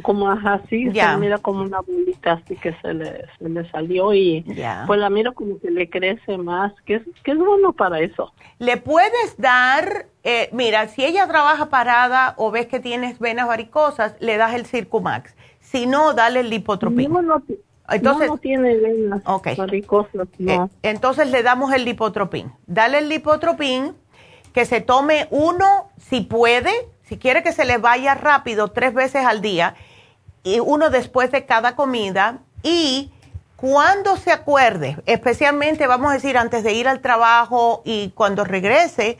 como así, se mira como una bolita así que se le, se le salió y pues la miro como que le crece más, que es, que es bueno para eso. Le puedes dar, eh, mira, si ella trabaja parada o ves que tienes venas varicosas, le das el Circumax. Si no, dale el lipotropín. No, entonces, no, tiene venas varicosas, no. Eh, entonces le damos el lipotropín. Dale el lipotropín, que se tome uno, si puede, si quiere que se le vaya rápido, tres veces al día y uno después de cada comida y cuando se acuerde, especialmente vamos a decir antes de ir al trabajo y cuando regrese,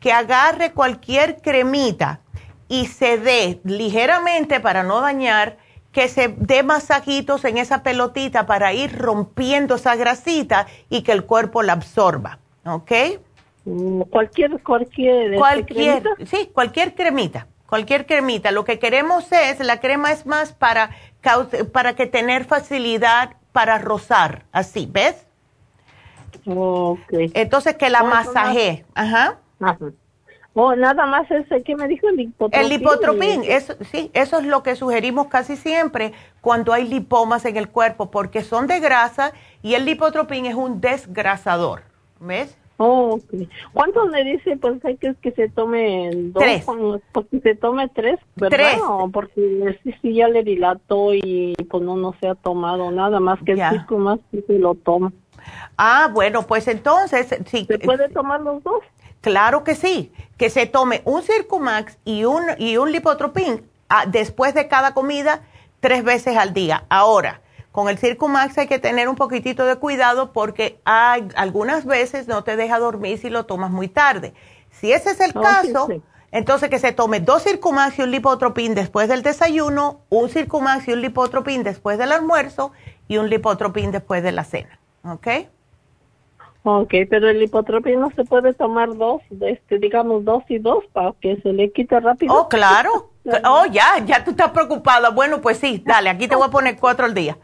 que agarre cualquier cremita y se dé ligeramente para no dañar, que se dé masajitos en esa pelotita para ir rompiendo esa grasita y que el cuerpo la absorba, ¿ok? Mm, cualquier, cualquier, cualquier, sí, cualquier cremita, cualquier cremita. Lo que queremos es, la crema es más para, para que tener facilidad para rozar, así, ¿ves? Okay. Entonces que la masaje, ajá. Ajá. Oh, nada más ese que me dijo el lipotropín. El lipotropín, eso, sí, eso es lo que sugerimos casi siempre cuando hay lipomas en el cuerpo, porque son de grasa y el lipotropín es un desgrasador, ¿ves? Oh, okay. ¿Cuántos le dice? Pues hay que, que se tome dos. Tres. Porque se tome tres, ¿verdad? Tres. porque sí, sí ya le dilató y pues no, no se ha tomado nada más que el circo más que se lo toma. Ah, bueno, pues entonces... Sí, ¿Se puede tomar los dos? Claro que sí, que se tome un Circumax y un, y un Lipotropin ah, después de cada comida tres veces al día. Ahora, con el Circumax hay que tener un poquitito de cuidado porque hay, algunas veces no te deja dormir si lo tomas muy tarde. Si ese es el Oh, caso, sí, sí. entonces que se tome dos Circumax y un Lipotropin después del desayuno, un Circumax y un Lipotropin después del almuerzo y un Lipotropin después de la cena. ¿Ok? Ok, pero el lipotropín no se puede tomar dos, este, digamos dos y dos para que se le quite rápido. Oh, claro. Oh, ya, ya tú estás preocupada. Bueno, pues sí, dale, aquí te voy a poner cuatro al día.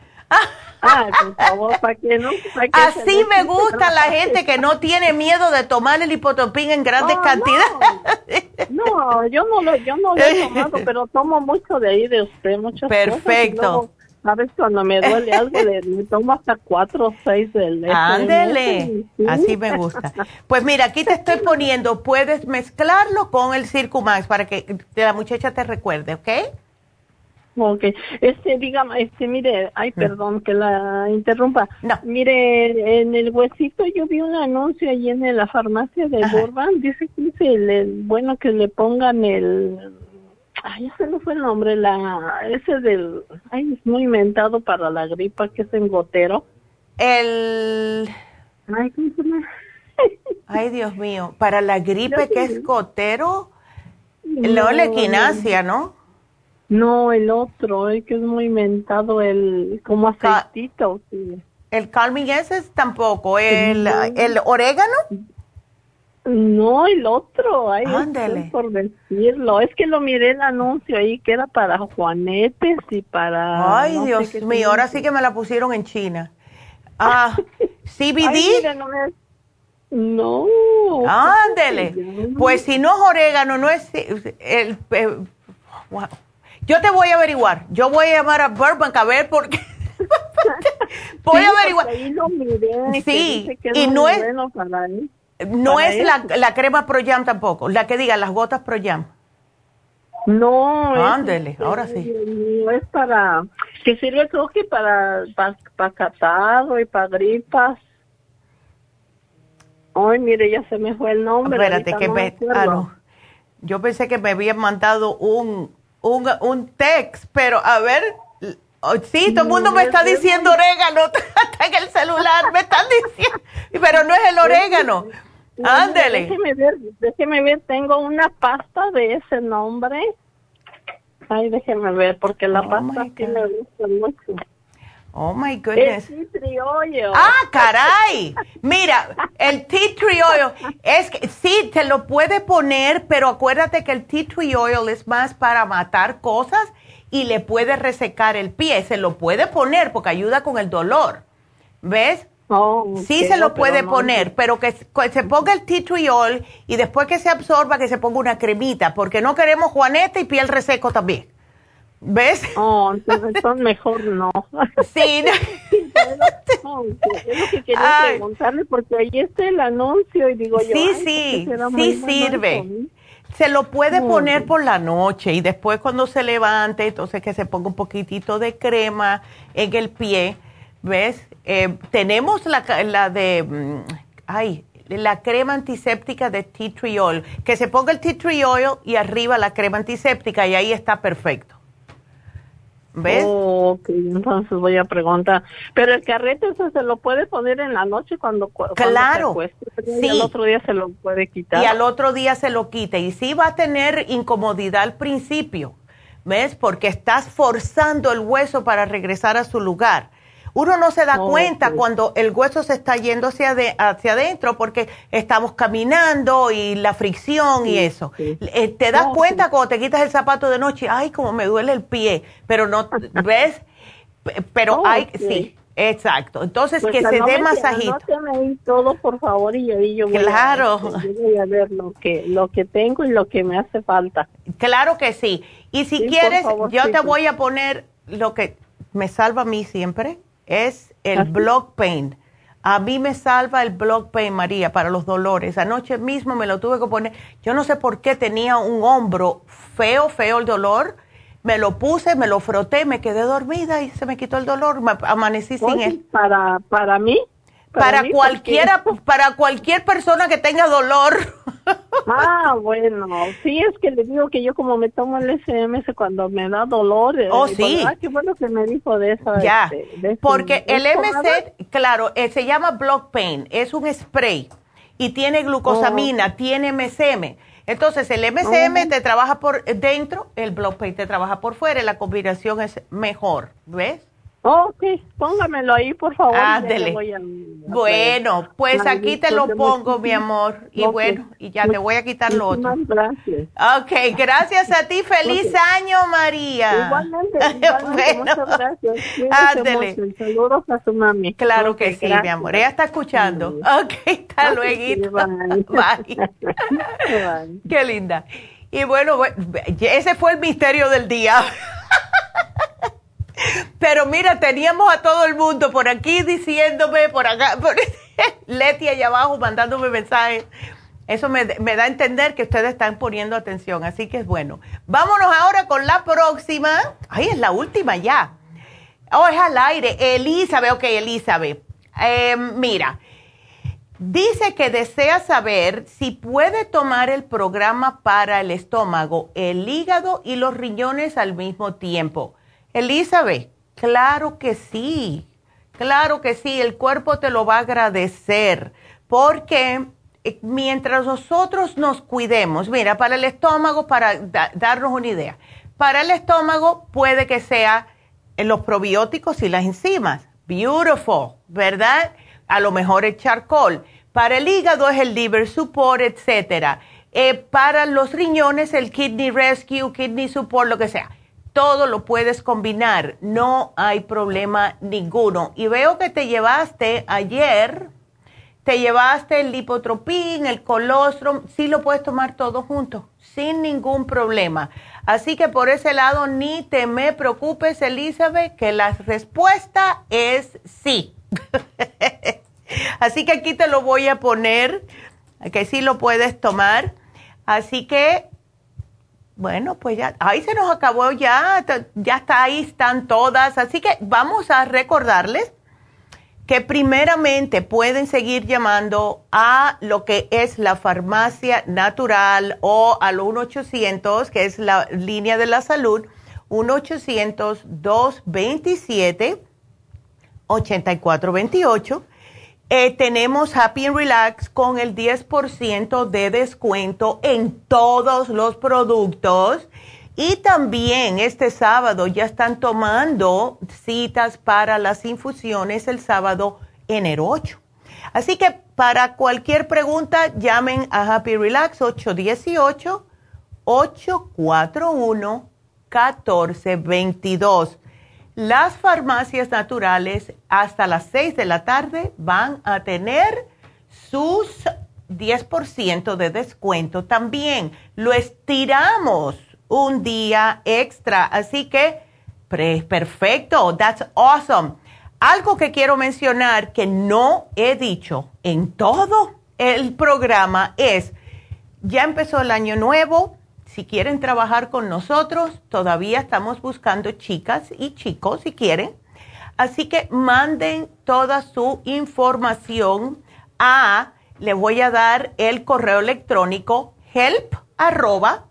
Ah, por favor, para no. Así me gusta la gente que no tiene miedo de tomar el hipotropín en grandes Oh, cantidades. No, yo no lo, yo no lo he tomado, pero tomo mucho de ahí de usted, muchas Perfecto. cosas. luego, Sabes, cuando me duele algo, le, me tomo hasta cuatro o seis del Ándele, sí. así me gusta. Pues mira, aquí te estoy poniendo, puedes mezclarlo con el Circumax para que la muchacha te recuerde, ¿ok? Ok, este, dígame, este, mire, ay, Mm. perdón que la interrumpa. Mire, en el huesito yo vi un anuncio allí en la farmacia de Ajá. Burbank, dice que es el, el- bueno que le pongan el, ay, ese no fue el nombre, la, ese del, ay, es muy inventado para la gripa, que es en gotero. El... Ay, ¿cómo se llama? Ay, Dios mío, para la gripe que es gotero, no, la equinacia, ¿no? No, el otro, el que es muy inventado, el, como aceitito, sí. El Calming Essence tampoco, el, el orégano. No, el otro, ay, Ándele. estoy por decirlo. Es que lo miré el anuncio ahí que era para juanetes y para... Ay, no Dios mío, ahora sí que me la pusieron en China. Ah, CBD. Ay, mira, no me- No. Ándele. Pues si no es orégano, no es el, eh, wow. Yo te voy a averiguar. Yo voy a llamar a Burbank a ver por qué. voy Sí, a averiguar. porque ahí lo miré, que Sí, que y no es bueno para él. no para es la, la crema Pro Jam tampoco, la que diga las gotas Pro Jam. No. Ándele, este, ahora sí. Mío, es para... Que sirve creo que para, para, para catarro y para gripas. Ay, mire, ya se me fue el nombre. Espérate, que no me, ah, no. Yo pensé que me habían mandado un, un, un text, pero a ver, oh, sí, todo el mundo me está diciendo orégano, está en el celular, me están diciendo, pero no es el orégano. No, Ándele. Déjeme ver, déjeme ver, tengo una pasta de ese nombre. Ay, déjeme ver, porque la pasta sí me gusta mucho. Oh my El goodness. tea tree oil. Ah, caray. Mira, el tea tree oil es que sí te lo puede poner, pero acuérdate que el tea tree oil es más para matar cosas y le puede resecar el pie. Se lo puede poner porque ayuda con el dolor. ¿Ves? sí ok, se lo puede no- poner, pero que se- que se ponga el tea tree oil y después que se absorba que se ponga una cremita, porque no queremos juanete y piel reseco también. ¿Ves? Oh, entonces mejor no. Sí. No, es lo que quería Ay. preguntarle, porque ahí está el anuncio y digo yo. Sí, sí, ¿por qué será muy sí sirve. Se lo puede poner por la noche y después cuando se levante, entonces que se ponga un poquitito de crema en el pie, ¿ves? Eh, tenemos la, la de, mm, ay, la crema antiséptica de tea tree oil, que se ponga el tea tree oil y arriba la crema antiséptica y ahí está perfecto. ¿Ves? Oh, ok, entonces voy a preguntar. Pero el carrete eso se lo puede poner en la noche cuando, claro, sí. y al otro día se lo puede quitar. Y al otro día se lo quita. Y sí va a tener incomodidad al principio, ¿ves? Porque estás forzando el hueso para regresar a su lugar. Uno no se da cuenta cuando el hueso se está yendo hacia, hacia adentro porque estamos caminando y la fricción y eso. Eh, te das cuenta cuando te quitas el zapato de noche, ay, como me duele el pie, pero no, ¿ves? Pero hay, sí. Exacto. Entonces, pues que se dé masajito. ahí todo, por favor, y yo voy, claro. a, yo voy a ver lo que, lo que tengo y lo que me hace falta. Claro que sí. Y si quieres, yo te voy a poner lo que me salva a mí siempre, es el block pain. A mí me salva el block pain, María, para los dolores. Anoche mismo me lo tuve que poner. Yo no sé por qué tenía un hombro feo, feo el dolor. Me lo puse, me lo froté, me quedé dormida y se me quitó el dolor. Me amanecí sin él. Para, para mí, para, cualquiera, para cualquier persona que tenga dolor. Ah, bueno, sí, es que le digo que yo como me tomo el SMS cuando me da dolor. Eh, oh, sí. Ah, qué bueno que me dijo de eso. Ya, este, porque el MC, claro, eh, se llama Block Pain, es un spray y tiene glucosamina, oh. tiene MSM. Entonces, el MSM oh. te trabaja por dentro, el Block Pain te trabaja por fuera, la combinación es mejor, ¿ves? Ok, póngamelo ahí, por favor. Ándele. bueno, pues aquí te lo pongo, mi amor. Y bueno, y ya te voy a quitar lo otro. gracias. Ok, gracias a ti. Feliz año, María. Igualmente, igualmente muchas gracias. Ándele. Saludos a su mami. Claro que sí, mi amor. Ella está escuchando. Ok, hasta luego. bye. bye. Qué linda. Y bueno, ese fue el misterio del día. Pero mira, teníamos a todo el mundo por aquí diciéndome, por acá, por Leti allá abajo mandándome mensajes. Eso me, da a entender que ustedes están poniendo atención, así que es bueno. Vámonos ahora con la próxima. Ay, es la última ya. Oh, es al aire. Elizabeth, ok, Elizabeth. Em, mira, dice que desea saber si puede tomar el programa para el estómago, el hígado y los riñones al mismo tiempo. Elizabeth, claro que sí, claro que sí, el cuerpo te lo va a agradecer porque eh, mientras nosotros nos cuidemos, mira, para el estómago, para darnos una idea, para el estómago puede que sea los probióticos y las enzimas, beautiful, ¿verdad? A lo mejor el charcoal. Para el hígado es el liver support, etcétera. Eh, para los riñones el kidney rescue, kidney support, lo que sea todo lo puedes combinar, no hay problema ninguno. Y veo que te llevaste ayer, te llevaste el lipotropín, el colostrum, sí lo puedes tomar todo junto, sin ningún problema. Así que por ese lado ni te me preocupes, Elizabeth, que la respuesta es sí. Así que aquí te lo voy a poner, que sí lo puedes tomar. Así que bueno, pues ya, ahí se nos acabó ya, ya está ahí, están todas. Así que vamos a recordarles que primeramente pueden seguir llamando a lo que es la farmacia natural o al 1-800, que es la línea de la salud, 1-800-227-8428 eh, tenemos Happy and Relax con el 10% de descuento en todos los productos. Y también este sábado ya están tomando citas para las infusiones el sábado enero 8. Así que para cualquier pregunta llamen a Happy Relax 818 841 1422 las farmacias naturales hasta las 6 de la tarde van a tener sus 10% de descuento también. Lo estiramos un día extra, así que perfecto, that's awesome. Algo que quiero mencionar que no he dicho en todo el programa es, ya empezó el año nuevo, si quieren trabajar con nosotros, todavía estamos buscando chicas y chicos si quieren. Así que manden toda su información a, le voy a dar el correo electrónico help arroba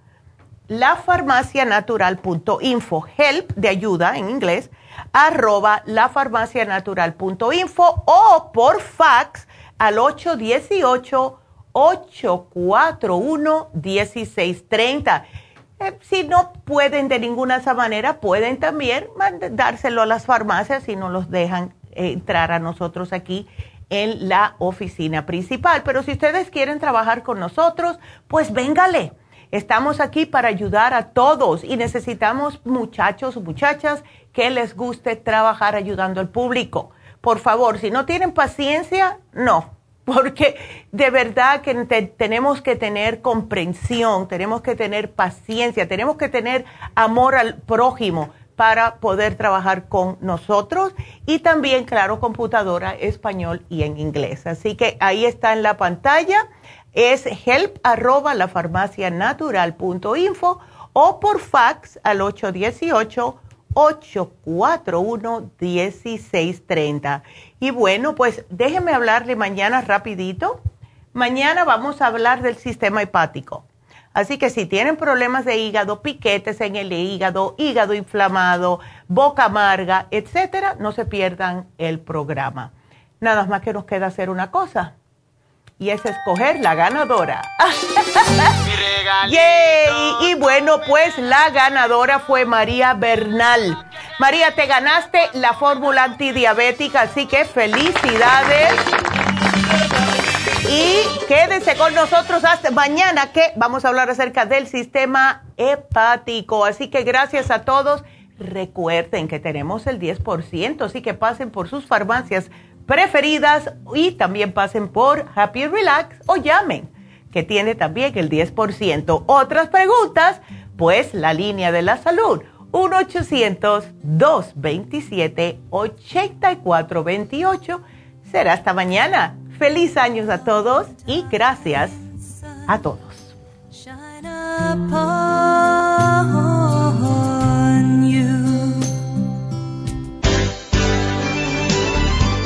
lafarmacianatural.info, help de ayuda en inglés, arroba lafarmacianatural.info o por fax al 818-841-1630. Eh, si no pueden de ninguna esa manera, pueden también dárselo a las farmacias y no los dejan entrar a nosotros aquí en la oficina principal. Pero si ustedes quieren trabajar con nosotros, pues véngale. Estamos aquí para ayudar a todos y necesitamos muchachos o muchachas que les guste trabajar ayudando al público. Por favor, si no tienen paciencia, no, porque de verdad que tenemos que tener comprensión, tenemos que tener paciencia, tenemos que tener amor al prójimo para poder trabajar con nosotros y también, claro, computadora, español y en inglés. Así que ahí está en la pantalla, es help arroba la info o por fax al 818-841-1630. Y bueno, pues déjenme hablarle mañana rapidito. Mañana vamos a hablar del sistema hepático Así que si tienen problemas de hígado, piquetes en el hígado, hígado inflamado, boca amarga, etcétera, no se pierdan el programa. Nada más que nos queda hacer una cosa y es escoger la ganadora. ¡Yay! Y bueno, pues la ganadora fue María Bernal. María, te ganaste la fórmula antidiabética, así que felicidades. Y quédense con nosotros hasta mañana que vamos a hablar acerca del sistema hepático. Así que gracias a todos. Recuerden que tenemos el 10%, así que pasen por sus farmacias preferidas y también pasen por Happy Relax o llamen, que tiene también el 10%. Otras preguntas, pues la línea de la salud, 1-800-227-8428. Será hasta mañana. Feliz años a todos y gracias a todos.